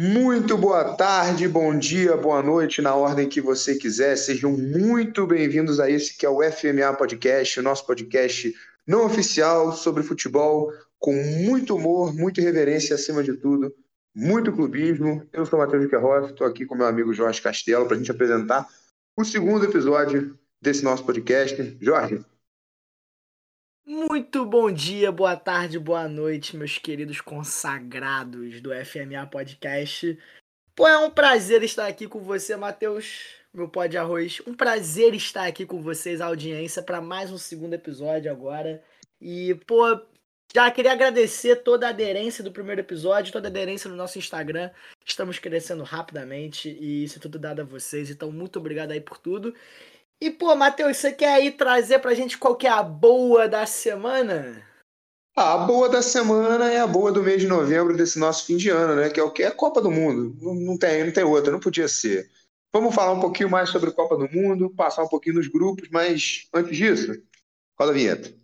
Muito boa tarde, bom dia, boa noite, na ordem que você quiser. Sejam muito bem-vindos a esse que é o FMA Podcast, o nosso podcast não oficial sobre futebol, com muito humor, muita irreverência acima de tudo, muito clubismo. Eu sou o Matheus Queiroz, estou aqui com meu amigo Jorge Castelo para a gente apresentar o segundo episódio desse nosso podcast. Jorge, muito bom dia, boa tarde, boa noite, meus queridos consagrados do FMA Podcast. Pô, é um prazer estar aqui com você, Matheus, meu pó de arroz. Um prazer estar aqui com vocês, audiência, para mais um segundo episódio agora. E, pô, já queria agradecer toda a aderência do primeiro episódio, toda a aderência no nosso Instagram. Estamos crescendo rapidamente e isso é tudo dado a vocês. Então, muito obrigado aí por tudo. E, pô, Matheus, você quer aí trazer pra gente qual que é a boa da semana? Ah, a boa da semana é a boa do mês de novembro desse nosso fim de ano, né? Que é o que? É a Copa do Mundo. Não, não, tem, não tem outra, não podia ser. Vamos falar um pouquinho mais sobre a Copa do Mundo, passar um pouquinho nos grupos, mas antes disso, roda a vinheta.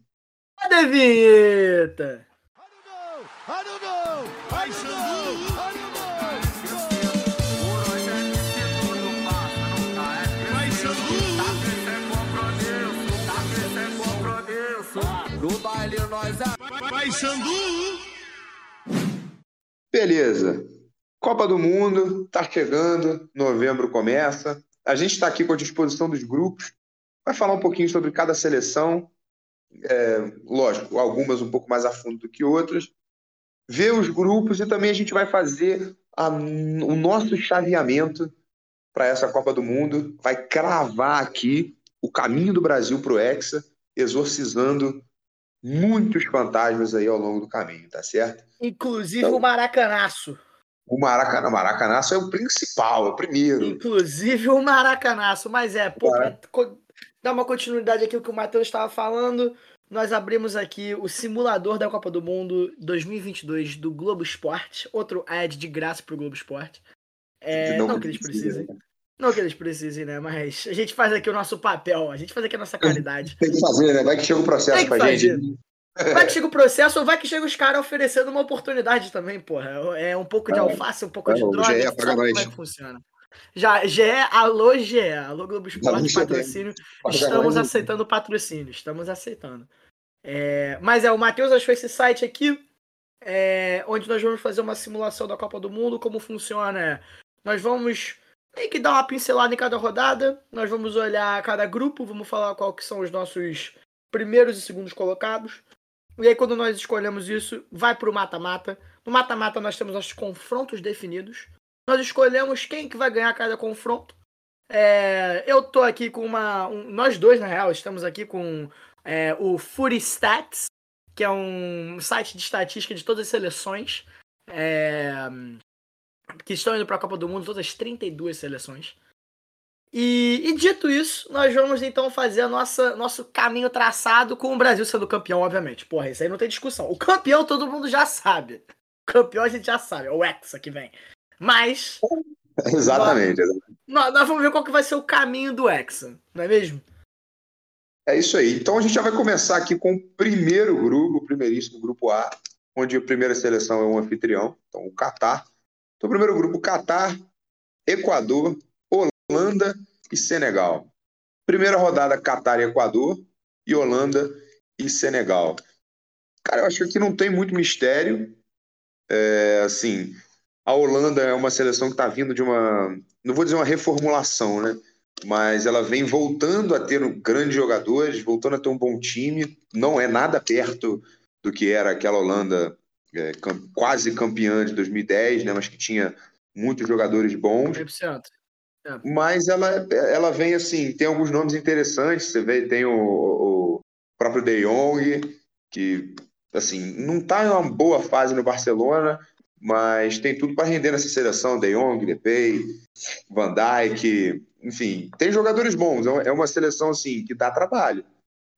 Roda a vinheta! Paysandu. Beleza. Copa do Mundo tá chegando, novembro começa. A gente está aqui com a disposição dos grupos. Vai falar um pouquinho sobre cada seleção. É, lógico, algumas um pouco mais a fundo do que outras. Ver os grupos e também a gente vai fazer a, o nosso chaveamento para essa Copa do Mundo. Vai cravar aqui o caminho do Brasil para o Hexa, exorcizando muitos fantasmas aí ao longo do caminho, tá certo? Inclusive então, o Maracanaço. O Maracanã, Maracanaço é o principal, é o primeiro. Inclusive o Maracanaço, mas é, pô, dar uma continuidade aqui o que o Matheus estava falando, nós abrimos aqui o simulador da Copa do Mundo 2022 do Globo Esporte, outro ad de graça pro Globo Esporte. É, não, não que eles precisem. Né? Não que eles precisem, né? Mas a gente faz aqui o nosso papel, a gente faz aqui a nossa caridade. Tem que fazer, né? Vai que chega o processo pra fazer. gente. Vai que chega o processo ou vai que chega os caras oferecendo uma oportunidade também, porra. É um pouco de é. alface, um pouco é, de droga. GE, sabe como é que funciona. Já, GE, alô GE, alô Globo Esporte, patrocínio. Estamos aceitando patrocínio, estamos aceitando. É, mas é, o Matheus achou esse site aqui, é, onde nós vamos fazer uma simulação da Copa do Mundo. Como funciona? É, nós vamos tem que dar uma pincelada em cada rodada. Nós vamos olhar cada grupo, vamos falar qual que são os nossos primeiros e segundos colocados. E aí, quando nós escolhemos isso, vai para o mata-mata. No mata-mata, nós temos nossos confrontos definidos. Nós escolhemos quem que vai ganhar cada confronto. É, eu tô aqui com uma. Um, nós dois, na real, estamos aqui com é, o Fury Stats, que é um site de estatística de todas as seleções. É, que estão indo para a Copa do Mundo, todas as 32 seleções. E, e, dito isso, nós vamos então fazer a nossa, nosso caminho traçado com o Brasil sendo campeão, obviamente. Porra, isso aí não tem discussão. O campeão todo mundo já sabe. O campeão a gente já sabe, é o Hexa que vem. Mas. Exatamente. Nós, nós, vamos ver qual que vai ser o caminho do Hexa, não é mesmo? É isso aí. Então a gente já vai começar aqui com o primeiro grupo, o primeiríssimo grupo A, onde a primeira seleção é um anfitrião, então o Catar. No primeiro grupo, Catar, Equador, Holanda e Senegal. Primeira rodada, Catar e Equador, e Holanda e Senegal. Cara, eu acho que não tem muito mistério. É, assim, a Holanda é uma seleção que está vindo de uma, não vou dizer uma reformulação, né? Mas ela vem voltando a ter grandes jogadores, voltando a ter um bom time. Não é nada perto do que era aquela Holanda é, quase campeã de 2010, né, mas que tinha muitos jogadores bons. 100%. É. Mas ela, ela vem assim, tem alguns nomes interessantes. Você vê, tem o, o próprio De Jong, que assim, não está em uma boa fase no Barcelona, mas tem tudo para render nessa seleção. De Jong, Depay, Van Dijk, enfim, tem jogadores bons. É uma seleção assim que dá trabalho.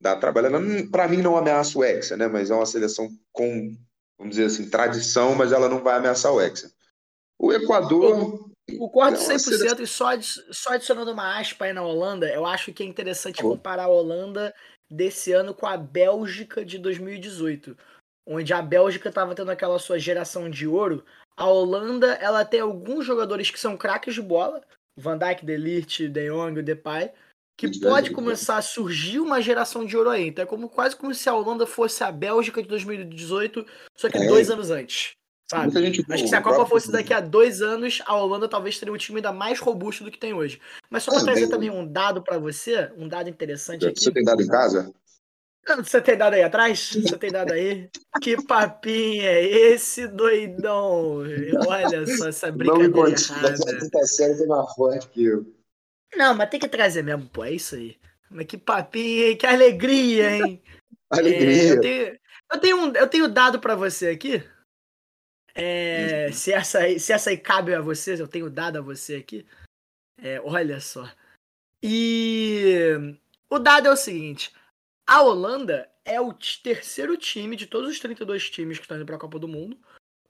Dá trabalho. Para mim não ameaça o Hexa, né? Mas é uma seleção com vamos dizer assim, tradição, mas ela não vai ameaçar o Hexa. O Equador. O corte 100% e só, só adicionando uma aspa aí na Holanda, eu acho que é interessante oh. comparar a Holanda desse ano com a Bélgica de 2018, onde a Bélgica estava tendo aquela sua geração de ouro, A Holanda, ela tem alguns jogadores que são craques de bola, Van Dijk, De Ligt, De Jong, Depay, que pode começar a surgir uma geração de ouro aí. Então é como, quase como se a Holanda fosse a Bélgica de 2018, só que é. dois anos antes. Sabe? Gente, Acho que se a Copa fosse daqui a dois anos, a Holanda talvez teria um time ainda mais robusto do que tem hoje. Mas só para é, trazer também um dado para você, um dado interessante aqui. Você tem dado em casa? Você tem dado aí atrás? Você tem dado aí? Que papinho é esse, doidão? Olha só essa brincadeira Não me errada. Tá certo, é mais forte que eu. Não, mas tem que trazer mesmo, pô, é isso aí. Mas que papinho, hein? Que alegria, hein? alegria. É, eu, tenho, eu, tenho um, eu tenho dado para você aqui. É, se, essa aí, se essa aí cabe a vocês, eu tenho dado a você aqui. É, olha só. E o dado é o seguinte: a Holanda é o terceiro time de todos os 32 times que estão indo para a Copa do Mundo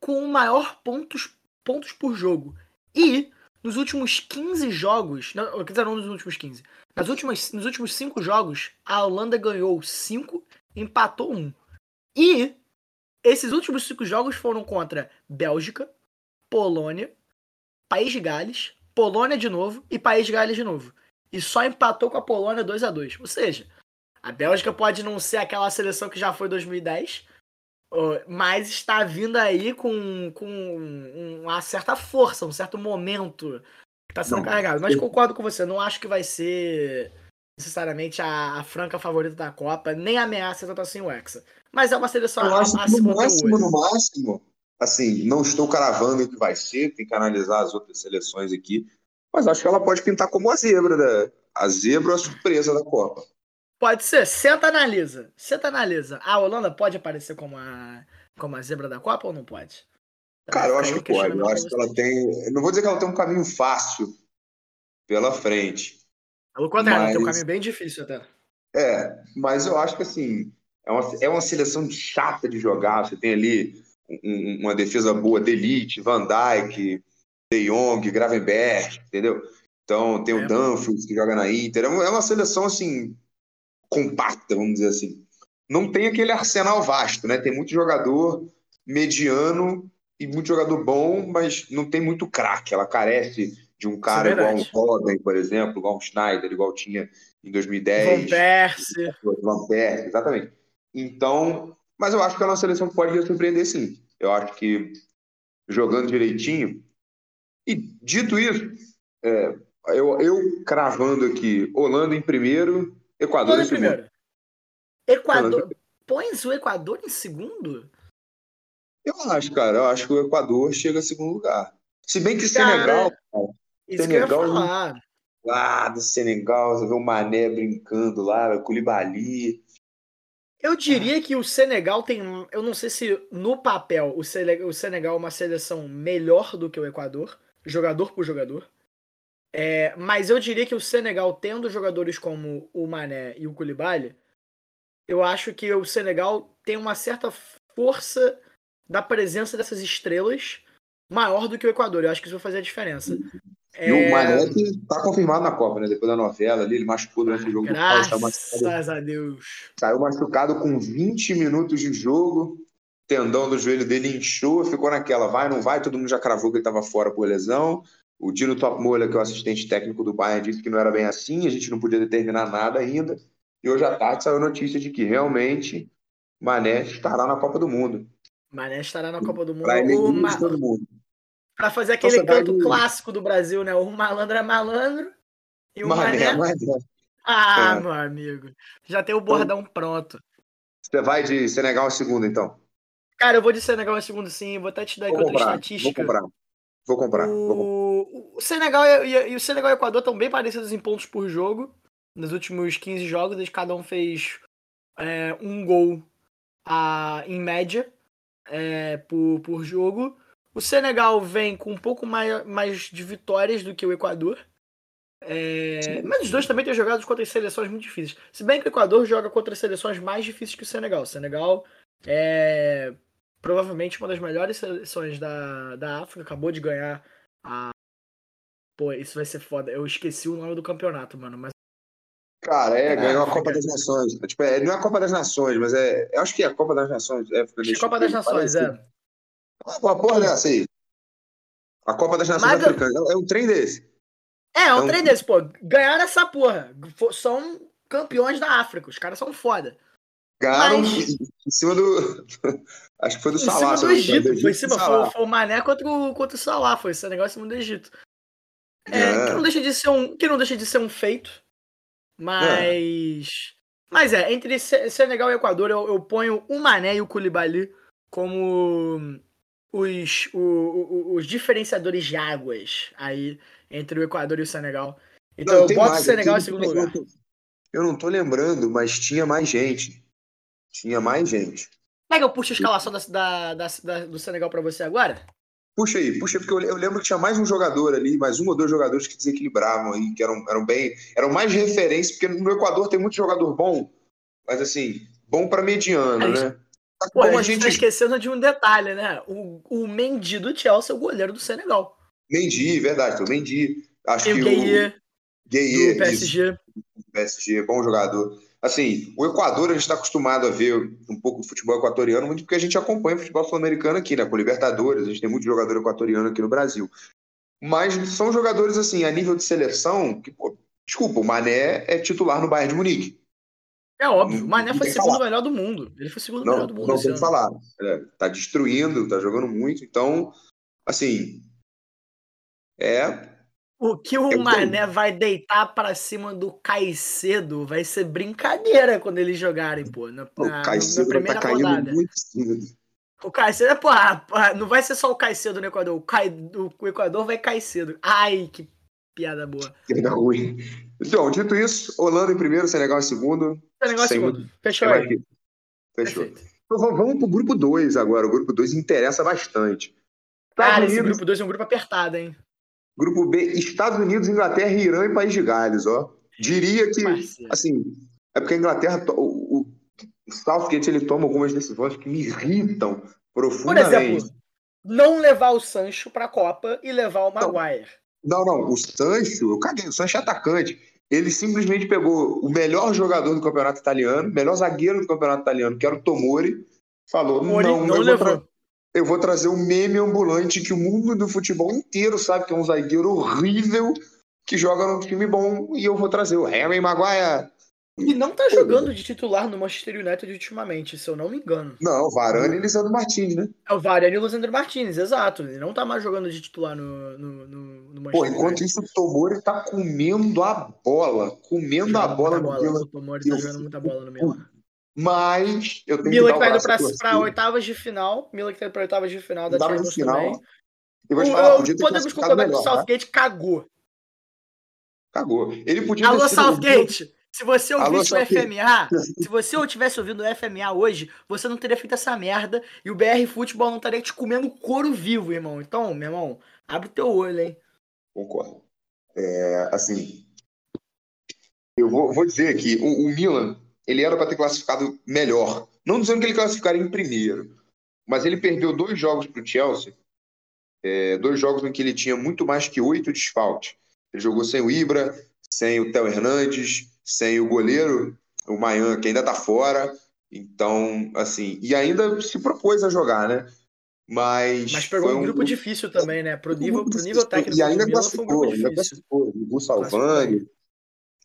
com o maior pontos, pontos por jogo. E nos últimos 15 jogos, não, quer dizer, não nos últimos 15, nas últimas, nos últimos 5 jogos, a Holanda ganhou 5, empatou 1. E esses últimos 5 jogos foram contra Bélgica, Polônia, País de Gales, Polônia de novo e País de Gales de novo. E só empatou com a Polônia 2 a 2 Ou seja, a Bélgica pode não ser aquela seleção que já foi 2010, mas está vindo aí com, com uma certa força, um certo momento que está sendo não, carregado. Mas concordo com você, não acho que vai ser necessariamente a, a franca favorita da Copa, nem ameaça tanto assim o Hexa. Mas é uma seleção Eu acho que no máximo, no máximo, assim, não estou cravando o que vai ser, tem que analisar as outras seleções aqui, mas acho que ela pode pintar como a zebra, da, a zebra a surpresa da Copa. Pode ser. Senta analisa. Senta analisa. A Holanda pode aparecer como a, como a zebra da Copa ou não pode? Cara, eu acho que pode. Eu acho que ela tem. Não vou dizer que ela tem um caminho fácil pela frente. Pelo contrário, mas... tem um caminho bem difícil até. É, mas eu acho que assim, é uma, é uma seleção chata de jogar. Você tem ali um, uma defesa boa de elite, Van Dijk, De Jong, Gravenberg, entendeu? Então tem o é, Dumfries que joga na Inter. É uma é seleção assim compacta, vamos dizer assim. Não tem aquele arsenal vasto, né? Tem muito jogador mediano e muito jogador bom, mas não tem muito craque. Ela carece de um cara é igual um Robin, por exemplo, igual um Schneider, igual tinha em 2010. Van Persie. Van Persie, exatamente. Então, mas eu acho que é uma seleção pode surpreender sim. Eu acho que jogando direitinho. E dito isso, é, eu, eu cravando aqui, Holanda em primeiro, Equador em primeiro. Equador. Pões o Equador em segundo? Eu acho, cara. Eu acho que o Equador chega em segundo lugar. Se bem que o Senegal. Cara, isso Senegal, que eu ia falar. Lá do Senegal, você vê o Mané brincando lá, o Koulibaly. Eu diria que o Senegal tem. Eu não sei se no papel o Senegal é uma seleção melhor do que o Equador, jogador por jogador. É, mas eu diria que o Senegal, tendo jogadores como o Mané e o Koulibaly, eu acho que o Senegal tem uma certa força da presença dessas estrelas maior do que o Equador. Eu acho que isso vai fazer a diferença. E é... o Mané que tá confirmado na Copa, né? Depois da novela ali, ele machucou durante o jogo Graças do Graças a Deus. Saiu machucado com 20 minutos de jogo. Tendão do joelho dele inchou, ficou naquela, vai, não vai, todo mundo já cravou que ele estava fora por lesão. O Dino Topmola, que é o assistente técnico do Bayern, disse que não era bem assim, a gente não podia determinar nada ainda. E hoje à tarde saiu a notícia de que realmente Mané estará na Copa do Mundo. Mané estará na Copa do Mundo. Para. Para fazer aquele então, canto clássico do Brasil, né? O malandro é malandro e o Mané. Mané... Ah, é. meu amigo. Já tem o então, bordão então, pronto. Você vai de Senegal em segundo, então? Cara, eu vou de Senegal em segundo, sim. Vou até te dar aqui outra estatística. Vou comprar. Vou comprar. O, vou comprar. o Senegal e, e, o Senegal e o Equador estão bem parecidos em pontos por jogo. Nos últimos 15 jogos, eles, cada um fez é, um gol a, em média é, por, por jogo. O Senegal vem com um pouco mais, mais de vitórias do que o Equador. É, mas os dois também têm jogado contra seleções muito difíceis. Se bem que o Equador joga contra seleções mais difíceis que o Senegal. O Senegal é provavelmente uma das melhores seleções da, da África, acabou de ganhar a. Pô, isso vai ser foda. Eu esqueci o nome do campeonato, mano, mas. Cara, é, ganhou a Copa das Nações. Tipo, é, não é a Copa das Nações, mas é. Eu acho que é a Copa das Nações. É, Copa das Nações, é. Ah, pô, a porra dessa aí. A Copa das Nações Mas, Africanas. É um trem desse. É, é um então, trem desse, pô. Ganharam essa porra. São campeões da África. Os caras são foda. Ganharam Mas... em cima do. Acho que foi do Salah. Em cima do Egito. Foi em cima. Foi, foi, o Mané contra o, contra o Salah. Foi esse negócio em cima do Egito. É, é. Que, não deixa de ser um, que não deixa de ser um feito. Mas. É. Mas é, entre Senegal e Equador, eu, eu ponho o Mané e o Koulibaly como os, o, os diferenciadores de águas aí entre o Equador e o Senegal. Então não, eu boto mais, o Senegal em segundo lugar. Eu não tô lembrando, mas tinha mais gente. Tinha mais gente. Pega, eu puxo a escalação da, da, da, da do Senegal para você agora? Puxa aí, puxa, porque eu, eu, lembro que tinha mais um jogador ali, mais um ou dois jogadores que desequilibravam aí, que eram, eram bem. eram mais referência, porque no Equador tem muito jogador bom, mas assim, bom para mediano, a né? Pô, a, a gente tá esquecendo de um detalhe, né? O, o Mendy do Chelsea é o goleiro do Senegal. Mendy, verdade, o Mendy. Acho Tem que o Gueye, Gueye do PSG. Isso, PSG, bom jogador. Assim, o Equador a gente está acostumado a ver um pouco do futebol equatoriano, muito porque a gente acompanha o futebol sul-americano aqui, né? Com Libertadores, a gente tem muito jogador equatoriano aqui no Brasil. Mas são jogadores, assim, a nível de seleção, que, pô, desculpa, o Mané é titular no Bayern de Munique. É óbvio, o Mané foi segundo melhor do mundo. Ele foi segundo não, melhor do mundo. Não tem falar. É, tá destruindo, tá jogando muito. Então, assim. É. O que o é Mané vai deitar para cima do Caicedo vai ser brincadeira quando eles jogarem, pô. Na, na, o Caicedo na tá rodada. muito cedo. O Caicedo, pô, não vai ser só o Caicedo no Equador. O, Cai, o Equador vai Caicedo. Ai, que piada boa. Piada ruim. Então, dito isso, Holanda em primeiro, Senegal em segundo. Senegal em segundo. Fechou aí. Fechou. Então, vamos pro grupo 2 agora. O grupo 2 interessa bastante. Cara, Unidos, esse grupo 2 é um grupo apertado, hein? Grupo B, Estados Unidos, Inglaterra, Irã e País de Gales, ó. Diria que, assim, é porque a Inglaterra, o, o Southgate, ele toma algumas decisões que me irritam profundamente. Por exemplo, não levar o Sancho pra Copa e levar o Maguire. Não, não, o Sancho, eu caguei, o Sancho é atacante. Ele simplesmente pegou o melhor jogador do campeonato italiano, melhor zagueiro do campeonato italiano, que era o Tomori, falou: Tomori não, não eu, vou eu vou trazer um meme ambulante que o mundo do futebol inteiro sabe que é um zagueiro horrível que joga num time bom e eu vou trazer o Harry Maguire. E não tá jogando de titular no Manchester United ultimamente, se eu não me engano. Não, Varane e Lisandro Martins, né? É o Varane e o Lisandro Martins, exato. Ele não tá mais jogando de titular no, no, no, no Manchester Pô, enquanto United. isso, o Tomori tá comendo a bola. Comendo tá a bola no Milan. O Tomori tá jogando muita bola no Milan. Mas eu tenho Milan que, que tá indo pra, oitavas de final. Milan que tá indo pra oitavas de final da Champions também. Eu vou te falar, o, podemos concordar que o Southgate tá? cagou. Cagou. Ele podia Alô, Southgate! Se você ouvisse Alô, o FMA, se você tivesse ouvindo o FMA hoje, você não teria feito essa merda e o BR Futebol não estaria te comendo couro vivo, irmão. Então, meu irmão, abre o teu olho, hein? Concordo. É, assim, eu vou, vou dizer aqui, o, o Milan, ele era para ter classificado melhor. Não dizendo que ele classificaria em primeiro, mas ele perdeu dois jogos para o Chelsea, é, dois jogos em que ele tinha muito mais que oito desfalques. Ele jogou sem o Ibra, sem o Theo Hernandes, sem o goleiro, o Mayan, que ainda está fora. Então, assim, e ainda se propôs a jogar, né? Mas. Mas pegou um, um grupo difícil também, né? Pro nível, pro nível técnico. E ainda classificou, um ainda classificou. O Salvani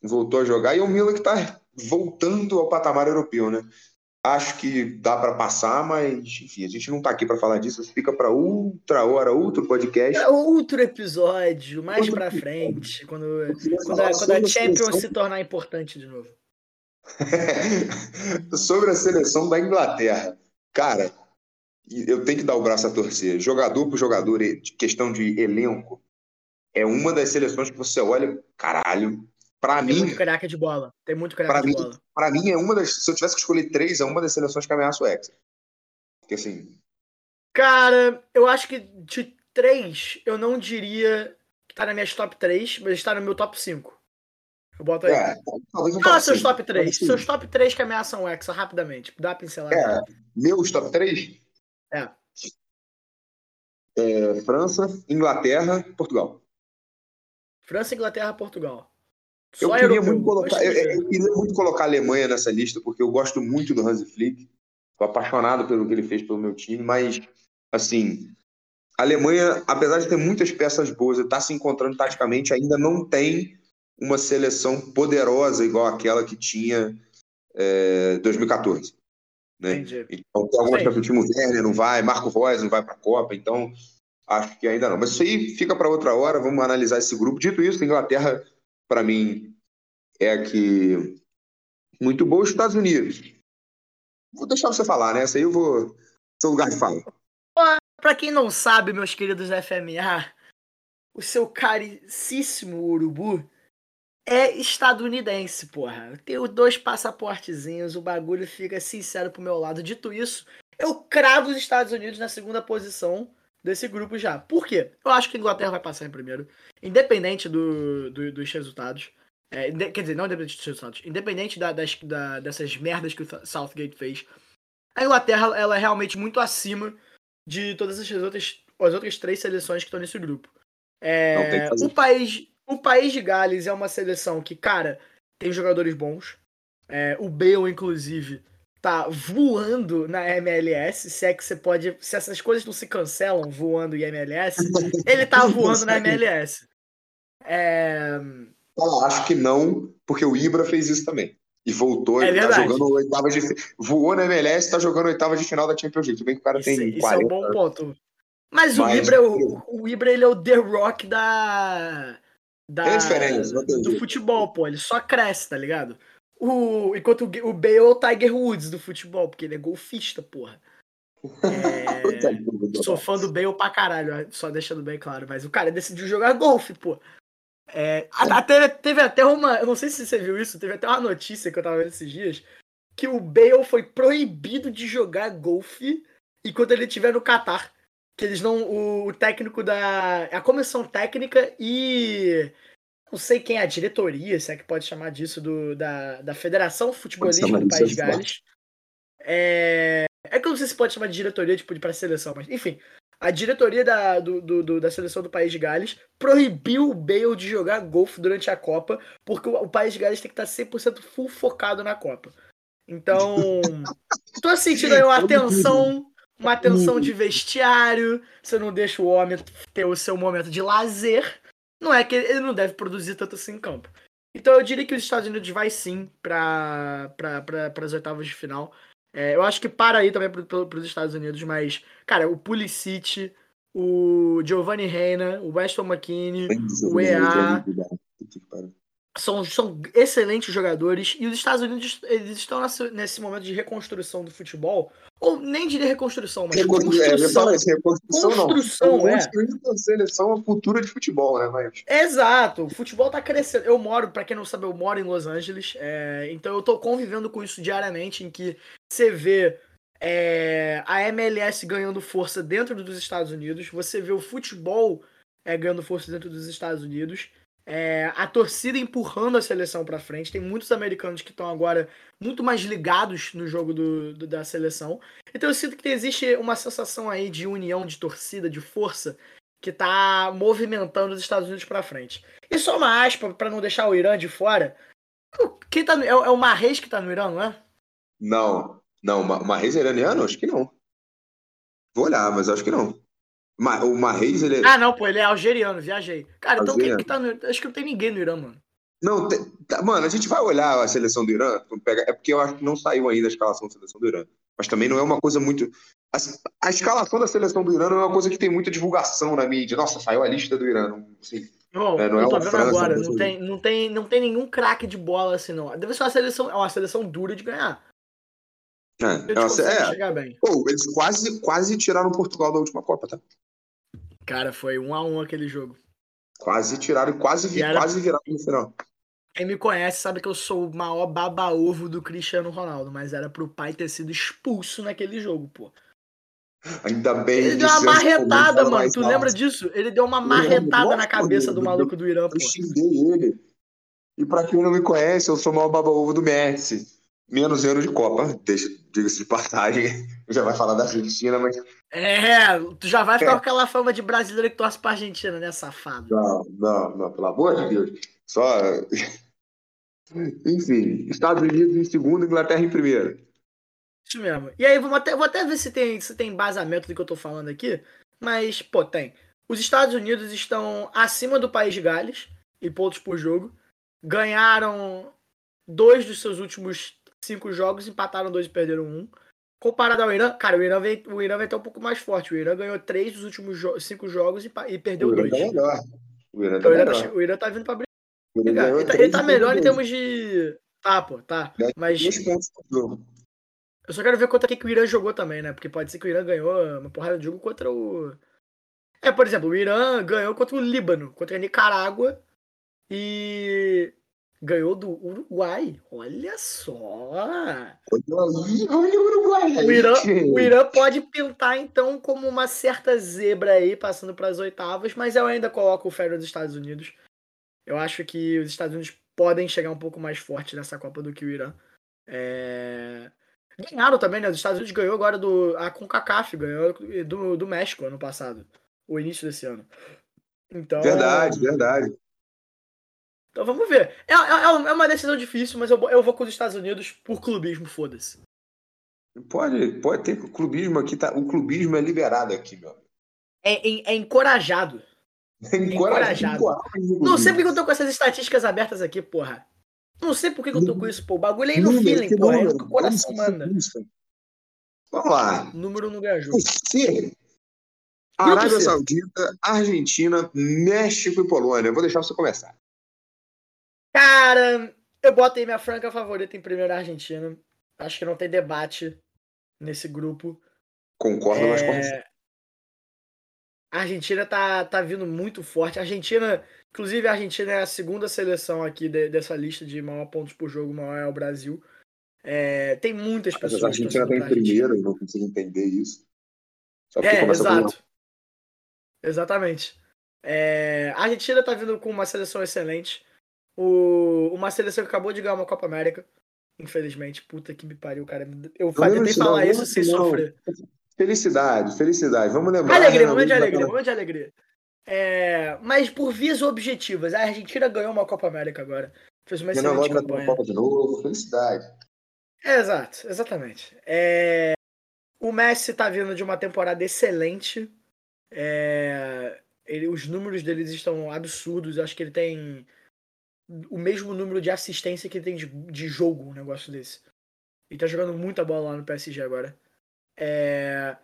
voltou a jogar. E o Milan que está voltando ao patamar europeu, né? Acho que dá para passar, mas enfim, a gente não está aqui para falar disso, fica para outra hora, outro podcast. É outro episódio, mais para frente, quando, quando, a, quando a Champions se tornar importante de novo. sobre a seleção da Inglaterra. Cara, eu tenho que dar o braço a torcer. Jogador por jogador, questão de elenco, é uma das seleções que você olha, caralho, Tem mim. muito caraca de bola. Tem muito caraca de mim, bola. Pra mim, é uma das. Se eu tivesse que escolher três, é uma das seleções que ameaça o Hexa. Porque assim. Cara, eu acho que de três, eu não diria que tá na minha top 3, mas está no meu top 5. Eu boto aí. É, talvez Fala top seus 5. top 3. Seus top 3 que ameaçam o Hexa, rapidamente. Dá a pincelada. É, meus top 3? É. é. França, Inglaterra, Portugal. França, Inglaterra, Portugal. Eu queria, muito colocar, eu, eu, queria muito colocar a Alemanha nessa lista, porque eu gosto muito do Hansi Flick. Estou apaixonado pelo que ele fez pelo meu time, mas, assim, A Alemanha, apesar de ter muitas peças boas e estar tá se encontrando taticamente, ainda não tem uma seleção poderosa igual aquela que tinha é, 2014. Né? Então, tem algumas pessoas, o Timo Werner não vai, Marco Reus não vai para a Copa, então acho que ainda não. Mas isso aí fica para outra hora, vamos analisar esse grupo. Dito isso, a Inglaterra, para mim, é que muito boa. Os Estados Unidos. Vou deixar você falar, né? Essa aí eu vou. Seu lugar de fala. Para quem não sabe, meus queridos FMA, o seu caricíssimo urubu é estadunidense, porra. Eu tenho dois passaportezinhos, o bagulho fica sincero pro meu lado. Dito isso, eu cravo os Estados Unidos na segunda posição desse grupo já. Por quê? Eu acho que a Inglaterra vai passar em primeiro, independente do, do dos resultados. É, quer dizer, não independente dos resultados, independente da, das, da, dessas merdas que o Southgate fez. A Inglaterra ela é realmente muito acima de todas as outras, as outras três seleções que estão nesse grupo. É, o, país, o país de Gales é uma seleção que, cara, tem jogadores bons. É, o Bale, inclusive, tá voando na MLS. Se é que você pode. Se essas coisas não se cancelam voando em MLS, ele tá voando na MLS. É... Eu acho que não, porque o Ibra fez isso também. E voltou, é ele tá jogando oitava de. Voou na MLS, tá jogando oitava de final da Champions League. Tudo bem que o cara tem. Isso, 40, isso é um bom ponto. Mas, o Ibra, o, o Ibra ele é o The Rock da. da é do futebol, pô. Ele só cresce, tá ligado? O, enquanto o, o Bale é o Tiger Woods do futebol, porque ele é golfista, porra. É... Sou fã do Bale pra caralho, só deixando bem claro. Mas o cara decidiu jogar golfe, pô. É, até, teve até uma. Eu não sei se você viu isso, teve até uma notícia que eu tava vendo esses dias. Que o Bale foi proibido de jogar golfe enquanto ele estiver no Catar. Que eles não. O, o, técnico da. A comissão técnica e. Não sei quem é a diretoria, se é que pode chamar disso, do, da, da Federação Futebolística do País de Gales. É, é que eu não sei se pode chamar de diretoria, tipo, de pra seleção, mas enfim a diretoria da, do, do, da seleção do País de Gales proibiu o Bale de jogar golfe durante a Copa, porque o, o País de Gales tem que estar 100% full focado na Copa. Então, tô sentindo aí uma atenção, uma atenção de vestiário, você não deixa o homem ter o seu momento de lazer, não é que ele não deve produzir tanto assim em campo. Então eu diria que os Estados Unidos vai sim para pra, as oitavas de final. É, eu acho que para aí também para os Estados Unidos, mas, cara, o Pulisic, o Giovanni Reina, o Weston McKinney, o EA, são, são excelentes jogadores e os Estados Unidos eles estão nesse, nesse momento de reconstrução do futebol ou nem de reconstrução, mas reconstrução. É, reconstrução, reconstrução construção, não. é. seleção a cultura de futebol, né, mas... Exato. O futebol tá crescendo. Eu moro, para quem não sabe, eu moro em Los Angeles, é, então eu tô convivendo com isso diariamente, em que você vê é, a MLS ganhando força dentro dos Estados Unidos, você vê o futebol é, ganhando força dentro dos Estados Unidos, é, a torcida empurrando a seleção para frente. Tem muitos americanos que estão agora muito mais ligados no jogo do, do, da seleção. Então eu sinto que existe uma sensação aí de união, de torcida, de força que está movimentando os Estados Unidos para frente. E só uma aspa para não deixar o Irã de fora. Quem tá no, é, é o Marrez que está no Irã, não é? Não, não, Marrez é iraniano? Acho que não. Vou olhar, mas acho que não. O Marreis, ele é... Ah, não, pô, ele é algeriano, viajei. Cara, então quem que tá no... Acho que não tem ninguém no Irã, mano. Não, tem... tá, mano, a gente vai olhar a seleção do Irã, pega... é porque eu acho que não saiu ainda a escalação da seleção do Irã. Mas também não é uma coisa muito. A, a escalação da seleção do Irã não é uma coisa que tem muita divulgação na mídia. Nossa, saiu a lista do Irã. Não, assim, não, é, não é eu tô vendo França, agora. Não tem, não, tem, não tem nenhum craque de bola assim, não. Deve ser uma seleção, é uma seleção dura de ganhar. É, é, é. Pô, eles quase, quase tiraram Portugal da última Copa, tá? Cara, foi um a um aquele jogo. Quase tiraram, quase, era... quase viraram no final. Quem me conhece sabe que eu sou o maior baba-ovo do Cristiano Ronaldo, mas era pro pai ter sido expulso naquele jogo, pô. Ainda bem. Ele deu uma marretada, mano. Tu lembra disso? Ele deu uma marretada na cabeça do maluco do Irã, pô. Eu xinguei ele. E pra quem não me conhece, eu sou o maior baba-ovo do Messi. Menos ano de Copa, diga-se de passagem. Já vai falar da Argentina, mas é, tu já vai ficar é. com aquela fama de brasileiro que torce pra Argentina, né, safado? Não, não, não, pelo amor de Deus. Só. Enfim, Estados Unidos em segundo, Inglaterra em primeiro. Isso mesmo. E aí, vamos até, vou até ver se tem, se tem embasamento do que eu tô falando aqui. Mas, pô, tem. Os Estados Unidos estão acima do país de Gales em pontos por jogo. Ganharam dois dos seus últimos cinco jogos, empataram dois e perderam um. Comparado ao Irã, cara, o Irã vem, o Irã vem até um pouco mais forte. O Irã ganhou três dos últimos jo cinco jogos e, e perdeu o dois. Tá melhor. O Irã tá, então, melhor. Tá, o Irã tá vindo pra brigar. Ele tá, ele tá melhor em termos de. Tá, pô, tá. Mas. Eu só quero ver contra quem que o Irã jogou também, né? Porque pode ser que o Irã ganhou uma porrada de jogo contra o. É, por exemplo, o Irã ganhou contra o Líbano, contra a Nicarágua e ganhou do Uruguai. Olha só! Olha o Uruguai! O Irã, o Irã pode pintar então como uma certa zebra aí, passando para as oitavas, mas eu ainda coloco o fé dos Estados Unidos. Eu acho que os Estados Unidos podem chegar um pouco mais forte nessa Copa do que o Irã. É... Ganharam também, né? Os Estados Unidos ganhou agora do. A CONCACAF ganhou do, do México ano passado. O início desse ano. Então. Verdade, verdade. Então vamos ver. É, é, é uma decisão difícil, mas eu, eu vou com os Estados Unidos por clubismo, foda-se. Pode, pode ter clubismo aqui, tá? O clubismo é liberado aqui, meu É, é, é encorajado. É encorajado. Não sei porque eu tô com essas estatísticas abertas aqui, porra. Não sei por que, eu tô com isso, pô. O bagulho é aí no número, feeling, pô. É o que o coração manda. Vamos lá. Número não ajuda. Você, Arábia Saudita, Argentina, México e Polônia. Eu vou deixar você começar. Cara, eu botei minha franca favorita em primeiro Argentina. Acho que não tem debate nesse grupo. Concordo, é... mas como a Argentina tá, tá vindo muito forte. A Argentina, inclusive, a Argentina é a segunda seleção aqui de, dessa lista de maior pontos por jogo, maior é o Brasil. É, tem muitas pessoas. a Argentina tá em primeiro, eu não consigo entender isso. é, exato. Exatamente. É, a Argentina tá vindo com uma seleção excelente. O, uma seleção que acabou de ganhar uma Copa América. Infelizmente, puta que me pariu, cara. Eu tentei falar isso sem não. sofrer. Felicidade, felicidade. Vamos lembrar. Alegria, momento de alegria, momento de alegria. É, mas por vias objetivas, a Argentina ganhou uma Copa América agora. Fez uma excelente campanha. Copa de novo, felicidade. É, exato, exatamente. É, o Messi tá vindo de uma temporada excelente. É, ele, os números deles estão absurdos. Eu acho que ele tem o mesmo número de assistência que ele tem de, de jogo, um negócio desse. Ele tá jogando muita bola lá no PSG agora. É...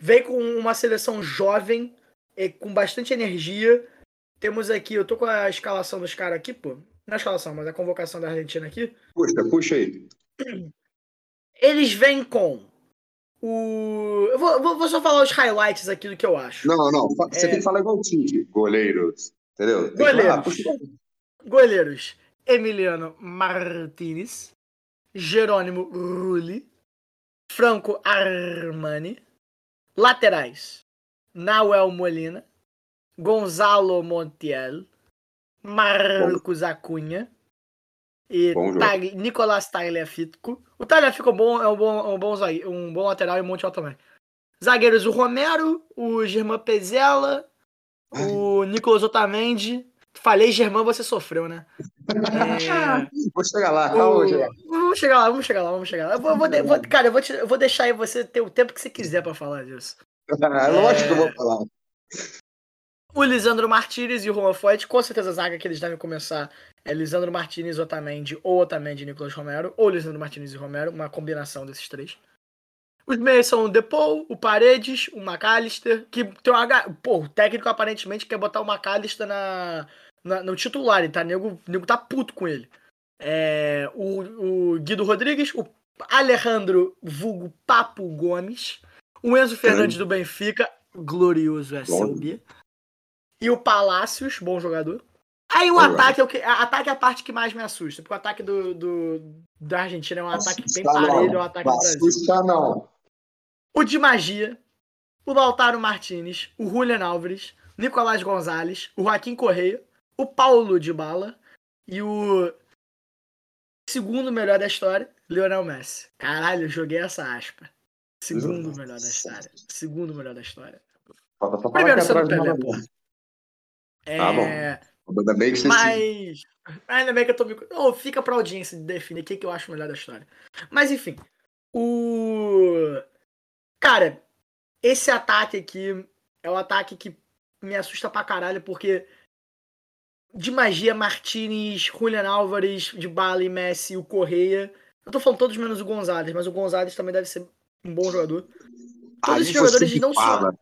Vem com uma seleção jovem, com bastante energia. Temos aqui, eu tô com a escalação dos caras aqui, pô. Não a escalação, mas a convocação da Argentina aqui. Puxa, puxa aí. Eles vêm com o. Eu vou, vou, só falar os highlights aqui do que eu acho. Não, não, você é... tem que falar igual o Tite. Goleiros. Entendeu? Goleiros. Goleiros. Emiliano Martinez. Jerônimo Rulli. Franco Armani. Laterais: Nauel Molina, Gonzalo Montiel, Marcos Acunha e Tag, Nicolás Tagliafico. O Tagliafico é bom, é um bom, é um bom, um bom lateral e Montiel também. Zagueiros: o Romero, o Germán Pezela, o Nicolas Otamendi, Falei, Germão, você sofreu, né? É... Vou chegar lá, calma, Vamos chegar lá, vamos chegar lá, vamos chegar lá. Eu vou, vou, vou cara, eu vou, te, eu vou deixar aí você ter o tempo que você quiser para falar disso. Ah, lógico é... que eu vou falar. O Lisandro Martinez e o Juan Foyt, com certeza a zaga que eles devem começar é Lisandro Martinez, Otamendi, ou Otamendi e Nicolas Romero, ou Lisandro Martinez e Romero, uma combinação desses três. Os meios são o Depou, o Paredes, o McAllister, que tem uma. Pô, o técnico aparentemente quer botar o McAllister na, na, no titular, e tá? O nego, nego tá puto com ele. É, o, o Guido Rodrigues, o Alejandro Vulgo Papo Gomes, o Enzo Fernandes do Benfica, glorioso SLB, e o Palácios, bom jogador. Aí o ataque é o que. Ataque é a parte que mais me assusta, porque o ataque do, do da Argentina é um ataque bem parelho ao ataque do Brasil. Assusta não. O de magia, o Lautaro Martinez, o Julian Álvares, Nicolás Gonzalez, o Joaquim Correia, o Paulo de Bala e o segundo melhor da história, Lionel Messi. Caralho, eu joguei essa aspa. Segundo melhor da história. Segundo melhor da história. Primeiro você não Pelé. É... Tá bom. Ainda bem que você Mas. Ainda bem que eu tô me. Oh, fica pra audiência de definir o que, que eu acho melhor da história. Mas enfim. O. Cara, esse ataque aqui é o ataque que me assusta pra caralho, porque de magia, Martinez, Julian Álvares, de Bala e Messi, o Correia. Eu tô falando todos menos o Gonzalez, mas o Gonzalez também deve ser um bom jogador. Todos esses jogadores não fala. são.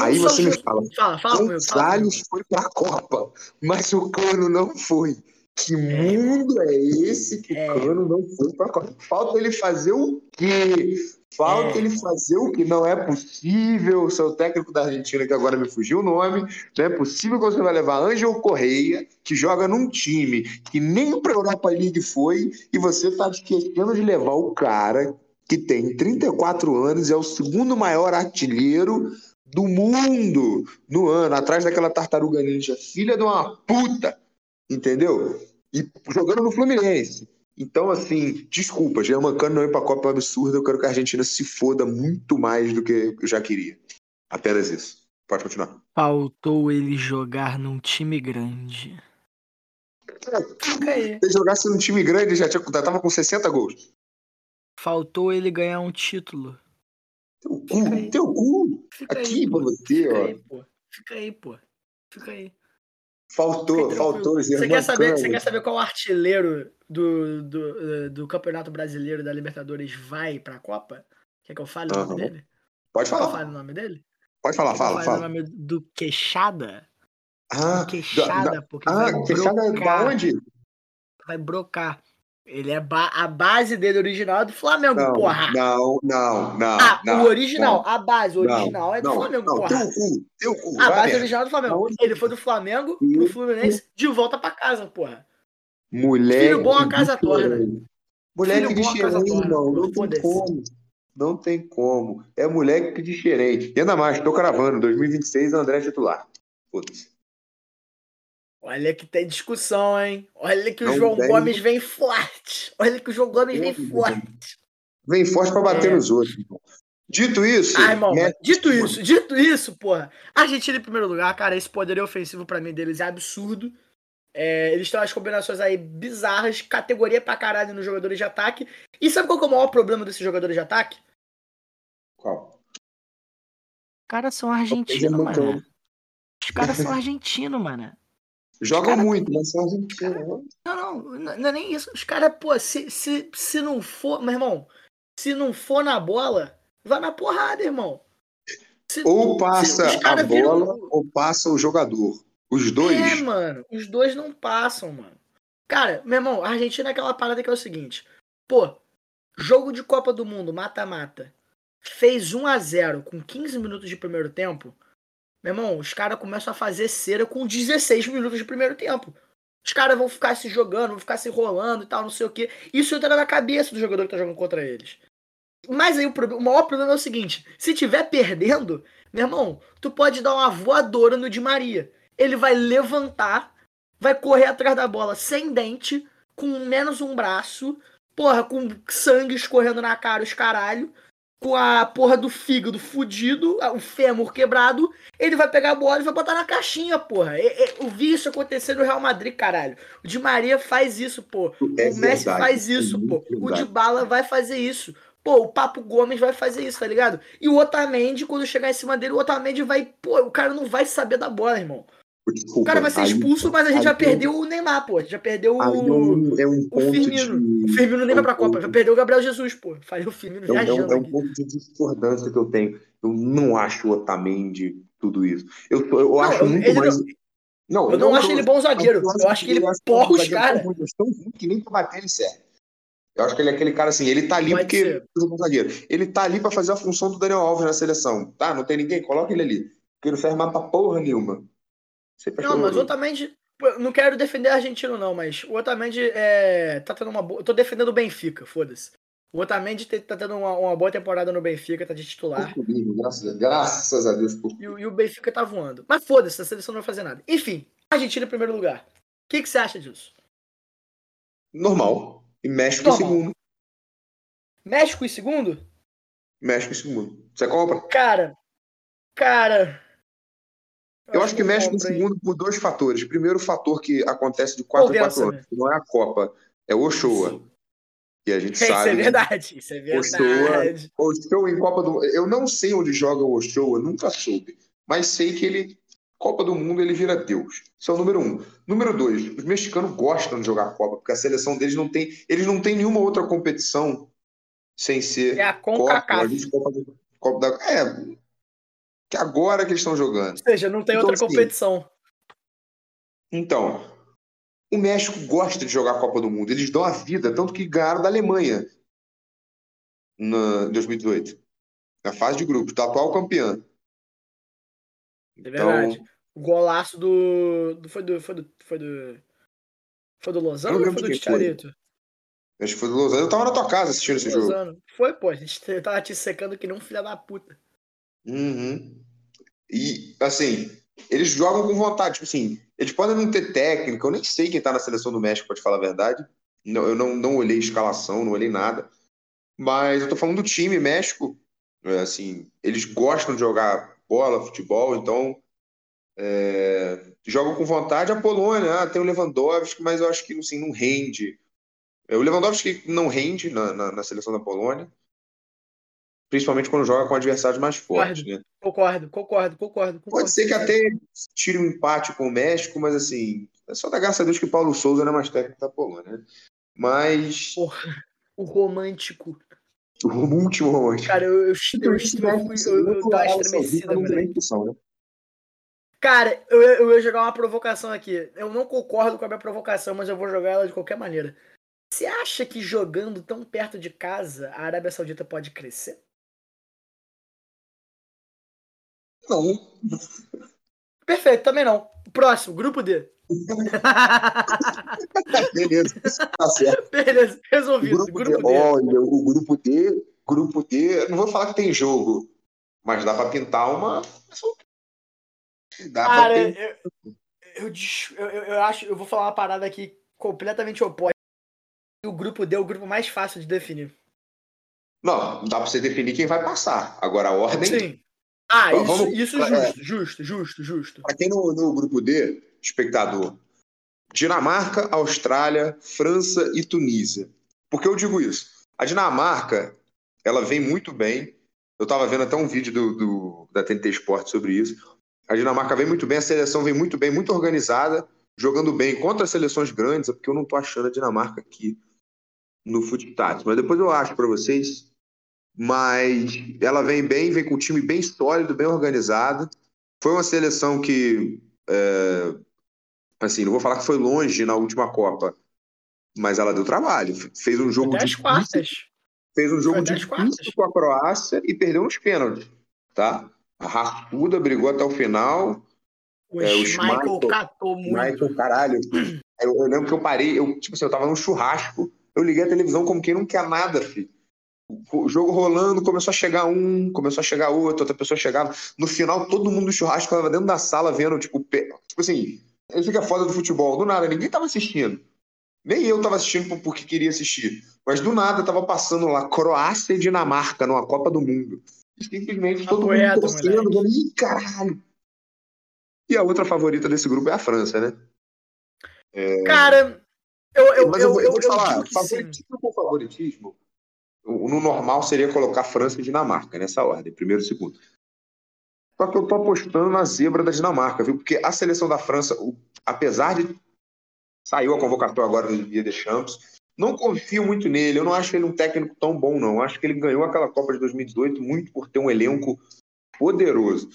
Aí você me fala. Fala, fala Gonzalez foi pra Copa, mas o Cano não foi. Que é. mundo é esse que é. Cano não foi pra Copa? Falta ele fazer o quê? Falta é. ele fazer o que não é possível. O seu técnico da Argentina, que agora me fugiu o nome, não é possível que você vai levar Ângelo Correia, que joga num time que nem para a Europa League foi, e você está esquecendo de levar o cara que tem 34 anos, é o segundo maior artilheiro do mundo no ano, atrás daquela tartaruga ninja, filha de uma puta, entendeu? E jogando no Fluminense. Então, assim, desculpa, Jean Mancano não ir para a Copa é absurda, eu quero que a Argentina se foda muito mais do que eu já queria. Apenas isso. Pode continuar. Faltou ele jogar num time grande. Se ele jogasse num time grande, já, tinha, já tava com 60 gols. Faltou ele ganhar um título. Teu cu, teu cu. Fica Aqui aí, pra você, Fica ó. Aí, pô. Fica aí, pô. Fica aí. Faltou, faltou. Você quer, saber, você quer saber qual artilheiro do, do, eh, do Campeonato Brasileiro da Libertadores vai pra Copa? Quer que eu fale uhum. o nome dele? Pode falar. Quer eu o nome dele? Pode falar, fala, fala. o nome do Queixada? Ah, Queixada, da, porque ah, vai Queixada brocar, da onde? Vai brocar. Ele é ba a base dele original é do Flamengo, não, porra. Não, não, não. Ah, não, o original, não, a base original não, é do Flamengo, não, porra. Teu cu, teu cu. A base original é do Flamengo. Ele foi do Flamengo pro Fluminense de volta pra casa, porra. Mulher. Filho bom a casa torna. Moleque de xerente, irmão. Não tem como. Não tem como. É moleque de xerente. E ainda mais, tô cravando. 2026, André titular. Foda-se. Olha que tem discussão, hein? Olha que o não João tem. Gomes vem forte. Olha que o João Gomes vem forte. Vem forte para bater é. nos outros. Dito isso. Ai, irmão, dito isso, dito isso, porra. Argentina em primeiro lugar, cara, esse poder ofensivo para mim deles é absurdo. É, eles têm umas combinações aí bizarras, categoria pra caralho nos jogadores de ataque. E sabe qual é o maior problema desses jogadores de ataque? Qual? Os caras são argentinos, mano. Os caras são argentinos, mano. Jogam cara... muito, mas são argentinos. Não, não, não é nem isso. Os caras, pô, se, se, se não for, meu irmão, se não for na bola, vai na porrada, irmão. Se, ou passa a bola, viram... ou passa o jogador. Os dois. É, mano, os dois não passam, mano. Cara, meu irmão, a Argentina é aquela parada que é o seguinte: pô, jogo de Copa do Mundo, mata-mata. Fez 1 a 0 com 15 minutos de primeiro tempo. Meu irmão, os caras começam a fazer cera com 16 minutos de primeiro tempo. Os caras vão ficar se jogando, vão ficar se enrolando e tal, não sei o que. Isso entra na cabeça do jogador que tá jogando contra eles. Mas aí o, problema, o maior problema é o seguinte: se tiver perdendo, meu irmão, tu pode dar uma voadora no Di Maria. Ele vai levantar, vai correr atrás da bola sem dente, com menos um braço, porra, com sangue escorrendo na cara, os caralho com a porra do fígado fudido, o fêmur quebrado, ele vai pegar a bola e vai botar na caixinha, porra. Eu, vi isso acontecer no Real Madrid, caralho. O Di Maria faz isso, pô. É o Messi verdade, faz isso, é pô. O Di Bala vai fazer isso. Pô, o Papo Gomes vai fazer isso, tá ligado? E o Otamendi, quando chegar em cima dele, o Otamendi vai. Pô, o cara não vai saber da bola, irmão. Desculpa, o cara vai ser expulso, aí, mas a gente já perdeu o Neymar, pô. Já perdeu o, é um, é um o Firmino. De... O Firmino nem vai pra Copa. Já perdeu o Gabriel Jesus, pô. Falei o Firmino é. É, é um ponto de discordância que eu tenho. Eu não acho o Otamendi tudo isso. Eu, eu não, acho muito mais. Não, eu, eu não, não acho ele bom zagueiro. Eu, eu acho que ele porra os caras. tão ruim que nem pra bater ele serve. Eu acho que ele é aquele cara assim, ele tá ali Pode porque ser. zagueiro. Ele tá ali pra fazer a função do Daniel Alves na seleção. Tá, não tem ninguém, coloca ele ali. Porque não serve mais pra porra nenhuma. Não, mas o Otamendi. Não quero defender argentino, não, mas o Otamendi é, tá tendo uma boa. Eu tô defendendo o Benfica, foda-se. O Otamendi tá tendo uma, uma, boa temporada no Benfica, tá de titular. Graças, graças a Deus. E, e, o Benfica tá voando. Mas foda-se, a seleção não vai fazer nada. Enfim, Argentina em primeiro lugar. O que, que você acha disso? Normal. E México Normal. em segundo. México em segundo? México em segundo. Você compra? Cara, cara, eu acho que mexe no segundo por dois fatores. Primeiro fator que acontece de 4 em 4 anos, que não é a Copa, é o Ochoa. E a gente isso sabe. Isso é verdade, isso é verdade. Ochoa, Ochoa em Copa do Eu não sei onde joga o Ochoa, nunca soube. mas sei que ele, Copa do Mundo, ele vira Deus. Esse é o número um. Número dois, os mexicanos gostam de jogar Copa, porque a seleção deles não tem. Eles não têm nenhuma outra competição sem ser. É a CONCACAF. Copa, Copa, Copa da, é, que agora que eles estão jogando. Ou seja, não tem então, outra assim, competição. Então, o México gosta de jogar a Copa do Mundo. Eles dão a vida, tanto que ganharam da Alemanha em 2018. Na fase de grupos, da atual campeã. É verdade. Então, o golaço do, do. Foi do. Foi do. Foi do. Foi do Lozano ou foi do Ticharito? Acho que foi do Lozano. Eu tava na tua casa assistindo esse Lozano. jogo. Foi, pô. A gente tava te secando que nem um filho da puta. Uhum. E, assim, eles jogam com vontade. Tipo assim, eles podem não ter técnica. Eu nem sei quem tá na seleção do México, te falar a verdade. Não, eu não, não olhei escalação, não olhei nada. Mas eu tô falando do time México. É, assim, eles gostam de jogar bola, futebol, então é, jogam com vontade. A Polônia ah, tem o Lewandowski, mas eu acho que assim, não rende. É, o Lewandowski não rende na, na, na seleção da Polônia principalmente quando joga com adversários mais fortes. Concordo, né? concordo, concordo, concordo, concordo. Pode ser que até tire um empate com o México, mas assim, é só da graça a Deus que Paulo Souza não é mais técnico da Polônia. Né? Mas. Porra, o romântico. O último romântico. Cara, eu, eu, eu, eu, eu, eu, uma estremecida, né? Cara, eu, eu ia jogar uma provocação aqui. Eu não concordo com a minha provocação, mas eu vou jogar ela de qualquer maneira. Você acha que jogando tão perto de casa a Arábia Saudita pode crescer? Não. Perfeito, também não. Próximo, grupo D. Beleza, tá certo. Beleza, resolvido. Grupo, grupo D, D. Olha, o grupo D, grupo D, não vou falar que tem jogo, mas dá pra pintar uma. Dá Cara, pra pintar... eu, eu, eu, eu, acho, eu vou falar uma parada aqui completamente oposta. O grupo D é o grupo mais fácil de definir. Não, dá pra você definir quem vai passar. Agora a ordem. Sim. Ah, isso, Vamos, isso justo, é, justo, justo, justo. Para quem no, no grupo D, espectador, Dinamarca, Austrália, França e Tunísia. Por que eu digo isso? A Dinamarca, ela vem muito bem. Eu estava vendo até um vídeo do, do, da TNT Sport sobre isso. A Dinamarca vem muito bem, a seleção vem muito bem, muito organizada, jogando bem contra as seleções grandes, é porque eu não estou achando a Dinamarca aqui no futsal. Mas depois eu acho para vocês mas ela vem bem, vem com um time bem sólido, bem organizado. Foi uma seleção que, é, assim, não vou falar que foi longe na última Copa, mas ela deu trabalho. Fez um jogo de quartas. Fez um jogo de com a Croácia e perdeu nos pênaltis, tá? A Raspuda brigou até o final. O, é, o Michael catou muito. Michael, caralho. Eu, eu, lembro que eu parei, eu, tipo assim, eu tava num churrasco, eu liguei a televisão como quem não quer nada, filho o jogo rolando, começou a chegar um, começou a chegar outro, outra pessoa chegava. No final, todo mundo do churrasco estava dentro da sala vendo, tipo, tipo assim, ele fica foda do futebol, do nada, ninguém tava assistindo. Nem eu tava assistindo porque queria assistir. Mas do nada tava passando lá Croácia e Dinamarca numa Copa do Mundo. E simplesmente todo mundo torcendo, ih, caralho. E a outra favorita desse grupo é a França, né? É... Cara, eu, eu, Mas eu, eu, eu vou te falar, favoritismo por favoritismo, no normal seria colocar França e Dinamarca nessa ordem, primeiro e segundo. Só que eu tô apostando na zebra da Dinamarca, viu? Porque a seleção da França, apesar de saiu a convocatória agora do Dia de Champs, não confio muito nele. Eu não acho ele um técnico tão bom, não. Acho que ele ganhou aquela Copa de 2018 muito por ter um elenco poderoso.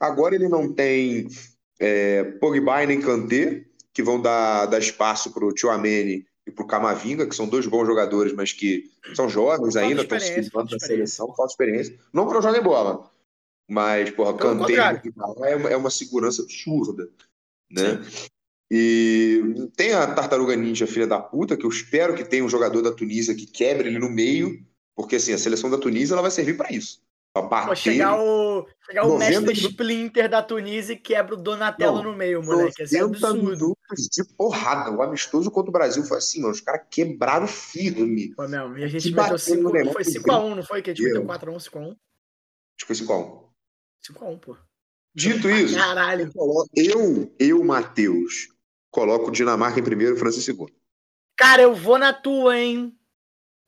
Agora ele não tem é, Pogba e nem Kanté, que vão dar, dar espaço para o Tchouameni e para o Camavinga, que são dois bons jogadores, mas que são jovens ainda, estão se firmando na seleção, falta experiência. Não que não joguem bola, mas, porra, Kanté é, é uma segurança absurda, né? Sim. E tem a Tartaruga Ninja, filha da puta, que eu espero que tenha um jogador da Tunísia que quebre ele no meio, porque assim, a seleção da Tunísia ela vai servir para isso. Pô, chegar o, chegar o mestre Splinter da Tunísia e quebra o Donatello não, no meio, moleque. Esse é absurdo. de porrada. O amistoso contra o Brasil foi assim, mano. Os caras quebraram firme. Pô, meu, e a gente meteu 5 Foi 5x1, não foi? Que a gente meteu 4x1, 5x1. Acho que foi 5x1. 5x1, pô. Dito isso, Caralho. eu, eu, Matheus, coloco Dinamarca em primeiro e França em segundo. Cara, eu vou na tua, hein?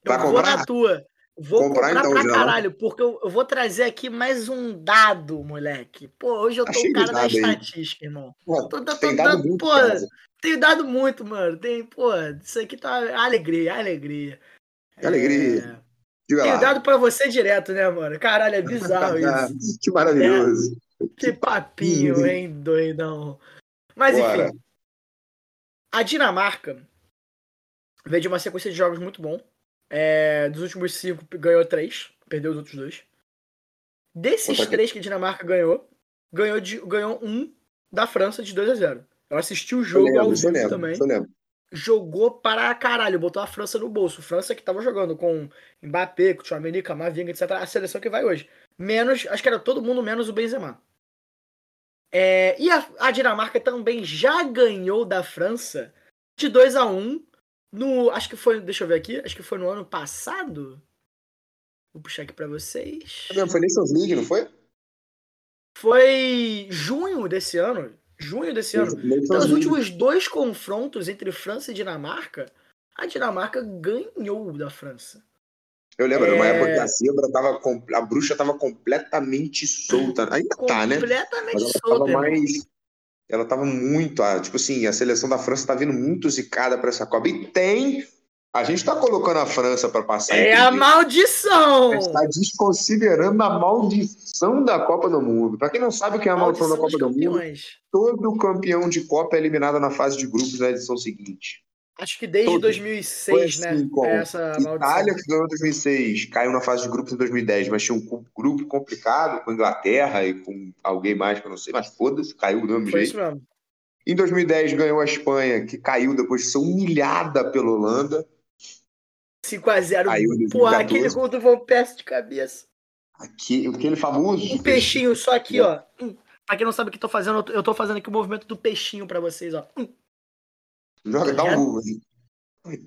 Eu Vai vou comprar? na tua. Vou comprar, comprar então, pra caralho, porque eu, eu, vou trazer aqui mais um dado, moleque. Pô, hoje eu tô o cara da estatística, aí. irmão. Pô, tô, tô, tem tô, dado muito, pô, tenho dado muito, mano. Tem, pô, isso aqui tá alegria, alegria. Alegria. É... Tenho dado pra você direto, né, mano? Caralho, é bizarro isso. que maravilhoso. É, que papinho, hein, doidão. Mas Bora. enfim. A Dinamarca veio de uma sequência de jogos muito bom. É, dos últimos cinco, ganhou três, perdeu os outros dois. Desses três que a Dinamarca ganhou, ganhou, de, ganhou um da França de 2 a 0 Eu assisti o jogo lembro, ao vivo também. Jogou para caralho, botou a França no bolso. França que tava jogando com Mbappé, com o Tchouameni, Camavinga, etc. A seleção que vai hoje. Menos, acho que era todo mundo menos o Benzema. É, e a, a, Dinamarca também já ganhou da França de 2 a 1 no. Acho que foi. Deixa eu ver aqui. Acho que foi no ano passado. Vou puxar aqui para vocês. Não, foi Nations League, não foi? Foi junho desse ano. Junho desse ano. Então, os últimos dois confrontos entre França e Dinamarca, a Dinamarca ganhou da França. Eu lembro, é... numa época que a zebra tava. A bruxa tava completamente solta. Ainda tá, né? Completamente solta. Tava mais, ela tava muito. Tipo assim, a seleção da França tá vindo muito zicada para essa Copa. E tem. A gente tá colocando a França para passar. É a maldição! A gente tá desconsiderando a maldição da Copa do Mundo. Para quem não sabe o que é a maldição, maldição da Copa do Mundo, todo campeão de Copa é eliminado na fase de grupos na edição seguinte. Acho que desde Todo. 2006, né? assim, né? Essa Itália, que ganhou em 2006, caiu na fase de grupos em 2010, mas tinha um grupo complicado com Inglaterra e com alguém mais que eu não sei, mas foda-se, caiu do mesmo Foi jeito. Isso mesmo. Em 2010 ganhou a Espanha, que caiu depois de ser humilhada pela Holanda. 5x0. Pô, aquele gol do Van Persie de cabeça. Aqui, aquele famoso. Um peixinho, só aqui, ó. Hum. Pra quem não sabe o que eu tô fazendo, eu tô fazendo aqui o movimento do peixinho pra vocês, ó. Hum. Joga, dá um Google.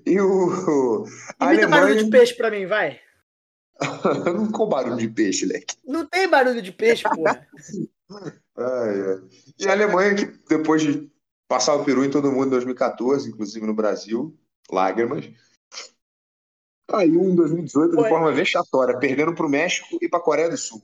E o. A Imita Alemanha... barulho de peixe pra mim, vai. não com barulho de peixe, Leque. Não tem barulho de peixe, porra. E a Alemanha, que depois de passar o peru em todo mundo em 2014, inclusive no Brasil, lágrimas, caiu em 2018 Foi. de forma vexatória, perdendo para o México e para a Coreia do Sul.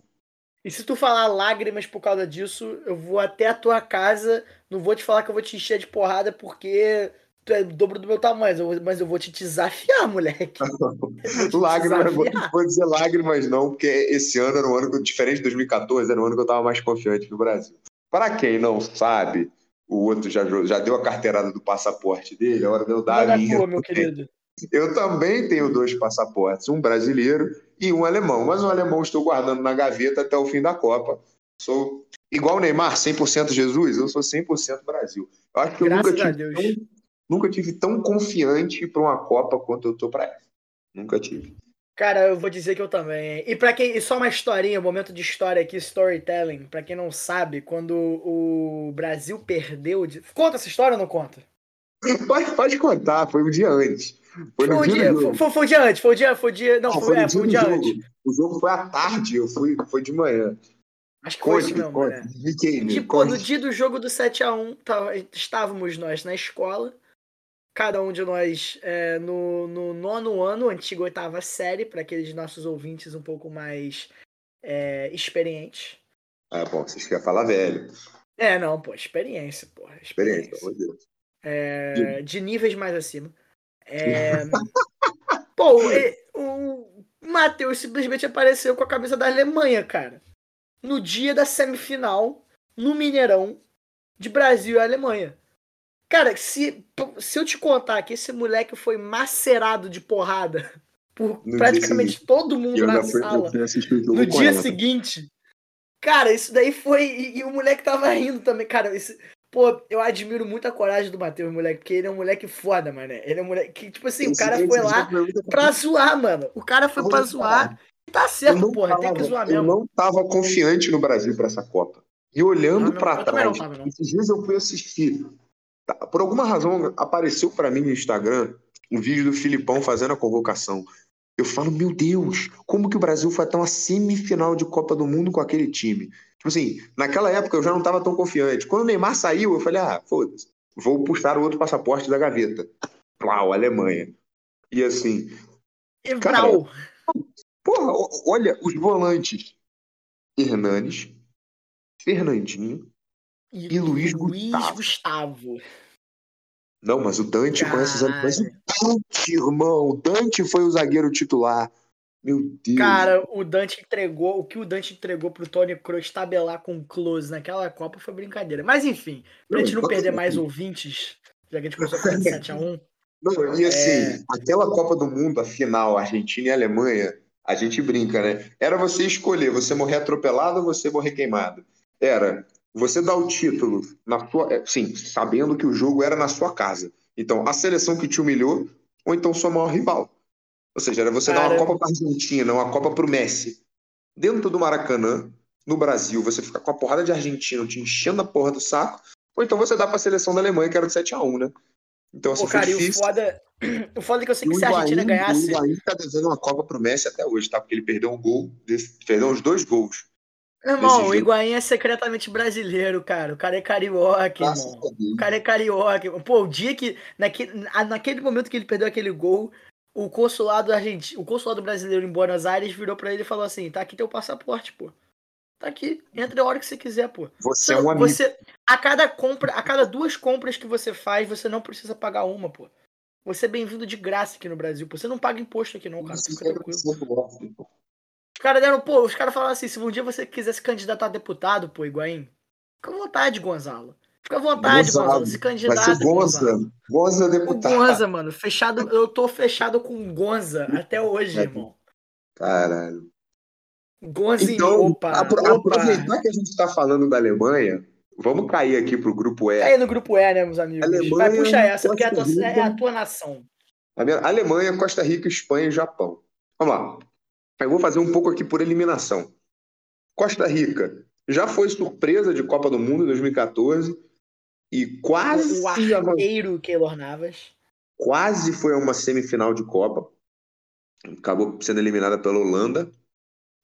E se tu falar lágrimas por causa disso, eu vou até a tua casa, não vou te falar que eu vou te encher de porrada porque tu é o dobro do meu tamanho, mas eu vou te desafiar, moleque. lágrimas, desafiar. não vou dizer lágrimas não, porque esse ano era um ano diferente de 2014, era um ano que eu tava mais confiante no Brasil. Para quem não sabe, o outro já, já deu a carteirada do passaporte dele, a hora de eu dar a minha. Meu querido. Eu também tenho dois passaportes, um brasileiro e um alemão, mas o alemão estou guardando na gaveta até o fim da Copa. Sou igual o Neymar, 100% Jesus, eu sou 100% Brasil. Eu acho que Graças eu nunca tive nunca tive tão confiante para uma Copa quanto eu tô para essa. Nunca tive. Cara, eu vou dizer que eu também. E para quem, e só uma historinha, um momento de história aqui, storytelling, para quem não sabe, quando o Brasil perdeu, de... conta essa história ou não conta? Pode, pode contar, foi um dia antes. Foi, foi, um dia, foi, foi, foi, um dia antes, foi um dia, foi um dia, não, não foi, é, foi um dia jogo. antes. O jogo foi à tarde, eu fui, foi de manhã. Acho que foi isso mesmo, né? Tipo, no dia do jogo do 7x1, estávamos nós na escola, cada um de nós é, no, no nono ano, antiga oitava série, para aqueles nossos ouvintes um pouco mais é, experientes. Ah, bom, vocês querem falar velho. É, não, pô, experiência, porra. Experiência, experiência pelo Deus. É, de níveis mais acima. É, pô, o, o Matheus simplesmente apareceu com a camisa da Alemanha, cara. No dia da semifinal, no Mineirão, de Brasil e Alemanha. Cara, se, se eu te contar que esse moleque foi macerado de porrada por no praticamente todo mundo na sala no dia seguinte, cara, isso daí foi. E, e, o moleque tava rindo também. Cara, esse, pô, eu admiro muito a coragem do Matheus, moleque, porque ele é um moleque foda, mano. Ele é um moleque que, tipo assim, esse, o cara foi lá pra zoar, mano. O cara foi pra zoar. E tá certo, porra, tava, tem que zoar mesmo. Eu não tava confiante no Brasil pra essa Copa. E olhando para trás, esses dias eu fui assistir por alguma razão apareceu para mim no Instagram um vídeo do Filipão fazendo a convocação. Eu falo, meu Deus, como que o Brasil foi até uma semifinal de Copa do Mundo com aquele time? Tipo assim, naquela época eu já não estava tão confiante. Quando o Neymar saiu, eu falei, ah, foda-se, vou puxar o outro passaporte da gaveta. Plau, Alemanha. E assim. Cara, Porra, olha, os volantes. Hernanes, Fernandinho e, e Luiz, Luiz Gustavo. Gustavo. Não, mas o Dante Cara... conhece os Mas o Dante, irmão. O Dante foi o zagueiro titular. Meu Deus. Cara, o Dante entregou. O que o Dante entregou pro Tony Kroos tabelar com o Close naquela Copa foi brincadeira. Mas enfim, pra não, gente não perder mais ouvintes, já que a gente começou com 7x1. Não, e assim, é... aquela Copa do Mundo, a final, Argentina e Alemanha, a gente brinca, né? Era você escolher, você morrer atropelado ou você morrer queimado. Era você dar o título na sua, é, sim, sabendo que o jogo era na sua casa. Então, a seleção que te humilhou ou então sua maior rival. Ou seja, era você Cara... dar uma Copa para a Argentina, uma Copa para o Messi. Dentro do Maracanã, no Brasil, você ficar com a porrada de argentino te enchendo a porra do saco, ou então você dá para a seleção da Alemanha, que era de 7 a 1 né? Então, assim, Pô, cara, difícil. o foda, o foda é que eu sei que se a Argentina ganhasse. O Higuaín tá devendo uma Copa pro Messi até hoje, tá? Porque ele perdeu um gol, perdeu uns dois gols. Irmão, o Higuaín é secretamente brasileiro, cara. O cara é carioca, irmão. O cara é carioca. Pô, o dia que. Naquele, naquele momento que ele perdeu aquele gol, o consulado argentino, o consulado brasileiro em Buenos Aires virou para ele e falou assim: tá aqui teu passaporte, pô. Tá aqui, entra a hora que você quiser, pô. Você é um amigo. Você, a cada compra, a cada duas compras que você faz, você não precisa pagar uma, pô. Você é bem-vindo de graça aqui no Brasil, pô. Você não paga imposto aqui, não, cara. Fica tranquilo. Os caras deram, pô, os caras falaram assim: se um dia você quiser se candidatar a deputado, pô, Higuaín, fica à vontade, Gonzalo. Fica à vontade, Gonzalo. Gonzalo se candidata. Vai ser Gonza. Gonza deputado. O Gonza, mano. Fechado, eu tô fechado com Gonza até hoje, é. irmão. Caralho. Gonza então, opa, apro opa. aproveitar que a gente tá falando da Alemanha, vamos cair aqui pro grupo E. Cair no grupo E, né, meus amigos? Alemanha, Vai, puxa essa, porque é a, tua, é a tua nação. Alemanha, Costa Rica, Espanha e Japão. Vamos lá. Eu vou fazer um pouco aqui por eliminação. Costa Rica já foi surpresa de Copa do Mundo em 2014 e quase. O arqueiro Keylor Navas. Quase foi a uma semifinal de Copa. Acabou sendo eliminada pela Holanda.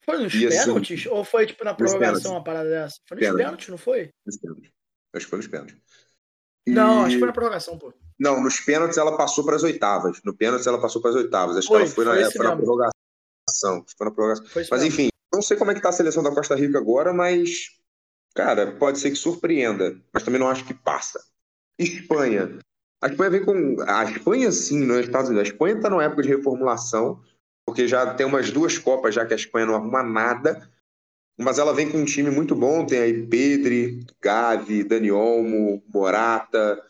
Foi nos e assim, pênaltis? Assim, ou foi tipo na prorrogação uma parada dessa? Foi nos pênaltis, pênaltis não foi? Nos pênaltis. Acho que foi nos pênaltis. E... Não, acho que foi na prorrogação, pô. Não, nos pênaltis ela passou para as oitavas. No pênaltis ela passou para as oitavas. Acho foi, que ela foi, foi na, foi na prorrogação prorrogação. Foi na prorrogação. Foi mas enfim, não sei como é que tá a seleção da Costa Rica agora, mas, cara, pode ser que surpreenda. Mas também não acho que passa. Espanha. A Espanha vem com. A Espanha, sim, não é Estados Unidos. A Espanha está numa época de reformulação, porque já tem umas duas Copas já que a Espanha não arruma nada. Mas ela vem com um time muito bom. Tem aí Pedri, Gavi, Dani Olmo, Morata.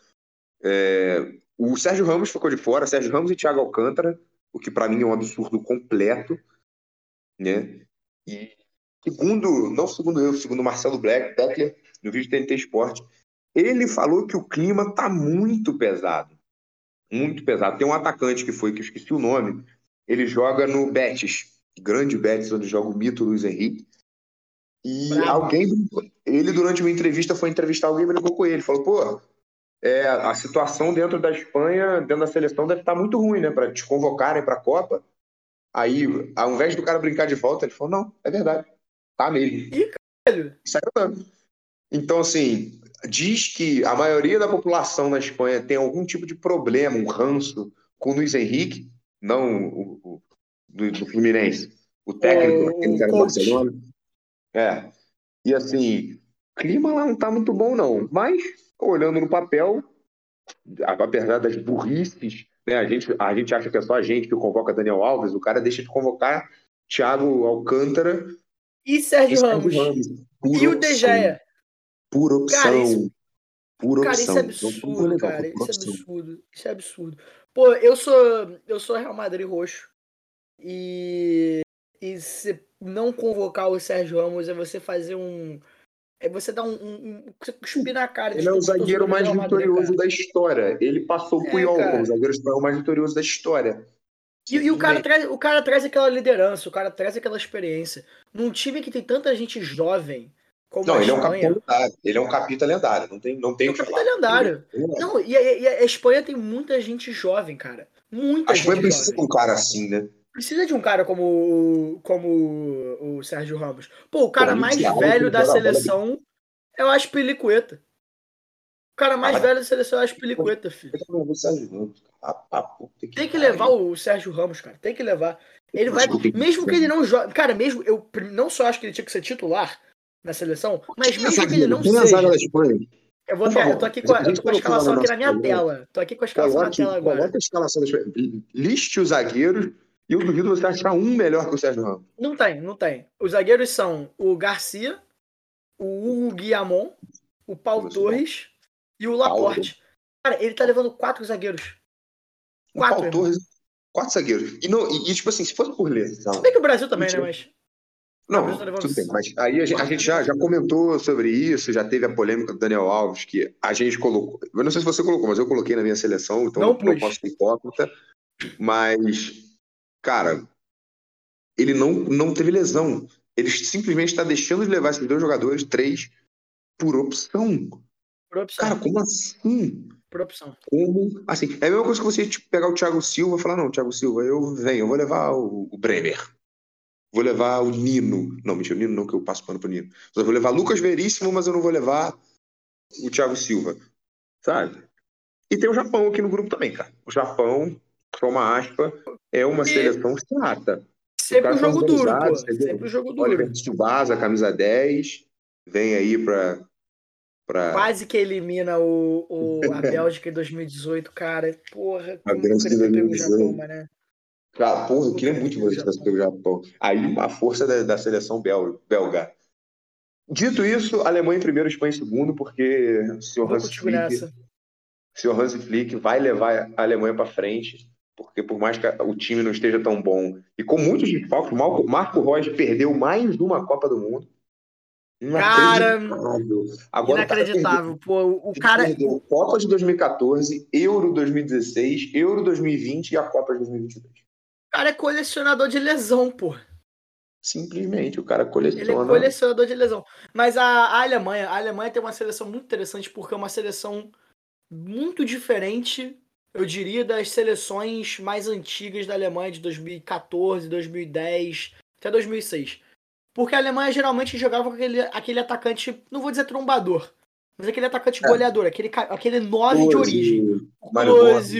É... O Sérgio Ramos ficou de fora, Sérgio Ramos e Thiago Alcântara, o que para mim é um absurdo completo né? E segundo, não segundo eu, segundo Marcelo Black, Beckler, no vídeo do TNT Esporte, ele falou que o clima tá muito pesado. Muito pesado. Tem um atacante que foi, que eu esqueci o nome, ele joga no Betis, grande Betis, onde joga o mito Luiz Henrique. E Bravo. alguém, ele durante uma entrevista foi entrevistar alguém, brincou com ele, falou, pô, é, a situação dentro da Espanha, dentro da seleção, deve estar tá muito ruim, né? Para te convocarem para a Copa. Aí, ao invés do cara brincar de volta, ele falou: não, é verdade. Tá mesmo. Ih, caralho. Saiu Então, assim, diz que a maioria da população na Espanha tem algum tipo de problema, um ranço com o Luiz Henrique, não o, o do, do, Fluminense, o técnico, aquele cara do Barcelona. É. E assim, clima lá não tá muito bom, não. Mas, olhando no papel, apesar das burrices né? A, gente, a gente acha que é só a gente que convoca Daniel Alves, o cara deixa de convocar Thiago Alcântara e Sérgio, e Ramos. Ramos. e o De Gea. Por opção. Cara, isso, por cara, isso é absurdo, cara. Isso é absurdo. Isso é absurdo. Pô, eu sou, eu sou Real Madrid roxo. E, e se não convocar o Sérgio Ramos é você fazer um é você dar um, um, Você cuspir na cara. Ele é o zagueiro mais vitorioso da história. Ele passou o é, Puyol como o zagueiro espanhol mais vitorioso da história. E, e, o, cara traz, o cara traz aquela liderança, o cara traz aquela experiência. Num time que tem tanta gente jovem. Como não, ele é um capitão lendário. Ele é um capitão lendário. Não tem, não tem é um capitão lendário. Não, e a, e a, Espanha tem muita gente jovem, cara. Muita a gente. A Espanha precisa de um cara assim, né? Precisa de um cara como, como o Sérgio Ramos. Pô, o cara mais velho da seleção é o Aspilicueta. O cara mais velho da seleção é o Aspilicueta, filho. Tem que levar o Sérgio Ramos, cara. Tem que levar. Ele vai. Mesmo que ele não jogue. Cara, mesmo. Eu não só acho que ele tinha que ser titular na seleção, mas mesmo que ele não seja. Eu, vou ter, eu tô aqui com a, tô com a escalação aqui na minha tela. Tô aqui com a escalação na tela agora. Coloca a escalação da Liste os zagueiros e eu duvido você achar um melhor que o Sérgio Ramos. Não tem, não tem. Os zagueiros são o Garcia, o Hugo Guillamon, o Paulo Torres e o Laporte. Cara, ele tá levando quatro zagueiros. Quatro. O Paulo Torres, quatro zagueiros. E, não, e, e, tipo assim, se fosse por lesão. Se bem que o Brasil também, né? Mas. Não, tá tudo bem. Mas aí a gente, a gente já, já comentou sobre isso, já teve a polêmica do Daniel Alves, que a gente colocou. Eu não sei se você colocou, mas eu coloquei na minha seleção, então não, não posso ser hipócrita. Mas, cara, ele não, não teve lesão. Ele simplesmente está deixando de levar esses dois jogadores, três, por opção. Por opção. Cara, como assim? Por opção. Como? Assim, é a mesma coisa que você tipo, pegar o Thiago Silva e falar: não, Thiago Silva, eu venho, eu vou levar o, o Bremer. Vou levar o Nino. Não, mentira, o Nino não, que eu passo pano pro Nino. Eu vou levar Lucas Veríssimo, mas eu não vou levar o Thiago Silva. Sabe? E tem o Japão aqui no grupo também, cara. O Japão, só uma aspa, é uma e... seleção chata. Sempre o jogo duro, pô. Sempre o jogo duro. Oliver Tsubasa, camisa 10, vem aí pra, pra... Quase que elimina o, o, a Bélgica em 2018, cara. Porra, como a que ele pegou o Japão, né? Cara, porra, eu queria muito ver o Japão. Aí uma força da, da seleção belga. Dito isso, Alemanha em primeiro, Espanha em segundo, porque o senhor Hans Flick, o senhor Hans Flick vai levar a Alemanha para frente porque por mais que o time não esteja tão bom, e com muitos desfalques, Marco, Marco Rocha perdeu mais uma Copa do Mundo. Cara, Agora, inacreditável. Cara Pô, o cara. Perdeu Copa de 2014, Euro 2016, Euro 2020 e a Copa de 2022. O cara é colecionador de lesão, pô. Simplesmente, o cara coleciona. Ele é colecionador de lesão. Mas a, a Alemanha, a Alemanha tem uma seleção muito interessante porque é uma seleção muito diferente eu diria, das seleções mais antigas da Alemanha de 2014, 2010, até 2006. Porque a Alemanha geralmente jogava com aquele, aquele atacante, não vou dizer trombador, mas aquele atacante é. goleador, aquele, aquele nove de origem. Mário Gomes,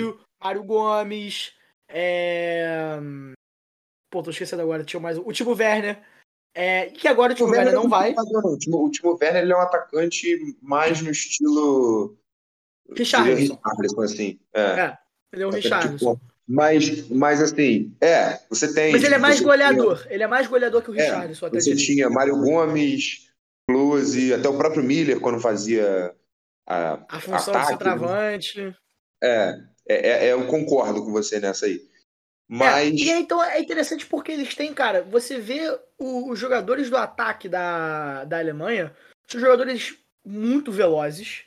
Mário Gomes, é... Pô, tô esquecendo agora, tinha mais o Timo Werner. É, que agora o Timo Werner, Werner não vai. O Timo, o Timo Werner ele é um atacante mais no estilo Richardson. Richardson, assim. É. é ele é o Richardson. Mas, mas assim, é, você tem. Mas ele é mais goleador. Tinha, ele é mais goleador que o é, Richardson. É, você tinha Mário Gomes, Close, até o próprio Miller quando fazia a, a função ataque, de centroavante. É, é, é, eu concordo com você nessa aí. Mas. É, e então é interessante porque eles têm, cara, você vê os jogadores do ataque da, da Alemanha, são jogadores muito velozes,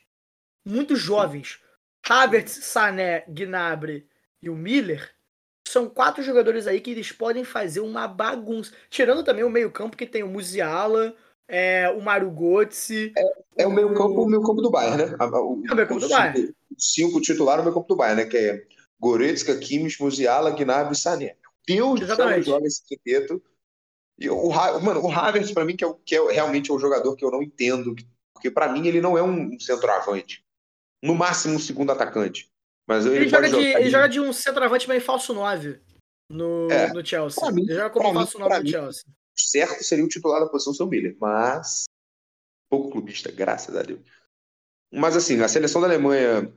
muito jovens. Havertz, Sané, Gnabry e o Miller são quatro jogadores aí que eles podem fazer uma bagunça. Tirando também o meio-campo que tem o Musiala, é, o Maru Götze. É, é o meio-campo o meio-campo do Bayern, né? O, é o meio-campo do Bayern. Cinco titular no meio-campo do Bayern, né? Que é Goretzka, Kimmich, Musiala, Gnabry e Sané. Deus do céu, joga esse quinteto. E o, mano, o Havertz, pra mim, que, é, que é, realmente é o jogador que eu não entendo. Porque para mim ele não é um centroavante no máximo um segundo atacante. Mas ele, ele joga de, ele joga de um centroavante meio falso 9 no, é, no Chelsea. Mim, ele joga como falso 9 no Chelsea. Certo seria o titular da posição seu Miller, mas pouco clubista, graças a Deus. Mas assim, a seleção da Alemanha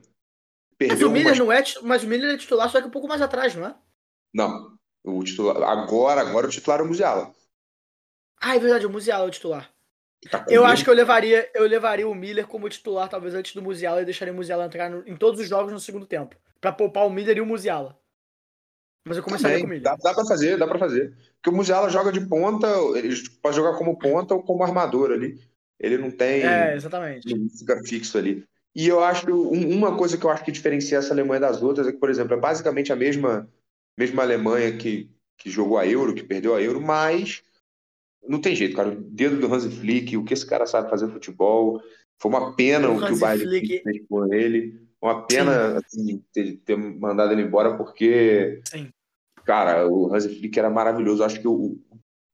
perdeu. Mas o Miller umas... não é, mas o Miller é titular só que um pouco mais atrás, não é? Não. O titular, agora, agora o titular é o Musiala. Ah, é verdade, o Musiala é o titular. Tá eu acho que eu levaria, eu levaria o Miller como titular, talvez antes do Musiala, e deixaria o Musiala entrar no, em todos os jogos no segundo tempo. para poupar o Miller e o Musiala. Mas eu começaria Também, com o Miller. Dá, dá pra fazer, dá pra fazer. Porque o Musiala joga de ponta, ele pode jogar como ponta ou como armador ali. Ele não tem. É, exatamente. Não fica fixo ali. E eu acho um, uma coisa que eu acho que diferencia essa Alemanha das outras é que, por exemplo, é basicamente a mesma, mesma Alemanha que, que jogou a Euro, que perdeu a Euro, mas não tem jeito, cara. O dedo do Hansi Flick, o que esse cara sabe fazer futebol. Foi uma pena o, o que o Bayern Flick... fez com ele. Uma pena assim, ter, ter, mandado ele embora, porque, Sim. cara, o Hansi Flick era maravilhoso. Acho que o,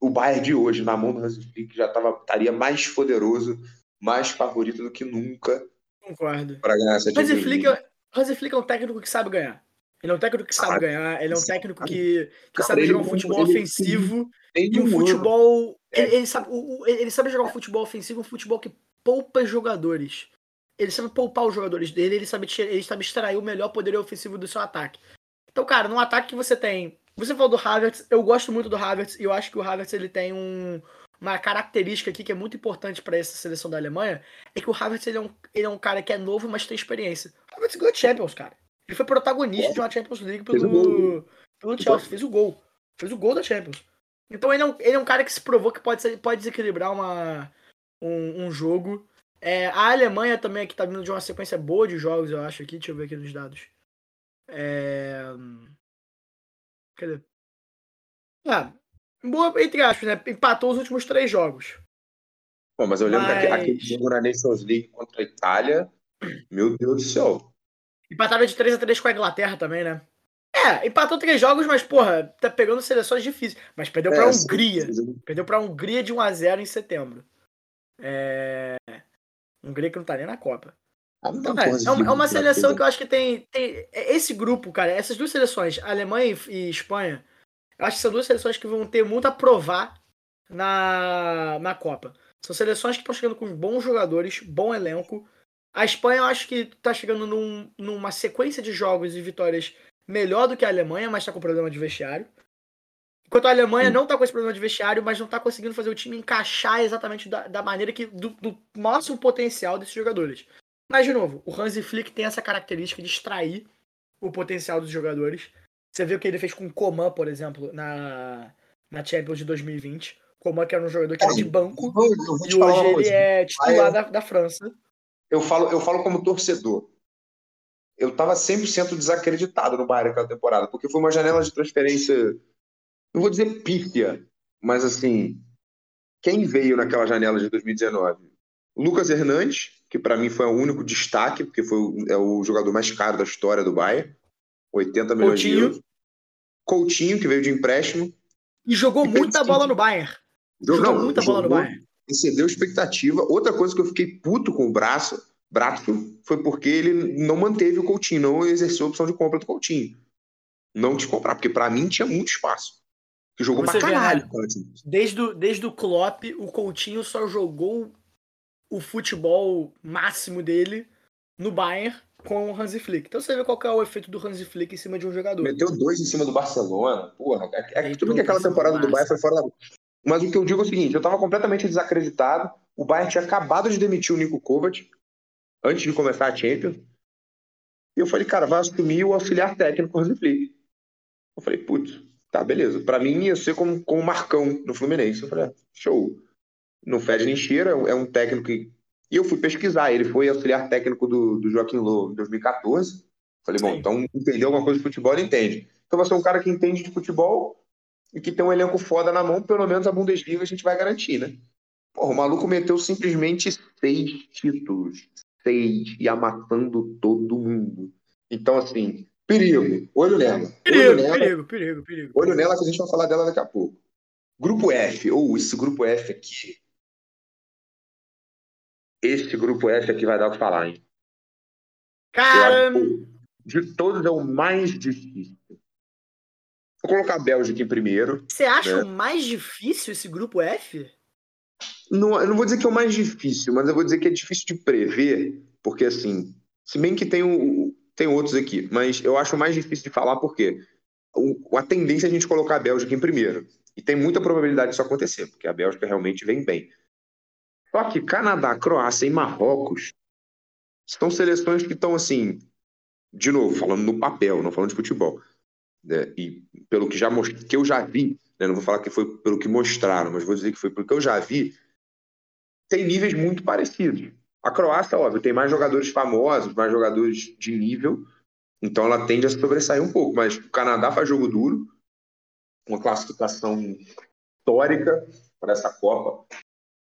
o Bayern de hoje, na mão do Hansi Flick, já tava, estaria mais poderoso, mais favorito do que nunca. Concordo. Para ganhar essa Hansi Flick, é, Hansi Flick é um técnico que sabe ganhar. Ele é um técnico que sabe ganhar, ele é um técnico que, que sabe jogar um futebol ofensivo e um futebol. Ele, ele, sabe, ele sabe jogar um futebol ofensivo, um futebol que poupa jogadores. Ele sabe poupar os jogadores dele, ele sabe, ele sabe extrair o melhor poder ofensivo do seu ataque. Então, cara, no ataque que você tem. Você falou do Havertz, eu gosto muito do Havertz e eu acho que o Havertz ele tem um, uma característica aqui que é muito importante para essa seleção da Alemanha, é que o Havertz ele é, um, ele é um cara que é novo, mas tem experiência. O Havertz ganhou Champions, cara. Ele foi protagonista de uma Champions League pelo, pelo Chelsea, fez o gol. Fez o gol da Champions. Então ele é um, ele é um cara que se provou que pode, ser, pode desequilibrar uma, um, um jogo. É, a Alemanha também aqui tá vindo de uma sequência boa de jogos, eu acho aqui. Deixa eu ver aqui nos dados. É... Cadê? Ah, boa, entre aspas, né? Empatou os últimos três jogos. Pô, mas eu lembro mas... que aquele jogo na Nations League contra a Itália, meu Deus do céu. Empataram de 3 a 3 com a Inglaterra também, né? É, empatou três jogos, mas, porra, tá pegando seleções difíceis. Mas perdeu pra é, Hungria. Sim. Perdeu pra Hungria de 1x0 em setembro. É. Hungria que não tá nem na Copa. Ah, então, é, é, uma, é uma seleção que eu acho que tem, tem. Esse grupo, cara, essas duas seleções, Alemanha e Espanha, eu acho que são duas seleções que vão ter muito a provar na, na Copa. São seleções que estão chegando com bons jogadores, bom elenco, a Espanha eu acho que está chegando num, numa sequência de jogos e vitórias melhor do que a Alemanha, mas está com problema de vestiário. Enquanto a Alemanha Sim. não está com esse problema de vestiário, mas não está conseguindo fazer o time encaixar exatamente da, da maneira que do, do, máximo potencial desses jogadores. Mas, de novo, o Hansi Flick tem essa característica de extrair o potencial dos jogadores. Você viu o que ele fez com o Coman, por exemplo, na, na Champions de 2020. Coman que era um jogador que era de banco, e hoje ele é titular da, da França eu falo, eu falo como torcedor. Eu estava 100% desacreditado no Bayern naquela temporada, porque foi uma janela de transferência, não vou dizer pífia, mas assim, quem veio naquela janela de 2019? Lucas Hernandes, que para mim foi o único destaque, porque foi o, é o jogador mais caro da história do Bayern, 80 milhões Coutinho. de euros. Coutinho, que veio de empréstimo. E jogou e muita bola no Bayern. Jogou, jogou muita jogou, bola no Bayern excedeu expectativa. Outra coisa que eu fiquei puto com o braço, braço foi porque ele não manteve o Coutinho, não exerceu a opção de compra do Coutinho. Não te comprar, porque para mim tinha muito espaço. Que jogou Você pra caralho. Vê, né? desde, o, desde o Klopp, o Coutinho só jogou o futebol máximo dele no Bayern com o Hansi Flick. Então você vê qual é o efeito do Hansi Flick em cima de um jogador. Meteu dois em cima do Barcelona. Porra, é, é, tudo que aquela temporada do Bayern foi fora da. Mas o que eu digo é o seguinte: eu estava completamente desacreditado. O Bayern tinha acabado de demitir o Nico Kovac antes de começar a Champions. E eu falei, cara, vai assumir o auxiliar técnico Hansi Flick. Eu falei, putz, tá, beleza. Para mim ia ser como, como Marcão no Fluminense. Eu falei, ah, show. Não fede nem cheira, é um técnico que. E eu fui pesquisar. Ele foi auxiliar técnico do, do Joaquim Low em 2014. Falei, bom, Sim. então entender alguma coisa de futebol, ele entende. Então vai ser um cara que entende de futebol e que tem um elenco foda na mão, pelo menos a Bundesliga a gente vai garantir, né? Porra, o maluco meteu simplesmente seis títulos. Seis. E amassando todo mundo. Então, assim, perigo. Olho nela. Perigo, olho nela. perigo, perigo, perigo. Olho nela que a gente vai falar dela daqui a pouco. Grupo F, ou esse grupo F aqui. Esse grupo F aqui vai dar o que falar, hein? Cara. De todos é o mais difícil. Vou colocar a Bélgica em primeiro. Você acha né? o mais difícil esse grupo F? Não, eu não vou dizer que é o mais difícil, mas eu vou dizer que é difícil de prever, porque assim, se bem que tem, o, tem outros aqui, mas eu acho o mais difícil de falar porque o, a tendência é a gente colocar a Bélgica em primeiro. E tem muita probabilidade disso acontecer, porque a Bélgica realmente vem bem. Só que Canadá, Croácia e Marrocos são seleções que estão assim, de novo, falando no papel, não falando de futebol né, e pelo que, já que eu já vi, né, não vou falar que foi pelo que mostraram, mas vou dizer que foi pelo que eu já vi, tem níveis muito parecidos. A Croácia, óbvio, tem mais jogadores famosos, mais jogadores de nível, então ela tende a sobressair um pouco, mas o Canadá faz jogo duro, uma classificação histórica para essa Copa.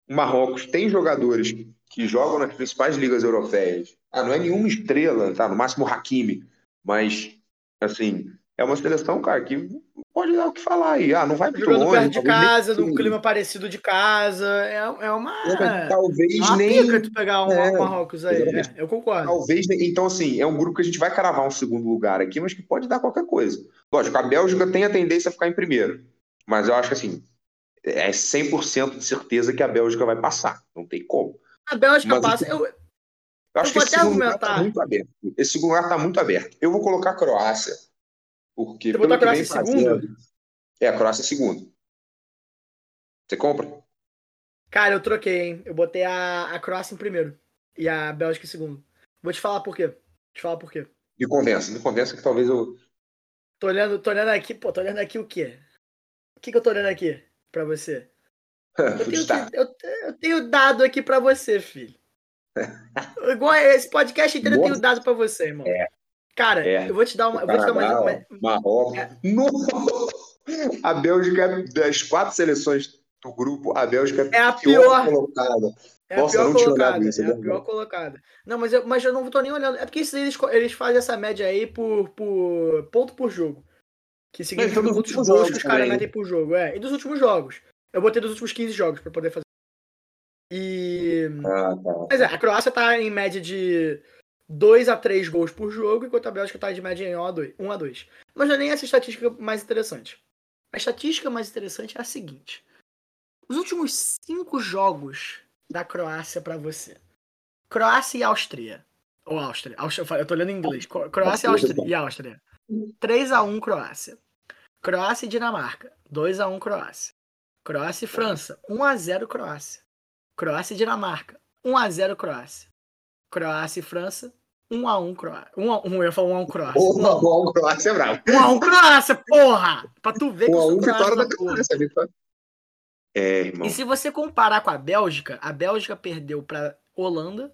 O Marrocos tem jogadores que jogam nas principais ligas europeias. Ah, não é nenhuma estrela, tá? No máximo Hakimi, mas assim, é uma seleção, cara, que pode dar o que falar aí. Ah, não vai muito Jogando longe. perto de casa, num clima parecido de casa. É, é uma. É, talvez é uma nem. Pica tu pegar um é, Marrocos aí. É, eu concordo. Talvez. Então, assim, é um grupo que a gente vai cravar um segundo lugar aqui, mas que pode dar qualquer coisa. Lógico, a Bélgica tem a tendência a ficar em primeiro. Mas eu acho que, assim, é 100% de certeza que a Bélgica vai passar. Não tem como. A Bélgica mas, passa. Eu, eu acho eu que esse segundo lugar tá muito aberto. Esse segundo lugar tá muito aberto. Eu vou colocar a Croácia. Porque. Você botou a Croácia em segundo? É, a Croácia em segundo. Você compra? Cara, eu troquei, hein? Eu botei a, a Croácia em primeiro. E a Bélgica em segundo. Vou te falar por quê. Vou te falar por quê. Me convença, me convença que talvez eu. Tô olhando, tô olhando aqui, pô, tô olhando aqui o quê? O que, que eu tô olhando aqui pra você? Eu tenho, eu, eu tenho dado aqui pra você, filho. Igual esse podcast inteiro eu tenho dado pra você, irmão. É. Cara, é. eu vou te dar uma. Eu vou te dar uma... Marrocos. É. A Bélgica, das quatro seleções do grupo, a Bélgica é a pior, pior colocada. É a Nossa, pior colocada. Isso, é a pior colocada. Não, mas eu, mas eu não tô nem olhando. É porque eles, eles fazem essa média aí por, por ponto por jogo. Que significa é, quantos gols que os caras metem por jogo. É, e dos últimos jogos. Eu botei dos últimos 15 jogos pra poder fazer. E. Ah, tá. Mas é, a Croácia tá em média de 2 a 3 gols por jogo, enquanto a Bélgica tá de média em 1 a 2. 1 a 2. Mas não é nem essa estatística mais interessante. A estatística mais interessante é a seguinte: os últimos cinco jogos da Croácia para você. Croácia e Áustria. Ou Áustria. Áustria. Eu tô olhando em inglês. Croácia Áustria, e Áustria. 3 a 1 Croácia. Croácia e Dinamarca. 2 a 1 Croácia. Croácia e França. 1 a 0 Croácia. Croácia e Dinamarca. 1 a 0 Croácia. Croácia e França. 1x1 Croácia. 1x1, eu ia falar 1x1 Croácia. 1x1 Croácia é bravo. 1x1 Croácia, porra! Pra tu ver que 1x1 vitória da Croácia. É, irmão. E se você comparar com a Bélgica, a Bélgica perdeu pra Holanda,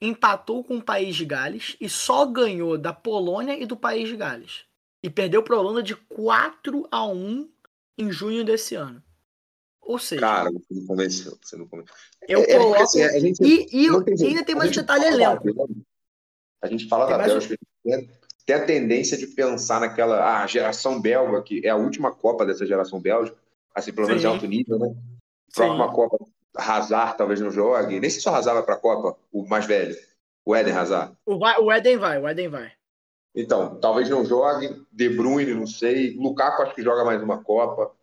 empatou com o País de Gales e só ganhou da Polônia e do País de Gales. E perdeu pra Holanda de 4 a 1 em junho desse ano. Ou seja. Cara, você não convenceu. Você não convenceu. Eu é, coloco. É assim, e, e, e ainda tem mais detalhe elenco. A gente fala tem da Bélgica, tem, tem a tendência de pensar naquela ah, geração belga, que é a última Copa dessa geração belga, assim, pelo menos de alto nível, né? Próxima Copa, Hazard talvez não jogue. Nem se só Hazard vai para a Copa, o mais velho, o Eden Hazard. O, vai, o Eden vai, o Eden vai. Então, talvez não jogue. De Bruyne, não sei. Lukaku acho que joga mais uma Copa.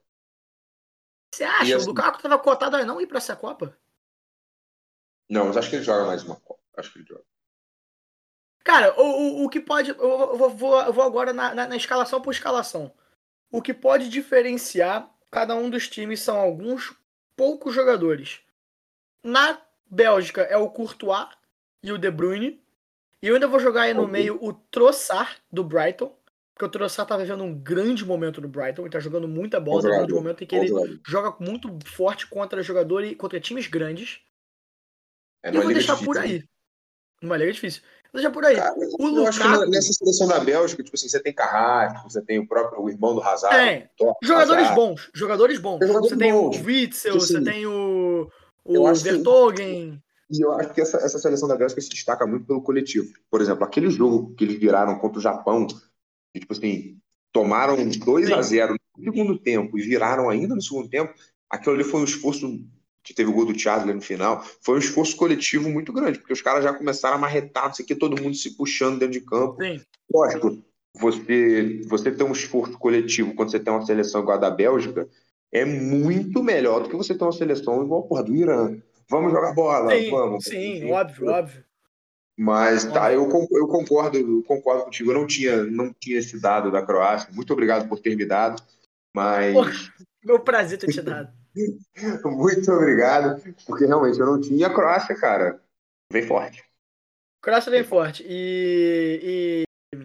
Você acha? Assim, o Lukaku estava cotado a não ir para essa Copa? Não, mas acho que ele joga mais uma Copa. Acho que ele joga. Cara, o, o, o que pode. Eu vou, vou, eu vou agora na, na, na, escalação por escalação. O que pode diferenciar cada um dos times são alguns poucos jogadores. Na Bélgica é o Courtois e o De Bruyne. E eu ainda vou jogar aí no okay. meio o Trossard do Brighton. Porque o Trossard tá vivendo um grande momento no Brighton. Ele tá jogando muita bola. Tá um momento em que ele joga muito forte contra jogadores, contra times grandes. É e eu vou deixar difícil, por aí. Numa liga difícil. Deixa por aí. Cara, o eu acho que nessa seleção da Bélgica, tipo assim, você tem Carrasco, você tem o próprio o irmão do Hazard. Tem. Jogadores Hazard. bons. Jogadores bons. Você tem o Witzel, tipo assim, você tem o, o Vertogen. E eu acho que essa, essa seleção da Bélgica se destaca muito pelo coletivo. Por exemplo, aquele jogo que eles viraram contra o Japão, que, tipo assim, tomaram 2 a 0 no segundo tempo e viraram ainda no segundo tempo, aquilo ali foi um esforço que teve o gol do Thiago no final, foi um esforço coletivo muito grande, porque os caras já começaram a marretar, não sei o que, todo mundo se puxando dentro de campo. Sim. Lógico, você, você ter um esforço coletivo quando você tem uma seleção igual a da Bélgica é muito melhor do que você ter uma seleção igual a porra do Irã. Vamos jogar bola, sim, vamos. Sim, óbvio, óbvio. Mas tá, eu, eu concordo, eu concordo contigo. Eu não tinha, não tinha esse dado da Croácia. Muito obrigado por ter me dado. Mas. Meu prazer ter te dado. Muito obrigado, porque realmente eu não tinha. a Croácia, cara, vem forte. Croácia vem forte. E, e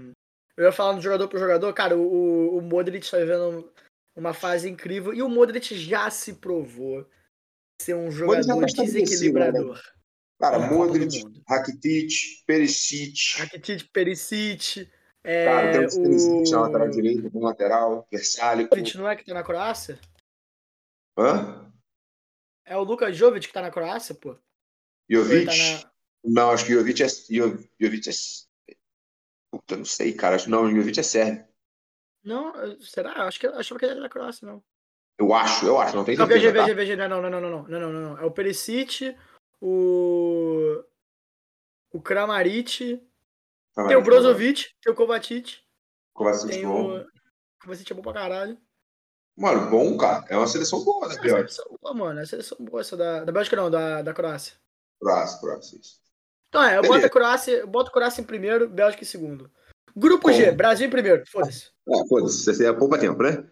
eu ia falando de jogador por jogador, cara, o, o Modric está vivendo uma fase incrível e o Modric já se provou ser um jogador tá desequilibrador. Né? Cara, é, Modric, Rakitic, Perisic. Rakitic, Perisic. É, cara, tem o Perisic na lateral direita, no lateral, Versalho. Modric não é que tá na Croácia? Hã? É o Lucas Jovic que tá na Croácia, pô? Jovic? Tá na... Não, acho que Jovic é. Jovic é. Puta, não sei, cara. Acho... Não, Jovic é sério. Não, será? Acho que achava que ele era da Croácia, não. Eu acho, eu acho, não tem não, certeza. Tá? Não, não, não, não, não, não, não, não. É o Perisic, o. O Kramaric. Kramaric tem o é né? Brozovic, tem o Kovacic. Kovacic é tem bom. O... Kovacic é bom pra caralho. Mano, bom, cara. É uma seleção boa, né, é seleção boa, mano. É uma seleção boa essa da, da Bélgica, não, da, da Croácia. Croácia, Croácia, isso. Então é, eu boto a Croácia, eu boto a Croácia em primeiro, Bélgica em segundo. Grupo G, Brasil em primeiro, foda-se. É, foda-se, você é poupa tempo, né?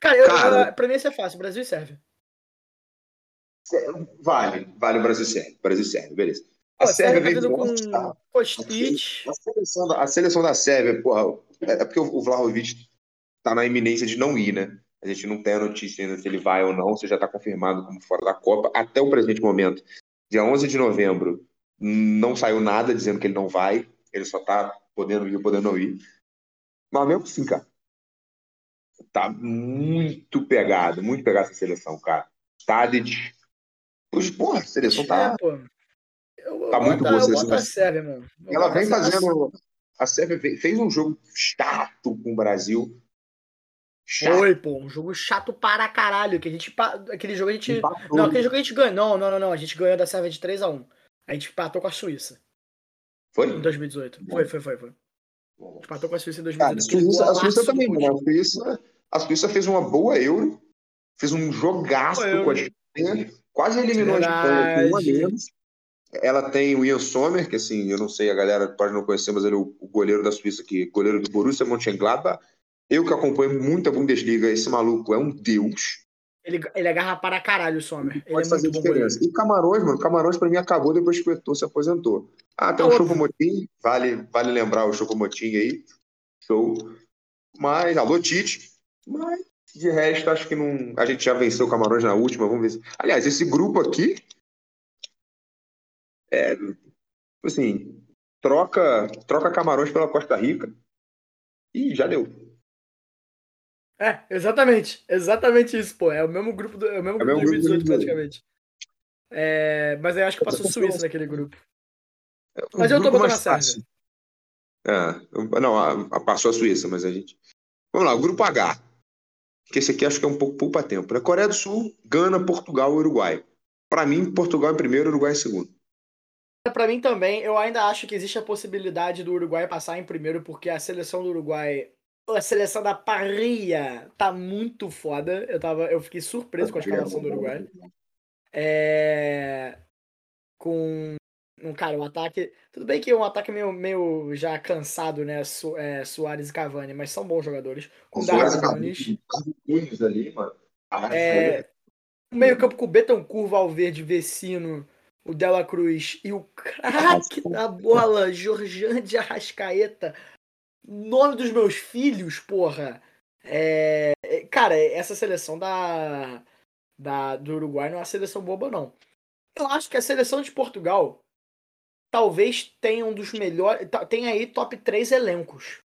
Cara, eu, Cara, pra mim isso é fácil, Brasil e Sérvia. Vale, vale o Brasil e Sérvia. Brasil e Sérvia, beleza. A Pô, Sérvia vem com Kostic. A seleção, da, a seleção da Sérvia, porra, é, é porque o Vlahovic tá na iminência de não ir, né? A gente não tem a notícia ainda se ele vai ou não, se já está confirmado como fora da Copa. Até o presente momento, dia 11 de novembro, não saiu nada dizendo que ele não vai. Ele só está podendo ir, podendo não ir. Mas mesmo assim, cara, tá muito pegado, muito pegado essa seleção, cara. Tadic. Hoje, porra, a seleção tá. É, eu, tá muito boa a seleção. Mano. Ela vem fazendo. A Sérvia fez um jogo chato com o Brasil. Chato. Foi, pô, um jogo chato para caralho. Que a gente. Aquele jogo a gente. Empatou. Não, aquele jogo a gente ganhou. Não, não, não, não. A gente ganhou da Sérvia de 3x1. A gente empatou com a Suíça. Foi? Em 2018. Foi, foi, foi, foi. Empatou com a Suíça em 2018. a Suíça, a Suíça também, né? A Suíça, a Suíça fez uma boa Euro, fez um jogaço com a Espanha, quase eliminou Verdade. a Espanha com uma menos. Ela tem o Ian Sommer, que assim, eu não sei, a galera pode não conhecer, mas ele é o, o goleiro da Suíça, que goleiro do Borussia Mönchengladbach. Eu que acompanho muito a Bundesliga, esse maluco é um deus. Ele, ele agarra para caralho o Sommer. Pode é fazer diferença. E Camarões, mano, Camarões pra mim acabou depois que o Eto'o se aposentou. Ah, tem o Chocomotim, vale, vale lembrar o Chocomotim aí. Show. Mas, alô, Tite. Mas, de resto, acho que não. A gente já venceu o Camarões na última, vamos ver. Aliás, esse grupo aqui. É. Assim, troca, troca Camarões pela Costa Rica. E já deu. É, exatamente. Exatamente isso, pô. É o mesmo grupo do, é o mesmo é grupo é 2018, praticamente. É, mas eu acho que passou Suíça naquele grupo. É mas eu tô botando a Sérvia. É, não, a, a, passou a Suíça, mas a gente. Vamos lá, o grupo H. Que esse aqui acho que é um pouco poupa tempo. É Coreia do Sul, Gana, Portugal e Uruguai. Para mim, Portugal em primeiro, Uruguai em segundo. Para mim também, eu ainda acho que existe a possibilidade do Uruguai passar em primeiro, porque a seleção do Uruguai, a seleção da Parria, tá muito foda. Eu, tava, eu fiquei surpreso com a escalação do Uruguai. É... Com um cara, um ataque. Tudo bem que é um ataque meio, meio já cansado, né? Su, é, Soares e Cavani, mas são bons jogadores. Com Darwin Nunes. ali, mano. É, o meio-campo com o Betancourt, Valverde, Vecino, o Dela Cruz e o craque da bola, Jorjan de Arrascaeta. Nome dos meus filhos, porra. É, cara, essa seleção da, da, do Uruguai não é uma seleção boba, não. Eu acho que a seleção de Portugal talvez tenha um dos melhores. Tem aí top 3 elencos.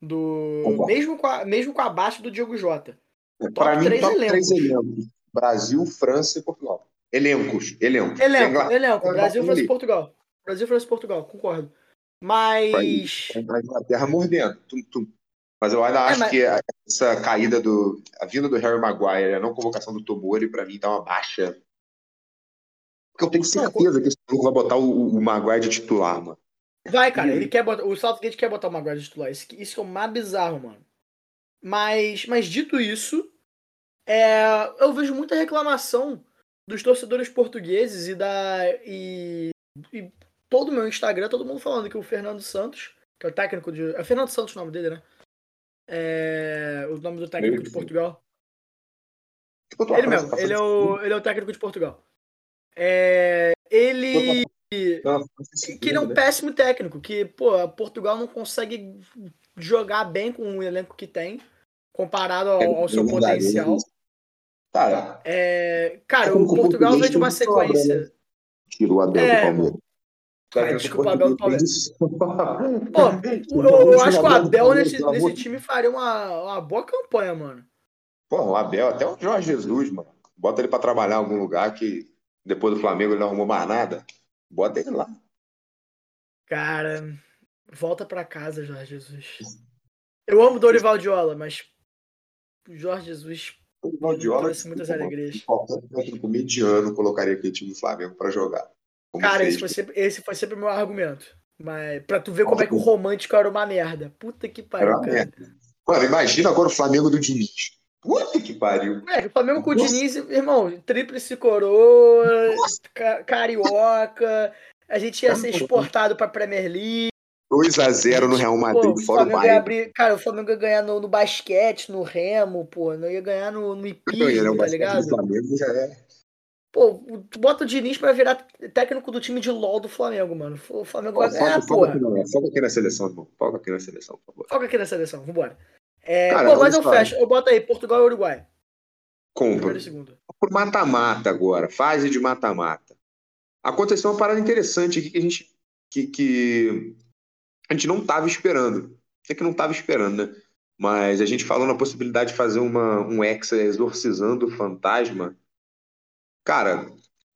Do, mesmo, com a, mesmo com abaixo do Diogo Jota. Para mim, 3 top elencos. 3 elencos. Brasil, França e Portugal. Elencos. Elenco. Elenco, elenco. Brasil, França e Portugal. Brasil, França e Portugal, concordo. Mas. A Inglaterra mordendo. Tum, tum. Mas eu ainda é, acho mas... que essa caída do. A vinda do Harry Maguire, a não convocação do Tomori, para mim, dá uma baixa porque eu tenho certeza que esse maluco vai botar o, o Maguire de titular, mano. Vai, cara. Ele quer botar, o Southgate quer botar o Maguire de titular. Isso, isso é o mais bizarro, mano. Mas, mas dito isso, é, eu vejo muita reclamação dos torcedores portugueses e da. E, e todo o meu Instagram, todo mundo falando que o Fernando Santos, que é o técnico de. É Fernando Santos o nome dele, né? É, o nome do técnico de Portugal. Ele mesmo, ele é, o, ele é o técnico de Portugal. É, ele. Que ele é um péssimo técnico, que, pô, Portugal não consegue jogar bem com o elenco que tem, comparado ao, ao seu potencial. Cara, é, cara o Portugal vem de uma sequência. Tirou a é, do Palmeiras. Cara, do Palmeiras. Pô, eu, eu acho que o Abel nesse, nesse time faria uma, uma boa campanha, mano. Pô, o Abel, até o Jorge Jesus, mano. Bota ele pra trabalhar em algum lugar que depois do Flamengo ele não arrumou mais nada, bota ele lá. Cara, volta para casa, Jorge Jesus. Eu amo Dorival Diola, mas o Jorge Jesus Dorival Diola trouxe muitas alegrias. Qualquer técnico mediano colocaria aquele time do Flamengo para jogar. Cara, esse foi, sempre, esse foi sempre o meu argumento. Mas pra tu ver como é que o romântico era uma merda. Puta que pariu, cara. Merda. Mano, imagina agora o Flamengo do Diniz. Puta que pariu. É, o Flamengo com o Diniz, irmão, tríplice coroa, ca carioca. A gente ia ser exportado pra Premier League. 2x0 no Real Madrid, pô, fora o Bayern. Abrir, cara, o Flamengo ia ganhar no, no, basquete, no remo, pô. Não ia ganhar no, no hipismo, né? tá ligado? O Flamengo já é. Pô, tu bota o Diniz pra virar técnico do time de LOL do Flamengo, mano. O Flamengo vai ganhar, pô. Foca aqui na seleção, irmão. Foca aqui na seleção, por favor. Foca aqui na seleção, vambora. É, Cara, pô, mas eu fecho. Eu boto aí Portugal e Uruguai. Compra. Por mata-mata agora. Fase de mata-mata. Aconteceu uma parada interessante aqui que a gente... Que, que a gente não estava esperando. É que não estava esperando, né? Mas a gente falou na possibilidade de fazer uma, um Hexa exorcizando o fantasma Cara,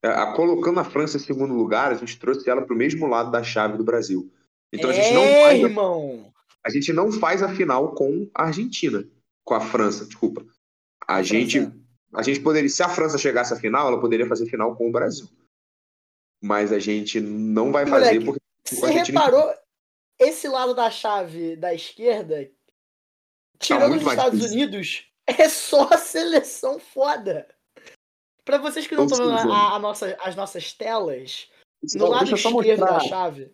a, é, a, colocando a França em segundo lugar, a gente trouxe ela para o mesmo lado da chave do Brasil. Então a gente não é, faz. Irmão. A, gente não faz a final com a Argentina. Com a França, desculpa. A, a gente. França. A gente poderia. Se a França chegasse à final, ela poderia fazer final com o Brasil. Mas a gente não vai fazer Moleque, porque. Você reparou esse lado da chave da esquerda? Tá tirando tá os Estados difícil. Unidos, é só a seleção foda. Para vocês que não estão vendo a, a nossa, as nossas telas, no lado esquerdo da chave.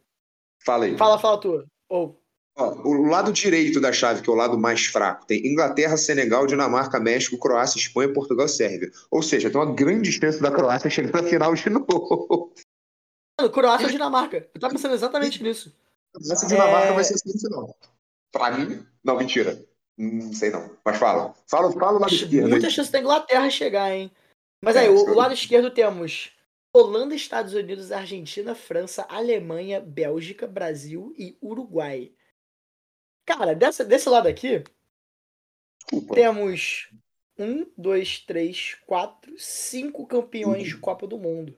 Fala aí. Fala, fala tu. Ou. o lado direito da chave, que é o lado mais fraco, tem Inglaterra, Senegal, Dinamarca, México, Croácia, Espanha, Portugal e Sérvia. Ou seja, tem uma grande chance da Croácia chegar na final de novo. Mano, Croácia ou Dinamarca. Eu tava pensando exatamente nisso. Dinamarca é... vai ser semifinal. Pra mim, não, mentira. Não sei não. Mas fala. Fala, fala o lado esquerdo. Muita chance da Inglaterra chegar, hein? Mas aí, é, o, o lado esquerdo temos Holanda, Estados Unidos, Argentina, França, Alemanha, Bélgica, Brasil e Uruguai. Cara, dessa, desse lado aqui, Desculpa. temos um, dois, três, quatro, cinco campeões uhum. de Copa do Mundo.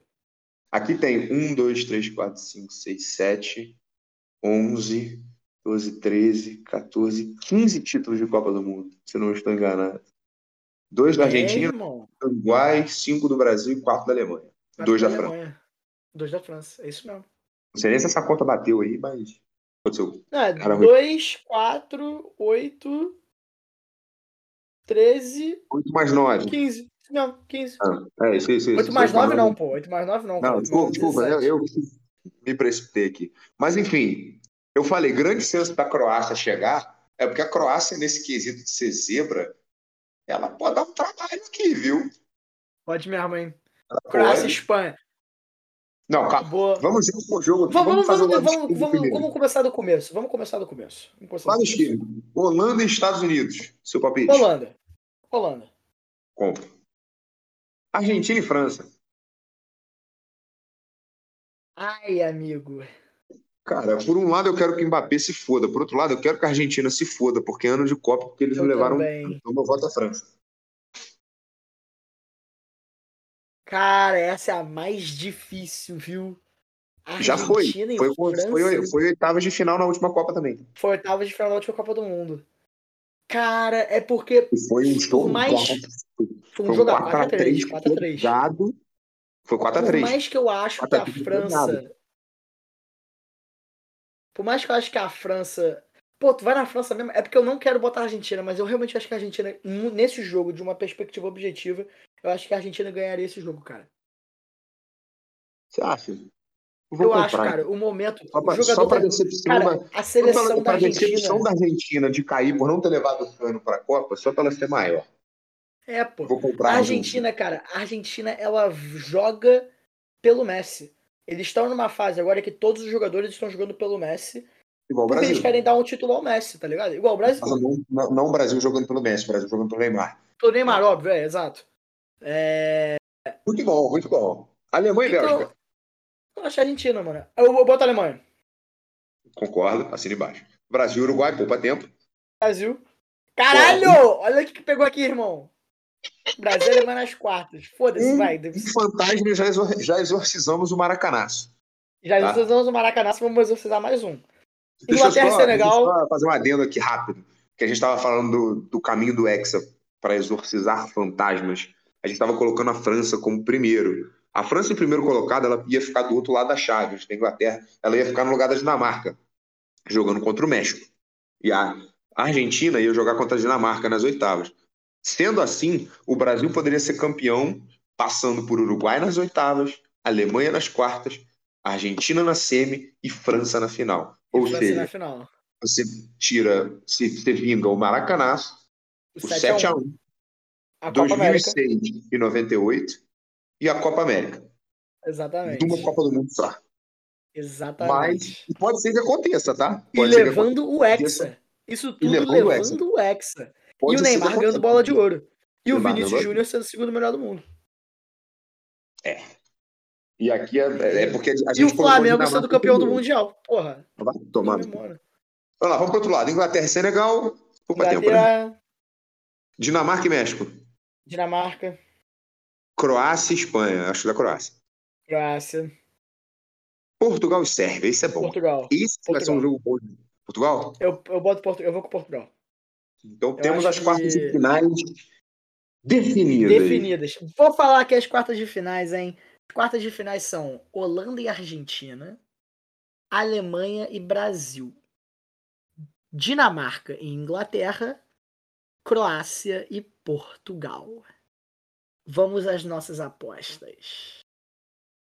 Aqui tem um, dois, três, quatro, cinco, seis, sete, onze, doze, treze, 14, 15 títulos de Copa do Mundo, se não estou enganado. Dois da é, Argentina, é, Uruguai, cinco do Brasil e quatro da Alemanha. Quatro dois da, da França. Dois da França, é isso mesmo. Não sei nem se essa conta bateu aí, mas. Aconteceu. É, dois, quatro, oito, treze. Oito mais nove. Quinze. Não, quinze. Ah, é, isso, isso. Oito mais nove não, pô. Oito mais nove não. Não, desculpa, desculpa eu, eu me precipitei aqui. Mas enfim, eu falei, grande chance da Croácia chegar é porque a Croácia, nesse quesito de ser zebra, ela pode dar um trabalho aqui, viu? Pode mesmo, hein? Croácia e Espanha. Não, calma. Boa. Vamos jogo por jogo. Vamos, vamos, fazer vamos, vamos, vamos, vamos, começar do começo. Vamos começar do começo. Lado esquerdo. Holanda e Estados Unidos. Seu palpite. Holanda. Holanda. Compra. Argentina e França. Ai, amigo. Cara, por um lado eu quero que o Mbappé se foda, por outro lado eu quero que a Argentina se foda, porque é ano de Copa, porque eles eu levaram também. uma volta à França. Cara, essa é a mais difícil, viu? Argentina Já foi. Foi, foi, foi oitavas de final na última Copa também. Foi oitavas de final na última Copa do Mundo. Cara, é porque. Foi um jogo. Mais... Foi um, jogo 4x3. 4x3. Foi 4x3. Por mais que eu acho que a França por mais que eu acho que a França. Pô, tu vai na França mesmo. É porque eu não quero botar a Argentina, mas eu realmente acho que a Argentina, nesse jogo, de uma perspectiva objetiva, eu acho que a Argentina ganharia esse jogo, cara. Você acha? Eu, eu acho, cara, o momento. Só pra, o jogador, só pra decepção, cara, a seleção da Argentina. decepção da Argentina de cair por não ter levado o cano pra Copa, só pra ela ser maior. É, pô. Vou comprar a Argentina, cara, a Argentina, ela joga pelo Messi. Eles estão numa fase agora que todos os jogadores estão jogando pelo Messi. Igual o Brasil. eles querem dar um título ao Messi, tá ligado? Igual o Brasil. Não, não, o Brasil jogando pelo Messi, o Brasil jogando pelo Neymar. Pelo Neymar, óbvio, é, exato. É... Muito bom, muito bom. Alemanha e então, Bélgica. Eu acho a Argentina, mano. Eu, eu boto a Alemanha. Concordo, assina embaixo. Brasil, Uruguai, poupa tempo. Brasil. Caralho! Olha o que pegou aqui, irmão. Brasil leva nas quartas. Foda-se, vai. Um fantasma já, exor já exorcizamos o Maracanaço. Já tá? exorcizamos o Maracanaço, vamos exorcizar mais um. Deixa Inglaterra e Senegal. Deixa eu fazer um adendo aqui rápido. que a gente estava falando do, do caminho do Hexa para exorcizar fantasmas, a gente estava colocando a França como primeiro. A França, em primeiro colocado, ela ia ficar do outro lado da chave, da Inglaterra, ela ia ficar no lugar da Dinamarca, jogando contra o México. E a Argentina ia jogar contra a Dinamarca nas oitavas. Sendo assim, o Brasil poderia ser campeão, passando por Uruguai nas oitavas, Alemanha nas quartas, Argentina na semi e França na final. Ou seja, final. você tira, se você vinga o Maracanaço, o 7 x 1 a 2006 e 98 e a Copa América. Exatamente. De uma Copa do Mundo só. Exatamente. Mas pode ser que aconteça, tá? Pode e levando o Hexa. Isso tudo levando, levando, o Hexa. Pode e o Neymar ganhando bola de ouro. E o Vinícius Júnior sendo o segundo melhor do mundo. É. E aqui é, é porque a gente. E o Flamengo sendo campeão do Mundial. Porra. Vai tomar. Vamos lá, vamos pro outro lado. Inglaterra e Senegal. Pouco tempo, né? Dinamarca e México. Dinamarca. Croácia e Espanha. Acho da Croácia. Croácia. Portugal e Sérvia. Isso é bom. Portugal. Isso vai ser um jogo bom. Portugal? Eu, eu, boto Portugal. eu vou com Portugal. Então temos as quartas que... de finais definidas. Definidas. Vou falar aqui as quartas de finais, hein? As quartas de finais são Holanda e Argentina, Alemanha e Brasil, Dinamarca e Inglaterra, Croácia e Portugal. Vamos às nossas apostas.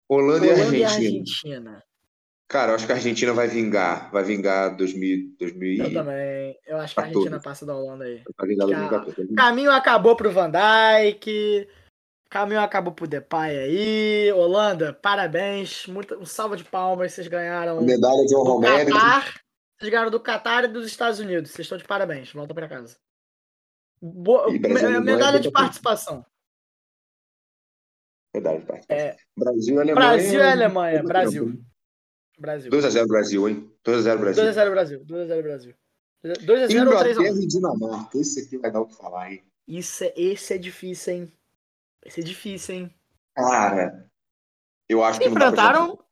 Holanda, Holanda e, Argentina. Cara, eu acho que a Argentina vai vingar. Vai vingar 2000, 2000 Eu também. Eu acho que a Argentina passa da Holanda aí. Vingar 2014. Caminho acabou pro Van Dijk. Caminho acabou pro Depay aí. Holanda, parabéns. Muito, um salve de palmas. Vocês ganharam. A medalha de honra médico. Vocês ganharam do Qatar e dos Estados Unidos. Vocês estão de parabéns. Volta pra casa. Boa, medalha de participação. Medalha de participação. É, Brasil e Alemanha. Brasil e Alemanha. Brasil. Brasil. 2x0 Brasil, hein? 2x0 Brasil. 2x0 Brasil. 2x0 Brasil. 2x0 ou 3x1? e Dinamarca. Esse aqui vai dar o que falar, hein? Isso é, esse é difícil, hein? Esse é difícil, hein? Cara, eu acho se que não enfrentaram.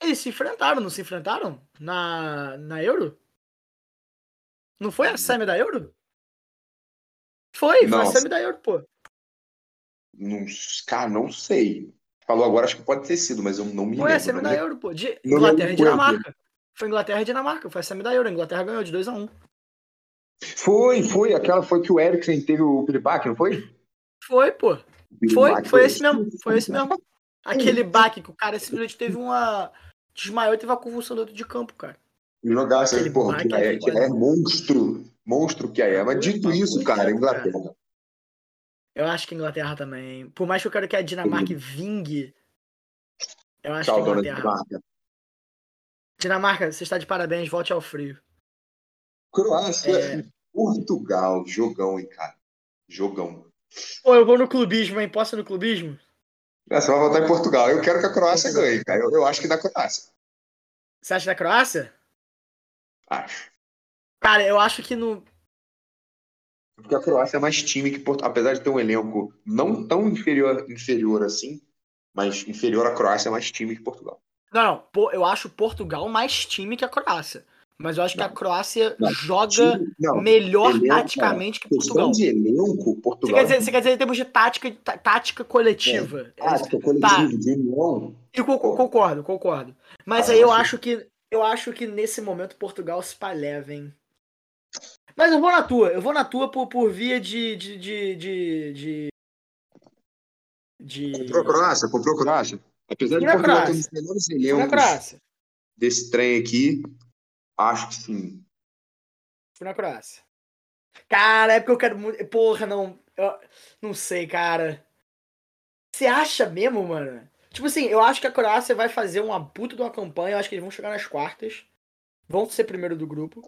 Eles se enfrentaram, não se enfrentaram? Na, na Euro? Não foi a semi da Euro? Foi, foi a semi da Euro, pô. Não, cara, não sei. Falou agora, acho que pode ter sido, mas eu não me lembro. Foi a semi da Euro, pô. De Inglaterra e Dinamarca. Foi Inglaterra e Dinamarca. Foi a semi da Euro. A Inglaterra ganhou de 2x1. Um. Foi, foi. Aquela foi que o Eriksen teve o piripaque, não foi? Foi, pô. Foi, foi esse mesmo. Foi esse mesmo. Aquele baque que o cara simplesmente teve uma. Desmaiou e teve uma convulsão dentro de campo, cara. Jogasse aí, porra, que, é, que é monstro. Monstro que é. Mas dito isso, cara, Inglaterra. Eu acho que Inglaterra também. Por mais que eu quero que a Dinamarca vingue, eu acho Tchau, que a Inglaterra. Dinamarca. Dinamarca, você está de parabéns, volte ao frio. Croácia é... Portugal, jogão, hein, cara. Jogão. Pô, eu vou no clubismo, hein? Posso ir no clubismo? É, você vai votar em Portugal. Eu quero que a Croácia ganhe, cara. Eu, eu acho que da Croácia. Você acha da Croácia? Acho. Cara, eu acho que no. Porque a Croácia é mais time que Portugal. Apesar de ter um elenco não tão inferior, inferior assim, mas inferior à Croácia é mais time que Portugal. Não, não. Eu acho Portugal mais time que a Croácia. Mas eu acho não. que a Croácia não, joga time, não, melhor elenco, taticamente que Portugal. de elenco, Portugal. Você quer dizer, você quer dizer em termos de tática, tática coletiva. É, tática coletiva, tá. de união. Eu concordo, concordo. Mas ah, aí eu acho que eu acho que nesse momento Portugal se paleva, hein? Mas eu vou na tua, eu vou na tua por, por via de. de, de, de, de... de... Comprou Croácia, comprou Croácia. Apesar de Portugal ter um dos melhores elencos desse trem aqui, acho que sim. Fui na Croácia. Cara, é porque eu quero muito. Porra, não. Eu... Não sei, cara. Você acha mesmo, mano? Tipo assim, eu acho que a Croácia vai fazer uma puta de uma campanha. Eu acho que eles vão chegar nas quartas. Vão ser primeiro do grupo.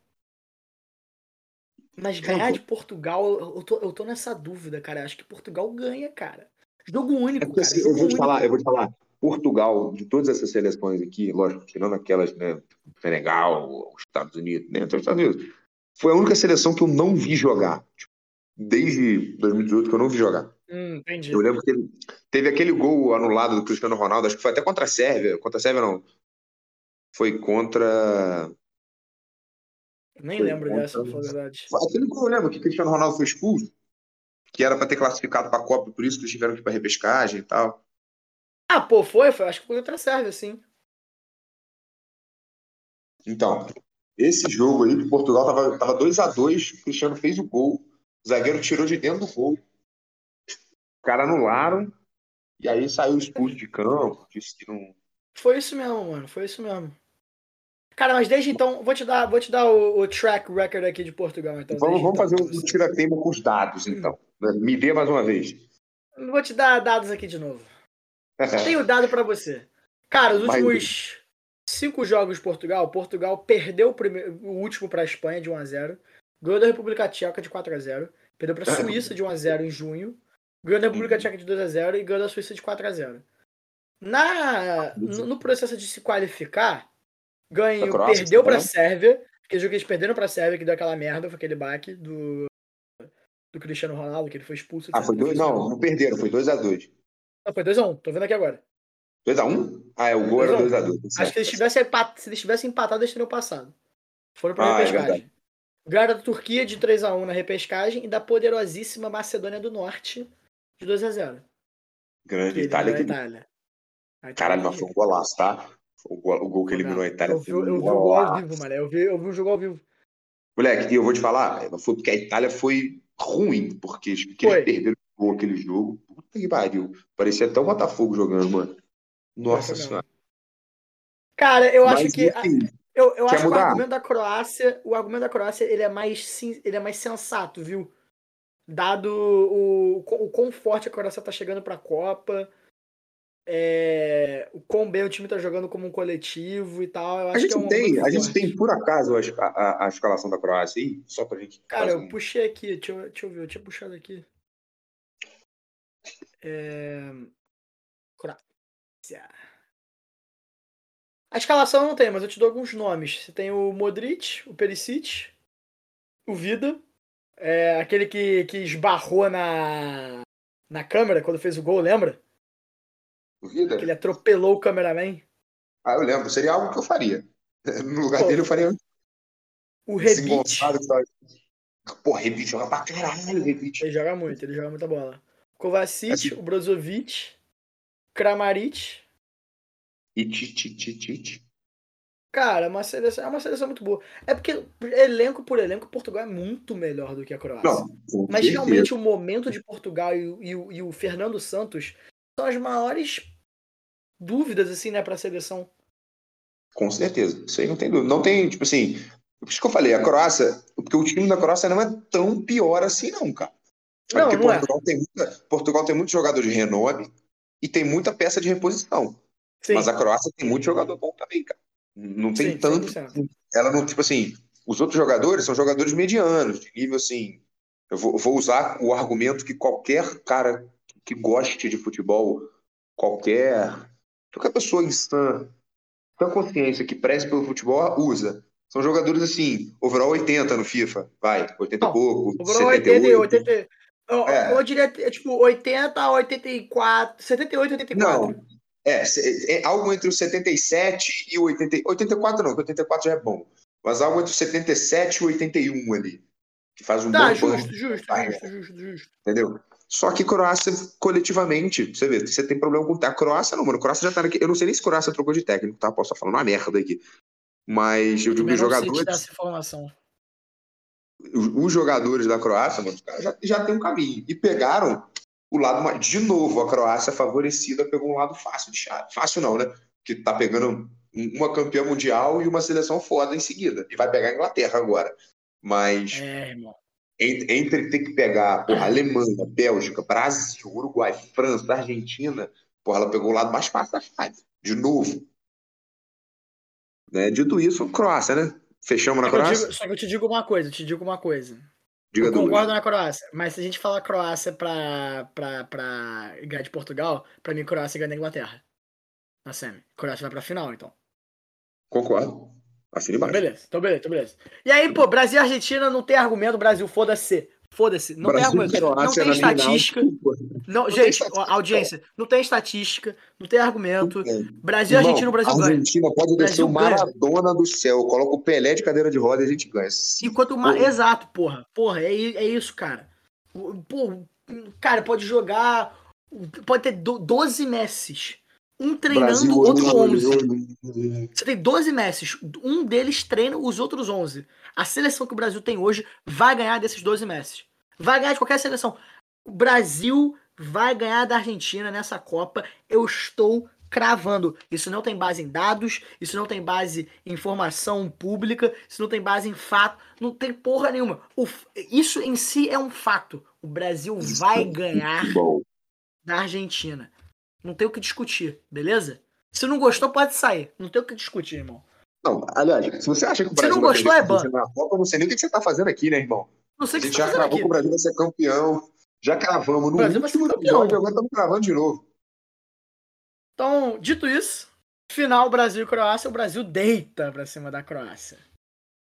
Mas ganhar de Portugal, eu tô, eu tô nessa dúvida, cara. Acho que Portugal ganha, cara. Jogo único, é porque, cara. Assim, eu vou te falar, eu vou te falar. Portugal, de todas essas seleções aqui, lógico, tirando aquelas, né, Senegal, os Estados Unidos, né, os Estados Unidos, foi a única seleção que eu não vi jogar. Tipo, desde 2018 que eu não vi jogar. Hum, entendi. Eu lembro que teve, teve, aquele gol anulado do Cristiano Ronaldo, acho que foi até contra a Sérvia. Contra a Sérvia, não. Foi contra. Nem foi lembro contra... dessa, na verdade. Aquele que eu lembro que Cristiano Ronaldo foi expulso, que era para ter classificado para a Copa, por isso que eles tiveram que ir para repescagem e tal. Ah, pô, foi, foi. Acho que foi outra Sérvia, sim. Então, esse jogo aí, Portugal tava, tava 2 a 2 o Cristiano fez o gol, o zagueiro tirou de dentro do gol. Os caras anularam, e aí saiu expulso de campo, disse que não. Foi isso mesmo, mano, foi isso mesmo. Cara, mas desde então, vou te dar, vou te dar o, o track record aqui de Portugal. Então, vamos vamos então, fazer um tira-teima com os dados, então. Me dê mais uma vez. Vou te dar dados aqui de novo. Tenho dado para você. Cara, os últimos cinco jogos de Portugal, Portugal perdeu o, primeiro, o último para a Espanha de 1 a 0 ganhou da República Tcheca de 4 a 0 perdeu para a Suíça de 1 a 0 em junho, ganhou da República uhum. Tcheca de 2 a 0 e ganhou da Suíça de 4 a 0 Na, no, no processo de se qualificar, ganhou, perdeu para a Sérvia, porque o jogo que eles perderam para a Sérvia, que deu aquela merda, foi aquele baque do, do Cristiano Ronaldo, que ele foi expulso. Ah, foi dois, não, não perderam, foi 2x2. Não, foi 2x1, um, tô vendo aqui agora. 2x1? Ah, é, o gol era 2x2. Tá Acho que se eles tivessem, se eles tivessem empatado, eles teriam passado. Foram pra ah, é repescagem. É Ganharam da Turquia de 3x1 na repescagem e da poderosíssima Macedônia do Norte de 2x0. Grande Itália. Que... Itália. Caralho, mas foi um golaço, tá? O gol, o gol que eliminou a Itália. Eu vi, eu vi o gol ao vivo, mano. Eu vi, eu vi o jogo ao vivo. Moleque, e eu vou te falar, foi porque a Itália foi ruim, porque eles perderam aquele jogo. Puta que pariu. Parecia até o Botafogo jogando, mano. Nossa senhora. Cara, eu Mas, acho que. Enfim, eu, eu acho mudar? que o argumento da Croácia, o argumento da Croácia, ele é mais, ele é mais sensato, viu? Dado o, o quão forte a Croácia tá chegando pra Copa, é, o quão bem o time tá jogando como um coletivo e tal. a gente, é tem, a gente tem, por acaso, a, a, a, escalação da Croácia aí? Só pra gente. Cara, eu um... puxei aqui, deixa eu, deixa eu ver, eu tinha puxado aqui. É... Croácia. A escalação não tem, mas eu te dou alguns nomes. Você tem o Modric, o Perisic, o Vida, é, aquele que, que esbarrou na, na câmera quando fez o gol, lembra? O Vida? Que ele atropelou o cameraman. Ah, eu lembro. Seria algo que eu faria. No lugar Pô, dele, eu faria. O Rebite. Pô, Rebite joga pra caralho, Rebite. Ele joga muito, ele joga muita bola. Kovacic, assim. o Brozovic, Kramaric. E Tite, Cara, é uma seleção, é uma seleção muito boa. É porque, elenco por elenco, Portugal é muito melhor do que a Croácia. Não, Mas realmente o momento de Portugal e, e, e, o Fernando Santos são as maiores dúvidas, assim, né, pra seleção. Com certeza. Isso aí não tem dúvida. Não tem, tipo assim. Por isso que eu falei, a Croácia. Porque o time da Croácia não é tão pior assim, não, cara. Não, Porque não é. Portugal, é. tem muita, Portugal tem muito jogador de renome e tem muita peça de reposição. Sim. Mas a Croácia tem muito jogador bom também, cara. Não tem Sim, tanto. 100%. Ela não, tipo assim, os outros jogadores são jogadores medianos, de nível assim. Eu vou, vou usar o argumento que qualquer cara que goste de futebol, qualquer. Qualquer pessoa em sã, consciência que preze pelo futebol usa. São jogadores assim, overall 80 no FIFA, vai, 80 e pouco. Overall 78, 80, 80, eu, é. eu diria, tipo, 80 a 84, 78 84. Não, é, é, algo entre o 77 e o 80, 84 não, 84 já é bom. Mas algo entre o 77 e o 81 ali. Que faz um tá, bom justo, justo, justo, justo, justo. Entendeu? Só que Croácia, coletivamente, você vê, você tem problema com a Croácia, não, mano. A Croácia já tá aqui. Eu não sei nem se Croácia trocou de técnico, tá? Posso estar falando uma merda aqui. Mas eu digo os jogadores. Essa informação os jogadores da Croácia, mano, já, já tem um caminho. E pegaram o lado. De novo, a Croácia favorecida pegou um lado fácil de chave. Fácil não, né? Que tá pegando uma campeã mundial e uma seleção foda em seguida. E vai pegar a Inglaterra agora. Mas. É, irmão. Entre, entre ter que pegar porra, Alemanha, Bélgica, Brasil, Uruguai, França, Argentina, porra, ela pegou o lado mais fácil da chave. De novo. Né? Dito isso, Croácia, né? Fechamos na Croácia? Digo, só que eu te digo uma coisa, eu te digo uma coisa. Diga eu concordo na Croácia, mas se a gente falar Croácia pra, pra, pra ganhar de Portugal, pra mim Croácia ganha da Inglaterra. Na semi. Croácia vai pra final, então. Concordo. Assim embaixo. Beleza, então beleza, então beleza. E aí, pô, Brasil e Argentina não tem argumento, Brasil, foda-se. Foda-se, não tem argumento. Não tem estatística. Não, não gente, audiência, não tem estatística, não tem argumento. Brasil, Irmão, Argentina, o Brasil ganha. A Argentina pode descer o Maradona ganha. do céu, coloca o Pelé de cadeira de roda e a gente ganha. Enquanto. Exato, porra. Porra, é, é isso, cara. Pô, cara, pode jogar. Pode ter 12 Messis. Um treinando, Brasil, outro 11. Você tem 12 Messis. Um deles treina os outros 11. A seleção que o Brasil tem hoje vai ganhar desses 12 Messi. Vai ganhar de qualquer seleção. O Brasil vai ganhar da Argentina nessa Copa. Eu estou cravando. Isso não tem base em dados, isso não tem base em informação pública, isso não tem base em fato, não tem porra nenhuma. O, isso em si é um fato. O Brasil vai ganhar da Argentina. Não tem o que discutir, beleza? Se não gostou, pode sair. Não tem o que discutir, irmão. Não, aliás, se você acha que o Brasil. Se não gostou, é ban. Na Copa, eu não sei nem o que você está fazendo aqui, né, irmão? Não sei o que você tá já cravou que o Brasil vai ser campeão. Já cravamos no Brasil último episódio, agora estamos cravando de novo. Então, dito isso, final Brasil e Croácia, o Brasil deita pra cima da Croácia.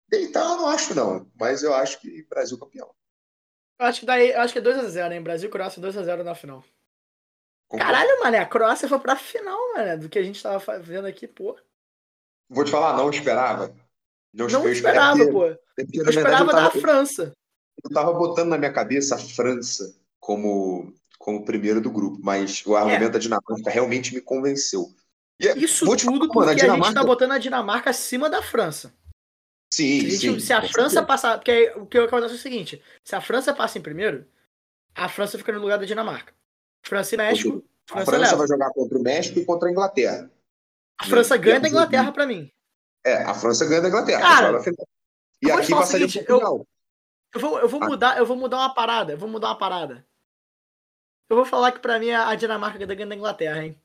Deitar eu não acho, não. Mas eu acho que Brasil campeão. Eu acho que daí, eu acho que é 2x0, hein? Brasil e Croácia 2x0 na final. Caralho, mano, a Croácia foi pra final, mano, do que a gente tava vendo aqui, pô. Vou te falar, não esperava. Não, não esperava, porque, pô. Porque, eu esperava da França. Eu tava botando na minha cabeça a França como, como primeiro do grupo, mas o argumento é. da Dinamarca realmente me convenceu. E é, Isso tudo falar, porque mano, a, Dinamarca... a gente tá botando a Dinamarca acima da França. Sim, se a, gente, sim, se a França passar. Porque o que acontece é o seguinte: se a França passa em primeiro, a França fica no lugar da Dinamarca. França e México. A França, vai jogar contra o México e contra a Inglaterra. A França ganha da Inglaterra para mim. É, a França ganha da Inglaterra. Cara, e aqui passaria seguinte, Eu, eu, vou, eu, vou mudar, eu vou mudar uma parada. Eu vou mudar uma parada. Eu vou falar que para mim a Dinamarca ganha da Inglaterra, hein?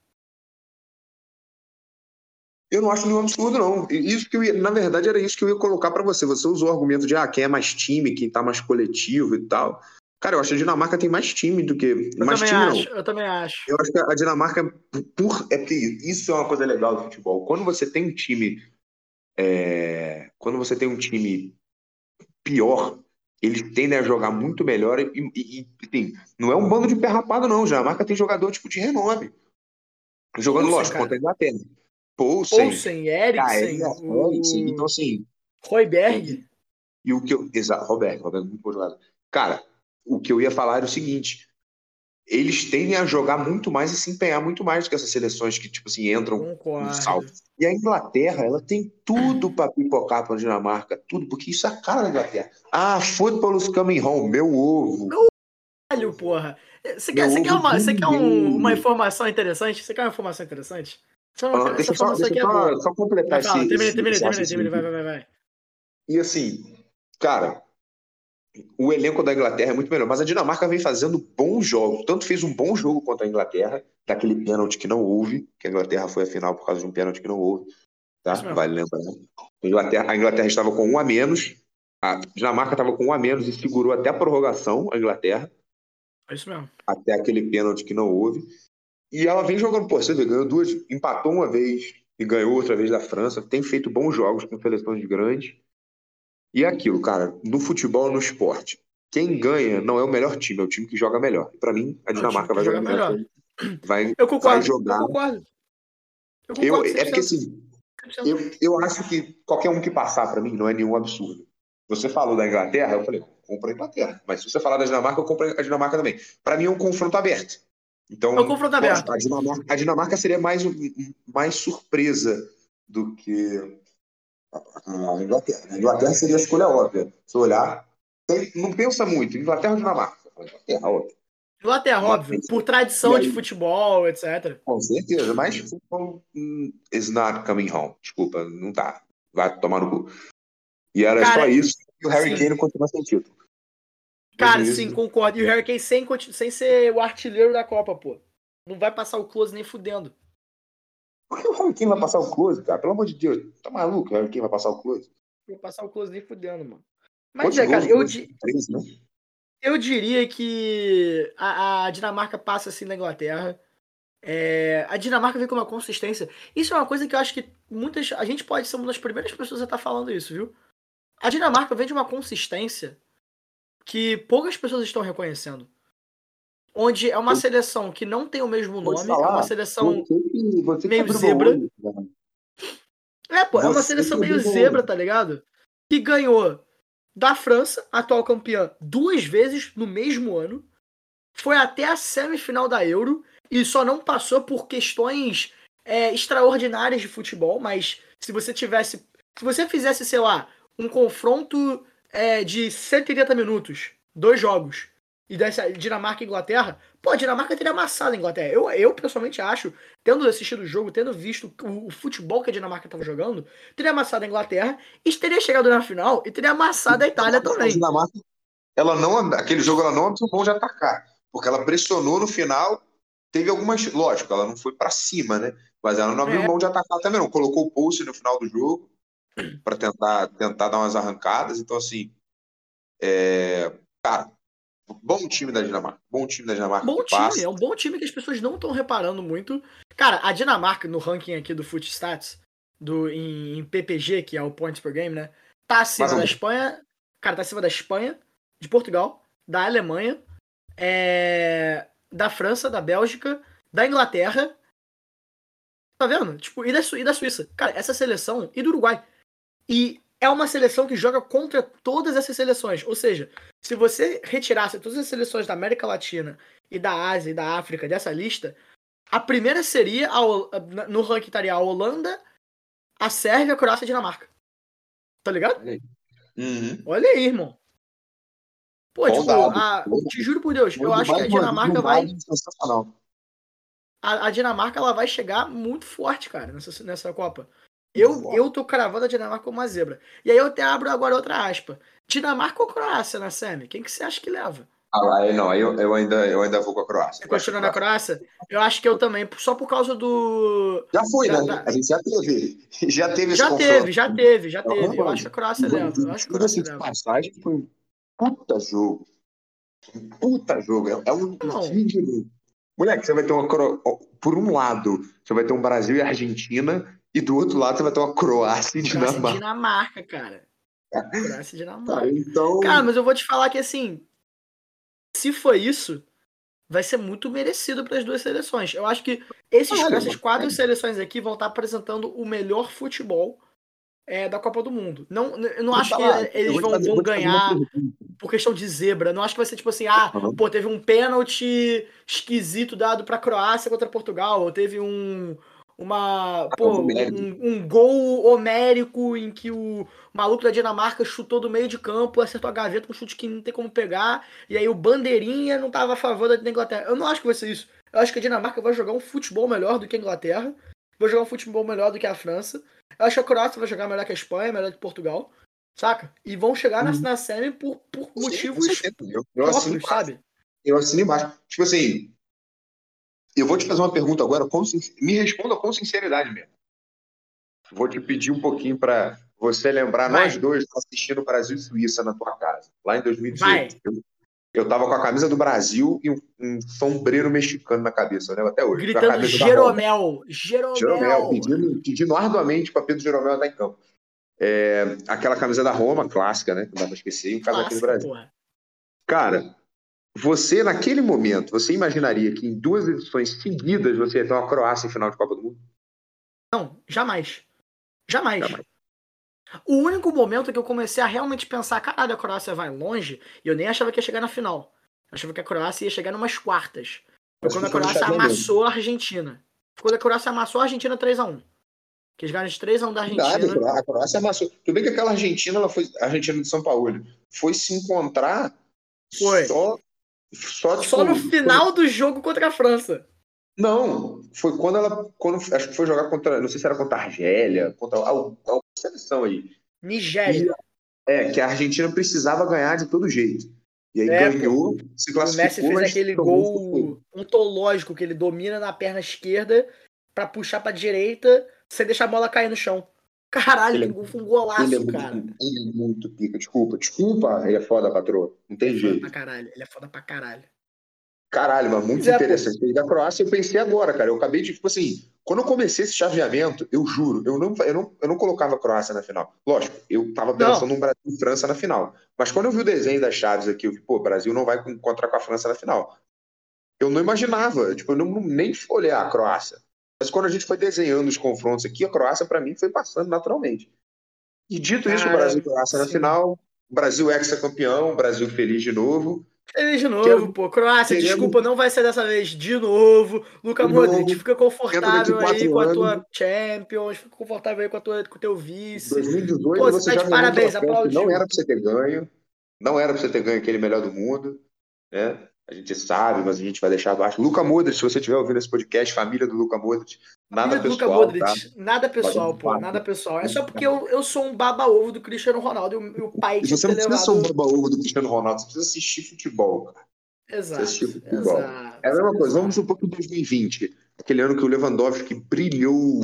Eu não acho nenhum absurdo, não. Isso que ia, na verdade, era isso que eu ia colocar para você. Você usou o argumento de ah, quem é mais time, quem tá mais coletivo e tal. Cara, eu acho que a Dinamarca tem mais time do que. Eu mais também time, acho, não. eu também acho. Eu acho que a Dinamarca, por. É porque isso é uma coisa legal do futebol. Quando você tem um time. É, quando você tem um time pior, eles tendem a jogar muito melhor e, e, e assim, não é um bando de pé rapado, não. A Dinamarca tem jogador tipo de renome. Jogando, Poulsen, lógico, contra a Inglaterra. Poulsen, Poulsen Eriksen, o... Eriksen. Então, assim. Royberg. E, e o que eu. Exato, Roberto, Roberto, muito bom jogador. Cara, o que eu ia falar era o seguinte: eles tendem a jogar muito mais e se empenhar muito mais do que essas seleções que, tipo assim, entram Concordo. no salto. E a Inglaterra, ela tem tudo para pipocar para a Dinamarca, tudo, porque isso é a cara da Inglaterra. Ah, football coming home, meu ovo. Caralho, porra. Você quer, você quer, uma, você quer um, uma informação interessante? Você quer uma informação interessante? Só, uma, deixa só, deixa é só, só completar esse, termina, termina, termina, termina, vai, vai, vai. E assim, cara, o elenco da Inglaterra é muito melhor, mas a Dinamarca vem fazendo bons jogos. Tanto fez um bom jogo contra a Inglaterra, daquele pênalti que não houve, que a Inglaterra foi a final por causa de um pênalti que não houve. Tá? Vale lembrar. A Inglaterra, a Inglaterra estava com um a menos, a Dinamarca estava com um a menos e segurou até a prorrogação a Inglaterra. É isso mesmo. Até aquele pênalti que não houve. E ela vem jogando, pô, você vê, ganhou duas, empatou uma vez e ganhou outra vez da França. Tem feito bons jogos com seleções grandes. E é aquilo, cara, no futebol, no esporte, quem ganha não é o melhor time, é o time que joga melhor. Para mim, a Dinamarca vai jogar melhor. melhor. Vai, eu concordo, vai jogar. Eu concordo. Eu concordo eu, é porque assim, eu, eu acho que qualquer um que passar para mim não é nenhum absurdo. Você falou da Inglaterra, eu falei, compra a Inglaterra. Mas se você falar da Dinamarca, eu compro a Dinamarca também. Para mim é um confronto aberto. Então, é um confronto aberto. A Dinamarca, a Dinamarca seria mais, mais surpresa do que a Inglaterra. A Inglaterra seria a escolha óbvia. Se olhar, não pensa muito. Inglaterra ou Dinamarca? Inglaterra, óbvio. Inglaterra, óbvio. Por tradição de futebol, etc. Com certeza, mas futebol hum, is not coming home. Desculpa, não tá. Vai tomar no cu. E era Cara, só isso e o Harry sim. Kane continua sem título. Cara, sim, concordo. E o Harry Kane sem, sem ser o artilheiro da Copa, pô. Não vai passar o close nem fudendo. Por que o Harry Kane vai passar o close, cara? Pelo amor de Deus. Tá maluco? O Harry Kane vai passar o close? Vai passar o close nem fudendo, mano. Mas é, cara, eu, di... Três, né? eu diria que a, a, Dinamarca passa assim na Inglaterra. É... a Dinamarca vem com uma consistência. Isso é uma coisa que eu acho que muitas. A gente pode ser uma das primeiras pessoas a estar tá falando isso, viu? A Dinamarca vem de uma consistência que poucas pessoas estão reconhecendo. Onde é uma seleção que não tem o mesmo nome, falar, é uma seleção você você meio zebra. Olho, é, pô, é uma seleção meio zebra, tá ligado? Que ganhou da França, atual campeã, duas vezes no mesmo ano. Foi até a semifinal da Euro e só não passou por questões é, extraordinárias de futebol, mas se você tivesse. Se você fizesse, sei lá, um confronto é, de 130 minutos, dois jogos, e dessa Dinamarca e Inglaterra, pô, a Dinamarca teria amassado a Inglaterra. Eu, eu pessoalmente acho, tendo assistido o jogo, tendo visto o, o futebol que a Dinamarca estava jogando, teria amassado a Inglaterra e teria chegado na final e teria amassado a Itália também. A Dinamarca, ela não, aquele jogo ela não abriu mão de atacar, porque ela pressionou no final, teve algumas, lógico, ela não foi para cima, né? Mas ela não abriu é. mão de atacar também, não. Colocou o pulse no final do jogo para tentar, tentar dar umas arrancadas. Então, assim, é... cara, bom time da Dinamarca. Bom time da Dinamarca. Bom time, passa. é um bom time que as pessoas não estão reparando muito. Cara, a Dinamarca, no ranking aqui do Foot Stats, do, em, em, PPG, que é o Points per Game, né? Tá acima Mas, da Espanha. Cara, tá acima da Espanha, de Portugal, da Alemanha, é, da França, da Bélgica, da Inglaterra Tá vendo? Tipo, e da, e da Suíça. Cara, essa seleção. E do Uruguai. E é uma seleção que joga contra todas essas seleções. Ou seja, se você retirasse todas as seleções da América Latina e da Ásia e da África dessa lista, a primeira seria, a, no ranking estaria a Holanda, a Sérvia, a Croácia e a Dinamarca. Tá ligado? Uhum. Olha aí, irmão. Pô, tipo, a, te juro por Deus, eu acho que a Dinamarca vai a, a, Dinamarca ela vai chegar muito forte, cara, nessa, nessa Copa. Eu, eu tô cravando a Dinamarca como uma zebra. E aí eu até abro agora outra aspa. Dinamarca ou Croácia na SEMI? Quem que você acha que leva? Ah, não, eu, eu, ainda, eu ainda vou com a Croácia. Você continua na Croácia? Eu acho que eu também, só por causa do. Já foi, da, né? Da... A gente já teve. Já teve Já teve, já teve, já teve. Eu acho que a Croácia leva. Eu acho que a Croácia leva. passagem foi um puta jogo. Um puta jogo. É, é um Moleque, você vai ter uma. Por um lado, você vai ter um Brasil e Argentina, e do outro lado, você vai ter uma Croácia e Dinamarca. Croácia e Dinamarca, cara. Croácia e Dinamarca. então... Cara, mas eu vou te falar que assim. Se for isso, vai ser muito merecido para as duas seleções. Eu acho que esses, essas quatro seleções aqui vão estar apresentando o melhor futebol é, da Copa do Mundo. Não, eu não acho falar, que eles vão, fazer, vão ganhar por questão de zebra. Não acho que vai ser tipo assim, ah, uhum. pô, teve um pênalti esquisito dado pra Croácia contra Portugal, ou teve um uma pô, um, um, gol homérico em que o maluco da Dinamarca chutou do meio de campo, acertou a gaveta com um chute que não tem como pegar, e aí o bandeirinha não tava a favor da Inglaterra. Eu não acho que vai ser isso. Eu acho que a Dinamarca vai jogar um futebol melhor do que a Inglaterra, vai jogar um futebol melhor do que a França. Eu acho que a Croácia vai jogar melhor que a Espanha, melhor que Portugal. Saca? E vão chegar uhum. na, na série por, por motivos Sim, eu, eu próprios, sabe? Eu assino embaixo. Tipo assim, eu vou te fazer uma pergunta agora, me responda com sinceridade mesmo. Vou te pedir um pouquinho para você lembrar Vai. nós dois assistindo Brasil e Suíça na tua casa, lá em 2018. Eu, eu tava com a camisa do Brasil e um, um sombreiro mexicano na cabeça, né? Até hoje. Gritando Jeromel, Jeromel. Jeromel, pedindo, pedindo arduamente para Pedro Jeromel estar em campo. É, aquela camisa da Roma, clássica, né? Não dá pra esquecer, e um casaco do Brasil. Porra. Cara, você, naquele momento, você imaginaria que em duas edições seguidas você ia ter uma Croácia em final de Copa do Mundo? Não, jamais. Jamais. jamais. O único momento que eu comecei a realmente pensar, caralho, a Croácia vai longe, e eu nem achava que ia chegar na final. Eu achava que a Croácia ia chegar numas quartas. Foi quando a Croácia amassou a Argentina. Quando a Croácia amassou a Argentina 3x1. Que eles ganharam de 3x1 da Argentina. a Croácia amassou. Tudo bem que aquela Argentina, ela foi. A Argentina de São Paulo, foi se encontrar foi. só. Só, tipo, só no final foi... do jogo contra a França. Não, foi quando ela. Quando, acho que foi jogar contra. Não sei se era contra a Argélia, contra alguma seleção aí. Nigéria. E, é, que a Argentina precisava ganhar de todo jeito. E aí é, ganhou, se classificou. O Messi fez aquele gol ontológico que ele domina na perna esquerda para puxar para direita sem deixar a bola cair no chão. Caralho, ele, é foi um golaço, ele é cara. Muito, ele é muito pica. Desculpa, desculpa. Ele é foda, patroa. Não tem ele jeito. Foda pra caralho. Ele é foda pra caralho. Caralho, mas muito é, interessante. Pô. Da Croácia eu pensei agora, cara. Eu acabei de, tipo assim, quando eu comecei esse chaveamento, eu juro, eu não, eu não, eu não colocava a Croácia na final. Lógico, eu tava pensando no Brasil e França na final. Mas quando eu vi o desenho das chaves aqui, eu vi, pô, o Brasil não vai encontrar com a França na final. Eu não imaginava, tipo, eu não, nem olhei a Croácia. Mas quando a gente foi desenhando os confrontos aqui, a Croácia, para mim, foi passando naturalmente. E dito isso, o Brasil e Croácia na final, Brasil ex-campeão, Brasil feliz de novo. Feliz de novo, pô. Croácia, querendo... desculpa, não vai ser dessa vez de novo. Luca Modric, fica confortável aí com a tua Champions, fica confortável aí com, a tua, com o teu vice. 2018 pô, você tá de parabéns, aplaudiu. Não era pra você ter ganho, não era pra você ter ganho aquele melhor do mundo, né? A gente sabe, mas a gente vai deixar abaixo. Luca Modric, se você estiver ouvindo esse podcast, família do Luca Modric, nada família pessoal. Luca Modric, tá? nada pessoal, Pode pô, nada pessoal. É só porque eu, eu sou um baba-ovo do Cristiano Ronaldo e o, pai que Você não precisa levado... ser um baba-ovo do Cristiano Ronaldo, você precisa assistir futebol, cara. Exato. Assistir futebol. Exato, é a mesma coisa, vamos supor que em 2020, aquele ano que o Lewandowski brilhou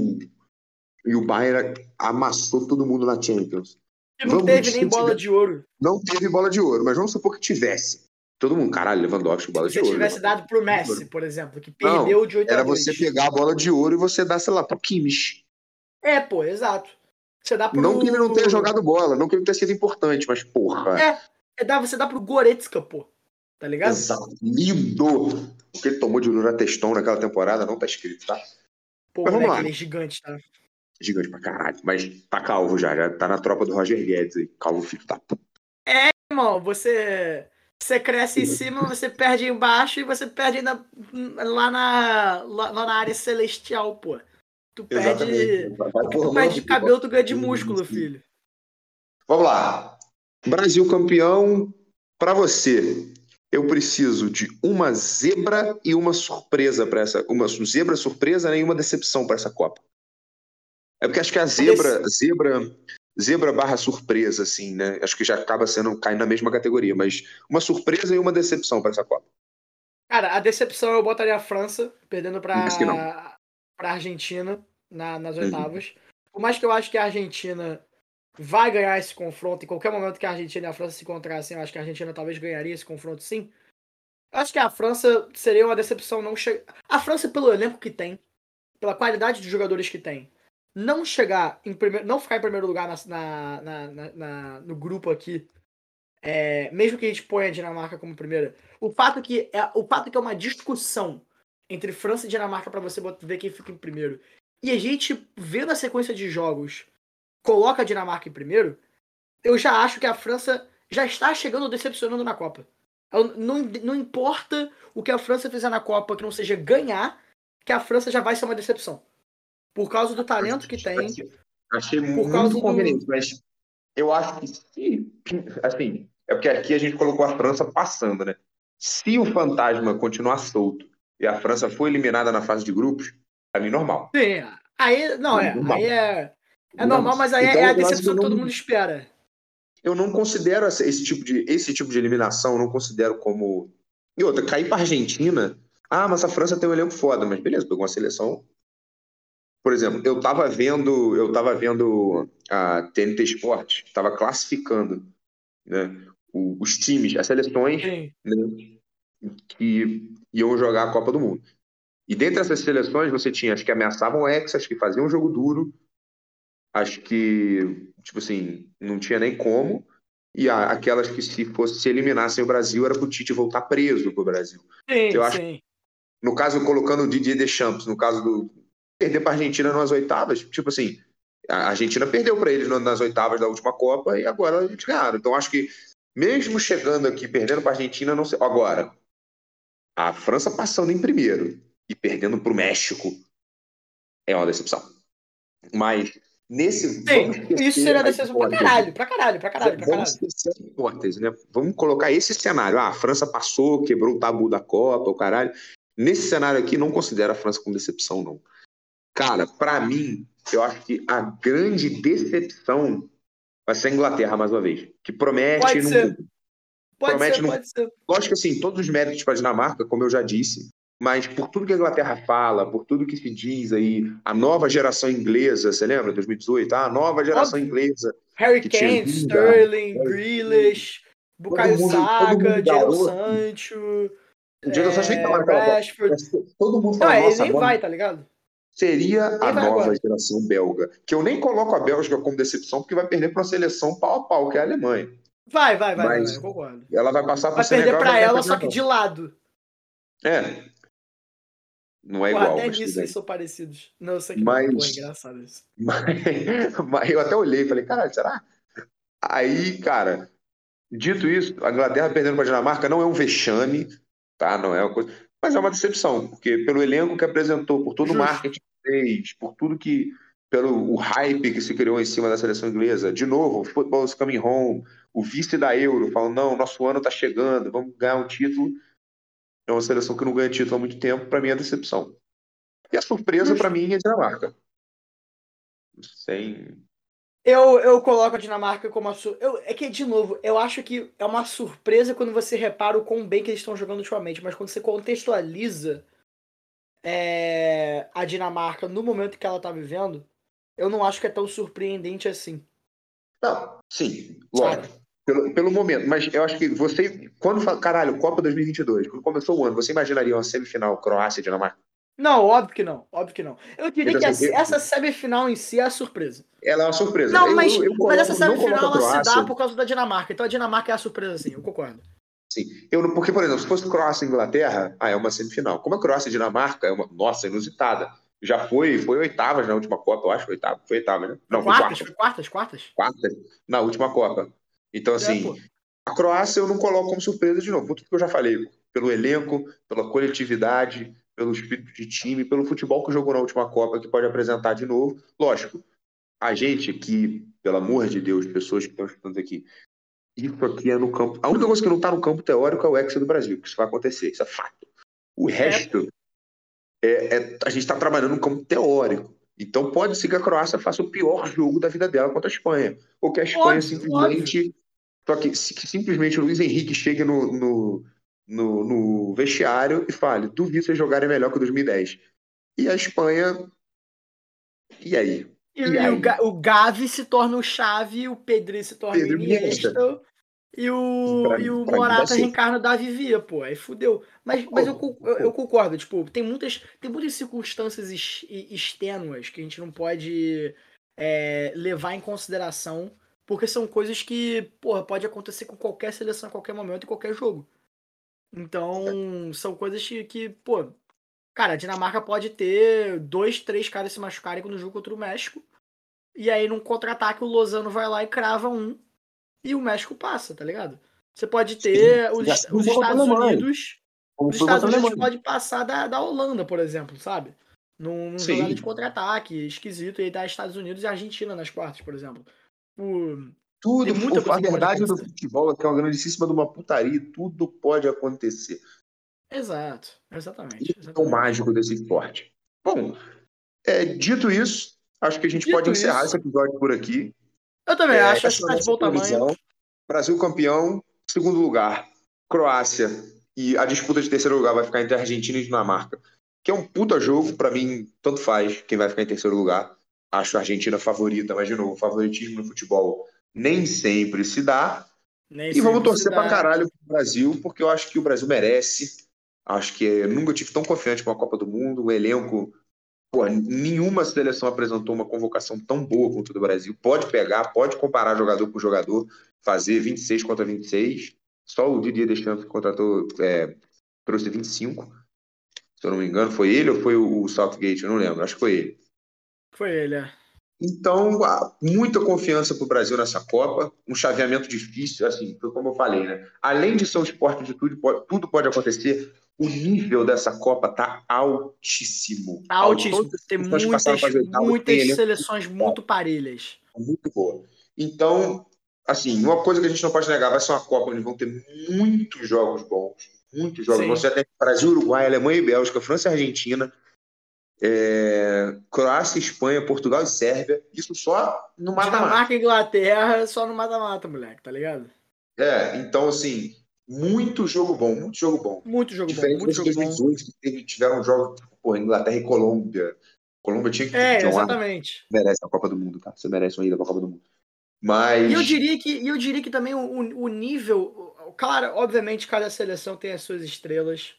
e o Bayern amassou todo mundo na Champions. Não vamos teve nem bola de ouro. Não teve bola de ouro, mas vamos supor que tivesse. Todo mundo, caralho, Lewandowski, bola de ouro. Se tivesse dado pro Messi, por exemplo, que perdeu não, de 8 Era você pegar a bola de ouro e você dar, sei lá, pro Kimmich. É, pô, exato. Você dá pro... Não que ele não tenha jogado bola, não que ele tenha sido importante, mas porra. É, é dá, você dá pro Goretzka, pô. Tá ligado? Exato. Lindo! O que ele tomou de Lula Testão naquela temporada não tá escrito, tá? Pô, mas moleque, ele é gigante, tá? Gigante pra caralho. Mas tá calvo já, já tá na tropa do Roger Guedes aí. Calvo filho da puta. É, irmão, você você cresce em cima, você perde embaixo e você perde ainda lá na, lá, lá na área celestial, pô. Tu perde. Tu perde cabelo, tu ganha de músculo, filho. Vamos lá. Brasil campeão. Para você, eu preciso de uma zebra e uma surpresa para essa. Uma zebra surpresa e uma decepção para essa Copa. É porque acho que a zebra, zebra zebra barra surpresa, assim, né? Acho que já acaba sendo caindo na mesma categoria, mas uma surpresa e uma decepção para essa Copa. Cara, a decepção eu botaria a França perdendo para para Argentina na, nas uhum. oitavas. Uhum. Por mais que eu acho que a Argentina vai ganhar esse confronto, em qualquer momento que a Argentina e a França se encontrassem, eu acho que a Argentina talvez ganharia esse confronto sim. Eu acho que a França seria uma decepção não chegar. A França, pelo elenco que tem, pela qualidade de jogadores que tem, não chegar em primeiro, não ficar em primeiro lugar na, na, na, na no grupo aqui, é, mesmo que a gente ponha a Dinamarca como primeira, o fato que é o fato que é uma discussão entre França e Dinamarca para você ver quem fica em primeiro, e a gente vendo a sequência de jogos coloca a Dinamarca em primeiro, eu já acho que a França já está chegando decepcionando na Copa. Não, não importa o que a França fizer na Copa que não seja ganhar, que a França já vai ser uma decepção. Por causa do talento que tem. Achei muito conveniente, do... mas eu acho que se. Assim, é porque aqui a gente colocou a França passando, né? Se o fantasma continuar solto e a França for eliminada na fase de grupos, para mim normal. Sim, aí não é. Normal. Aí é, é normal, mas aí então, é a decepção que todo mundo espera. Eu não considero esse tipo de, esse tipo de eliminação, eu não considero como. E outra, cair para Argentina. Ah, mas a França tem um elenco foda, mas beleza, pegou uma seleção por exemplo, eu estava vendo, eu estava vendo a TNT Sport, estava classificando né, os times, as seleções né, que iam jogar a Copa do Mundo. E dentre essas seleções você tinha as que ameaçavam o Hexa, as que faziam um jogo duro, as que, tipo assim, não tinha nem como, e aquelas que se fosse se eliminassem o Brasil era para o Tite voltar preso para o Brasil. Sim, eu acho, sim. No caso, colocando o Didier Deschamps, no caso do, perder para a Argentina nas oitavas, tipo assim, a Argentina perdeu para eles nas oitavas da última Copa e agora eles ganharam. Então acho que mesmo chegando aqui perdendo para a Argentina, não sei. Agora, a França passando em primeiro e perdendo para o México é uma decepção. Mas nesse. Sim, isso seria decepção pra caralho, pra caralho, pra caralho. Pra vamos caralho. hipótese, né? Vamos colocar esse cenário. Ah, a França passou, quebrou o tabu da Copa, o caralho. Nesse cenário aqui, não considero a França como decepção, não. Cara, para mim, eu acho que a grande decepção vai ser a Inglaterra mais uma vez, que promete pode ser. Pode promete ser, pode ser. Lógico que assim, todos os méritos para a Dinamarca, como eu já disse, mas por tudo que a Inglaterra fala, por tudo que se diz aí, a nova geração inglesa, você lembra, 2018? Ah, a nova geração Óbvio. inglesa. Harry Kane, Sterling, Grealish, Bukayo Saka, Jadon Sancho. O Jadon Sancho nem tá naquela Rashford. Todo mundo fala, Não, ele nem vai, tá ligado? Seria a nova geração belga. Que eu nem coloco a Bélgica como decepção, porque vai perder para uma seleção pau a pau, que é a Alemanha. Vai, vai, vai, Mas vai, concordo. Ela vai passar para perder para ela, só que de lado. É. Não é Pô, igual. Até nisso eles são parecidos. Não, eu sei que mas, não, é engraçado isso. Mas, mas eu até olhei e falei, caralho, será? Aí, cara, dito isso, a Inglaterra perdendo para a Dinamarca não é um vexame, tá? Não é uma coisa. Mas é uma decepção, porque pelo elenco que apresentou, por todo o marketing que fez, por tudo que. pelo o hype que se criou em cima da seleção inglesa, de novo, o football is coming home, o vice da Euro, falando, não, nosso ano está chegando, vamos ganhar um título. É uma seleção que não ganha título há muito tempo, para mim é decepção. E a surpresa, para mim, é a Dinamarca. Sem, eu, eu coloco a Dinamarca como a. Sur... Eu, é que, de novo, eu acho que é uma surpresa quando você repara o quão bem que eles estão jogando ultimamente, mas quando você contextualiza é, a Dinamarca no momento que ela tá vivendo, eu não acho que é tão surpreendente assim. Não, sim, lógico. Pelo, pelo momento, mas eu acho que você, quando fala, caralho, Copa 2022, quando começou o ano, você imaginaria uma semifinal Croácia e Dinamarca? Não, óbvio que não. Óbvio que não. Eu diria que essa semifinal em si é a surpresa. Ela é uma surpresa. Não, mas, eu, eu mas essa semifinal ela se dá por causa da Dinamarca. Então a Dinamarca é a surpresa, sim, eu concordo. Sim. Eu, porque, por exemplo, se fosse Croácia e Inglaterra, ah, é uma semifinal. Como a Croácia e Dinamarca é uma, nossa, inusitada. Já foi, foi oitavas na última Copa, eu acho, oitava, foi oitava, né? Não, quartas, foi quartas, quartas? Quartas, na última Copa. Então, é, assim, é, a Croácia eu não coloco como surpresa de novo, por tudo que eu já falei, pelo elenco, pela coletividade, pelo espírito de time, pelo futebol que jogou na última Copa, que pode apresentar de novo. Lógico, a gente aqui, pelo amor de Deus, pessoas que estão escutando aqui, isso aqui é no campo. A única coisa que não está no campo teórico é o Hexa do Brasil, que isso vai acontecer, isso é fato. O resto, é, é a gente está trabalhando no campo teórico. Então pode ser que a Croácia faça o pior jogo da vida dela contra a Espanha. Ou que a Espanha óbvio, simplesmente. Óbvio. Só que, que simplesmente o Luiz Henrique chegue no, no no, no vestiário e fale: duvido vocês jogarem melhor que 2010. E a Espanha. E aí? E, e, aí? O, o Gavi se torna o Chave, o Pedri se torna Pedro o Iniesta. E o, pra, e o Morata reencarna o Davi Via, pô. Aí fudeu. Mas, mas eu, eu, eu, concordo, tipo, tem muitas, tem muitas circunstâncias extênuas que a gente não pode é, levar em consideração, porque são coisas que, porra, pode acontecer com qualquer seleção a qualquer momento e qualquer jogo. Então, são coisas que, que, pô, cara, a Dinamarca pode ter dois, três caras se machucarem no jogo contra o México. E aí, num contra-ataque, o Lozano vai lá e crava um. E o México passa, tá ligado? Você pode ter Sim, os, os Estados Unidos. Os Estados Unidos pode passar da, da Holanda, por exemplo, sabe? Num, num jogada de contra-ataque esquisito. E dar Estados Unidos e Argentina nas quartas, por exemplo. O, tudo, muita a verdade do futebol é que é uma grandíssima de uma putaria, tudo pode acontecer. Exato, exatamente. exatamente. É o mágico desse esporte. Bom, é, dito isso, acho que a gente dito pode encerrar isso. esse episódio por aqui. Eu também é, acho, acho que está de bom tamanho. Brasil campeão, segundo lugar, Croácia. E a disputa de terceiro lugar vai ficar entre Argentina e Dinamarca. Que é um puta jogo, para mim, tanto faz quem vai ficar em terceiro lugar. Acho a Argentina favorita, mas de novo, favoritismo no futebol nem sempre se dá. Nem e vamos torcer pra caralho pro Brasil, porque eu acho que o Brasil merece. Acho que eu nunca tive tão confiante com a Copa do Mundo. O elenco, pô, nenhuma seleção apresentou uma convocação tão boa quanto o do Brasil. Pode pegar, pode comparar jogador com jogador, fazer 26 contra 26. Só o Didier Deschamps que contratou, é, trouxe 25. Se eu não me engano, foi ele ou foi o Southgate? Eu não lembro, acho que foi ele. Foi ele, é. Então, muita confiança para o Brasil nessa Copa, um chaveamento difícil, assim, como eu falei, né? Além de ser um esporte de tudo, tudo pode acontecer, o nível dessa Copa tá altíssimo. Altíssimo. Tem muitas, muitas seleções muito parelhas. Muito boa. Então, assim, uma coisa que a gente não pode negar, vai ser uma Copa onde vão ter muitos jogos bons. Muitos jogos. Sim. Você tem Brasil, Uruguai, Alemanha e Bélgica, França e Argentina é, Croácia, Espanha, Portugal e Sérvia. Isso só no mata-mata. Dinamarca e Inglaterra só no mata-mata, moleque, tá ligado? É, então assim, muito jogo bom, muito jogo bom. Muito jogo Diferente bom, muito jogo 2018, bom. que tiveram jogos, pô, Inglaterra e Colômbia. Colômbia tinha que É, exatamente. Uma... merece a Copa do Mundo, tá? Você merece uma ida pra Copa do Mundo. Mas E eu diria que eu diria que também o, o nível, claro, obviamente cada seleção tem as suas estrelas.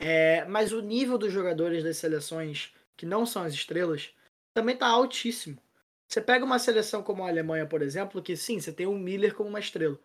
É, mas o nível dos jogadores das seleções que não são as estrelas também tá altíssimo. Você pega uma seleção como a Alemanha, por exemplo, que sim, você tem o Miller como uma estrela.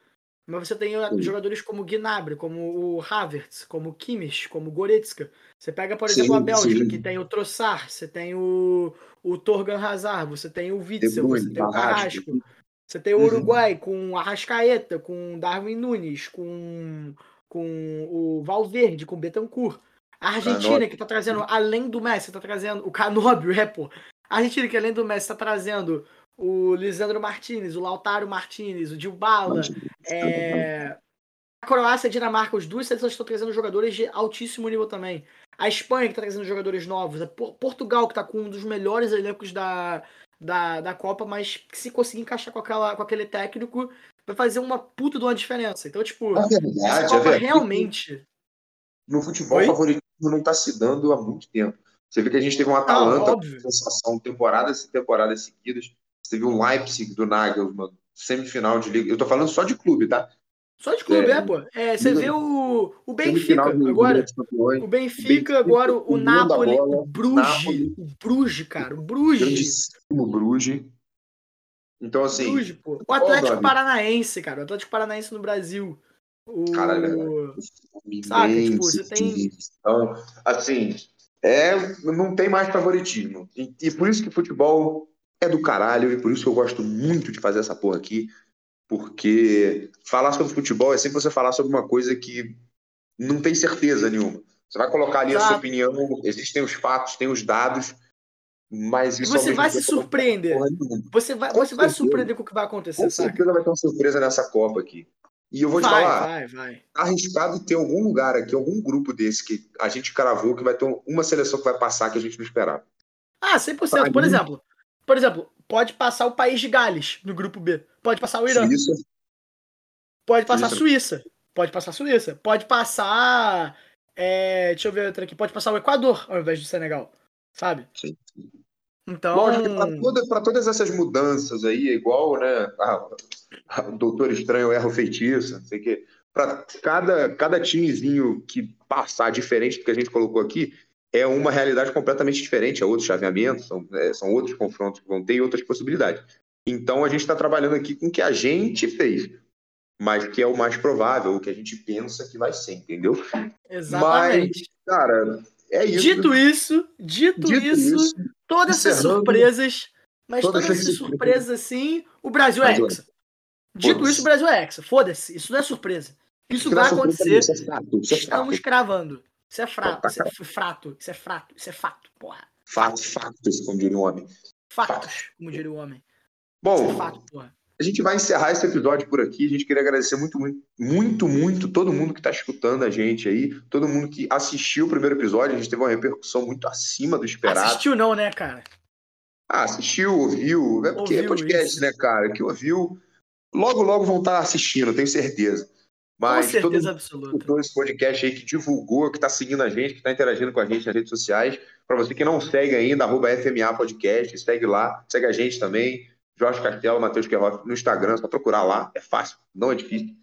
Mas você tem sim. jogadores como Gnabry, como o Havertz, como o Kimmich, como o Goretzka. Você pega, por exemplo, sim, a Bélgica, sim. que tem o Trossard, você tem o, o Torgan Hazard, você tem o Witzel, você tem o Carrasco, você tem o uhum. Uruguai uhum. com o Arrascaeta, com o Darwin Nunes, com, com o Valverde, com o Betancourt. A Argentina, que tá trazendo, além do Messi, tá trazendo o Canóbio, é, pô. A Argentina, que além do Messi, tá trazendo o Lisandro Martinez, o Lautaro Martinez, o Dilbala. É... A Croácia e a Dinamarca, os duas seleções estão trazendo jogadores de altíssimo nível também. A Espanha, que está trazendo jogadores novos. A Portugal, que está com um dos melhores elencos da, da, da Copa, mas que se conseguir encaixar com, aquela, com aquele técnico, vai fazer uma puta de uma diferença. Então, tipo, é verdade, essa Copa é realmente. No futebol, o favoritismo não está se dando há muito tempo. Você vê que a gente teve uma Atalanta, ah, sensação, temporadas e temporadas seguidas. Você teve um Leipzig do Nagelsmann, semifinal de liga. Eu tô falando só de clube, tá? Só de clube, é, é pô. É, você vê o, o Benfica agora. O Benfica, agora o, o Napoli, o Bruges. O Bruges, cara. O Bruges. O Bruges. Então, assim. Bruges, pô. O Atlético Paranaense, cara. O Atlético Paranaense no Brasil. O... Caralho, Saca, tipo, você tem. Então, assim, é, não tem mais favoritismo. E, e por isso que futebol é do caralho, e por isso que eu gosto muito de fazer essa porra aqui. Porque falar sobre futebol é sempre você falar sobre uma coisa que não tem certeza nenhuma. Você vai colocar ali Exato. a sua opinião, existem os fatos, tem os dados, mas isso Você vai se surpreender. Você vai, você vai se surpreender com o que vai acontecer. Com certeza vai ter uma surpresa nessa Copa aqui. E eu vou vai, te falar, vai, vai. Tá arriscado ter algum lugar aqui, algum grupo desse que a gente cravou que vai ter uma seleção que vai passar que a gente não esperava. Ah, 100%. Pra por mim, exemplo, por exemplo, pode passar o país de Gales no grupo B. Pode passar o Irã. Suíça. Pode passar a Suíça. Pode passar a Suíça. Pode passar. É, deixa eu ver outra aqui. Pode passar o Equador ao invés do Senegal. Sabe? Sim. Então. Para toda, todas essas mudanças aí, é igual, né? o Doutor Estranho erra o feitiço, não sei o quê. Para cada, cada timezinho que passar diferente do que a gente colocou aqui, é uma realidade completamente diferente, é outro chaveamento, são, é, são outros confrontos que vão ter e outras possibilidades. Então a gente está trabalhando aqui com o que a gente fez, mas que é o mais provável, o que a gente pensa que vai ser, entendeu? Exatamente. Mas, cara, é isso. Dito isso, dito, dito isso, isso, todas essas surpresas, mas todas, todas essas surpresas assim, o Brasil é hexa. Dito isso, o Brasil é hexa. Foda-se, isso não é surpresa. Isso, isso vai acontecer. Isso é fato, isso é Estamos cravando. Isso é frato, isso é frato, isso é frato, isso é fato, porra. Fato, fatos, como diria o homem. Fatos, como diria o homem. Bom, é fato, a gente vai encerrar esse episódio por aqui. A gente queria agradecer muito, muito, muito, muito todo mundo que está escutando a gente aí, todo mundo que assistiu o primeiro episódio. A gente teve uma repercussão muito acima do esperado. Assistiu não, né, cara? Ah, assistiu, ouviu. É porque é ouviu é podcast, isso. né, cara? Que ouviu. Logo, logo vão estar assistindo, tenho certeza. Mas com certeza absoluta. todo esse podcast aí que divulgou, que está seguindo a gente, que está interagindo com a gente nas redes sociais. Para você que não segue ainda, arroba FMA Podcast, segue lá, segue a gente também. Jorge Castelo, Matheus Querroff no Instagram, só procurar lá, é fácil, não é difícil.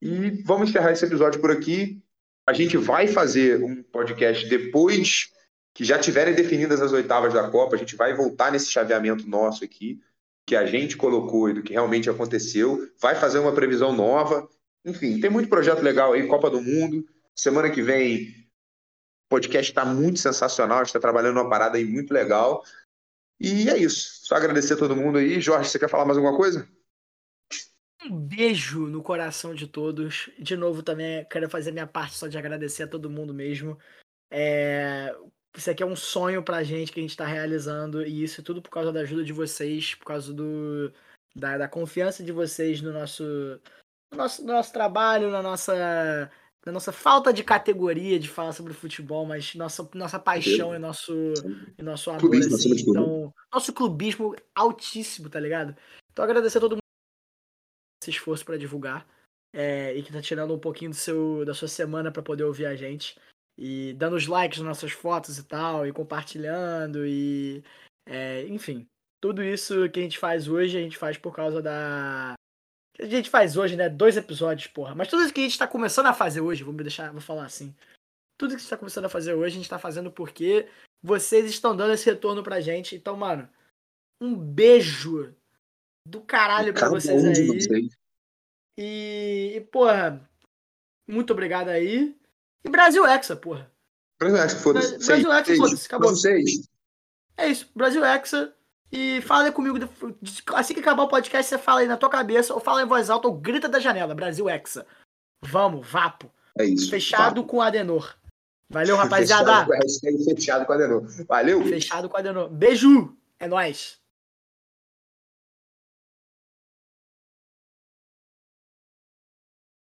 E vamos encerrar esse episódio por aqui. A gente vai fazer um podcast depois que já tiverem definidas as oitavas da Copa. A gente vai voltar nesse chaveamento nosso aqui, que a gente colocou e do que realmente aconteceu. Vai fazer uma previsão nova. Enfim, tem muito projeto legal aí, Copa do Mundo. Semana que vem, o podcast está muito sensacional. A gente está trabalhando uma parada aí muito legal. E é isso. Só agradecer a todo mundo aí. Jorge, você quer falar mais alguma coisa? Um beijo no coração de todos. De novo, também quero fazer minha parte só de agradecer a todo mundo mesmo. É... Isso aqui é um sonho pra gente que a gente tá realizando. E isso é tudo por causa da ajuda de vocês, por causa do, da, da confiança de vocês no nosso, no nosso, no nosso trabalho, na nossa da nossa falta de categoria de falar sobre futebol, mas nossa, nossa paixão e nosso, e nosso amor, clubismo, assim, então, nosso clubismo altíssimo, tá ligado? Então agradecer a todo mundo esse esforço para divulgar é, e que tá tirando um pouquinho do seu, da sua semana para poder ouvir a gente e dando os likes nas nossas fotos e tal, e compartilhando e é, enfim, tudo isso que a gente faz hoje, a gente faz por causa da a gente faz hoje, né? Dois episódios, porra. Mas tudo isso que a gente tá começando a fazer hoje, vou me deixar, vou falar assim. tudo que a gente está começando a fazer hoje, a gente está fazendo porque vocês estão dando esse retorno pra gente. Então, mano, um beijo do caralho pra vocês aí. Vocês. E, e, porra, muito obrigado aí. E Brasil Hexa, porra. Brasil Hexa, foda-se. Brasil Hexa, foda-se, acabou. Vocês. É isso, Brasil Hexa. E fala comigo, assim que acabar o podcast, você fala aí na tua cabeça, ou fala em voz alta, ou grita da janela, Brasil Hexa. Vamos, vapo. É isso. Fechado vapo. com Adenor. Valeu, rapaziada. Fechado, fechado com Adenor. Valeu. Fechado com Adenor. Beijo. É nóis.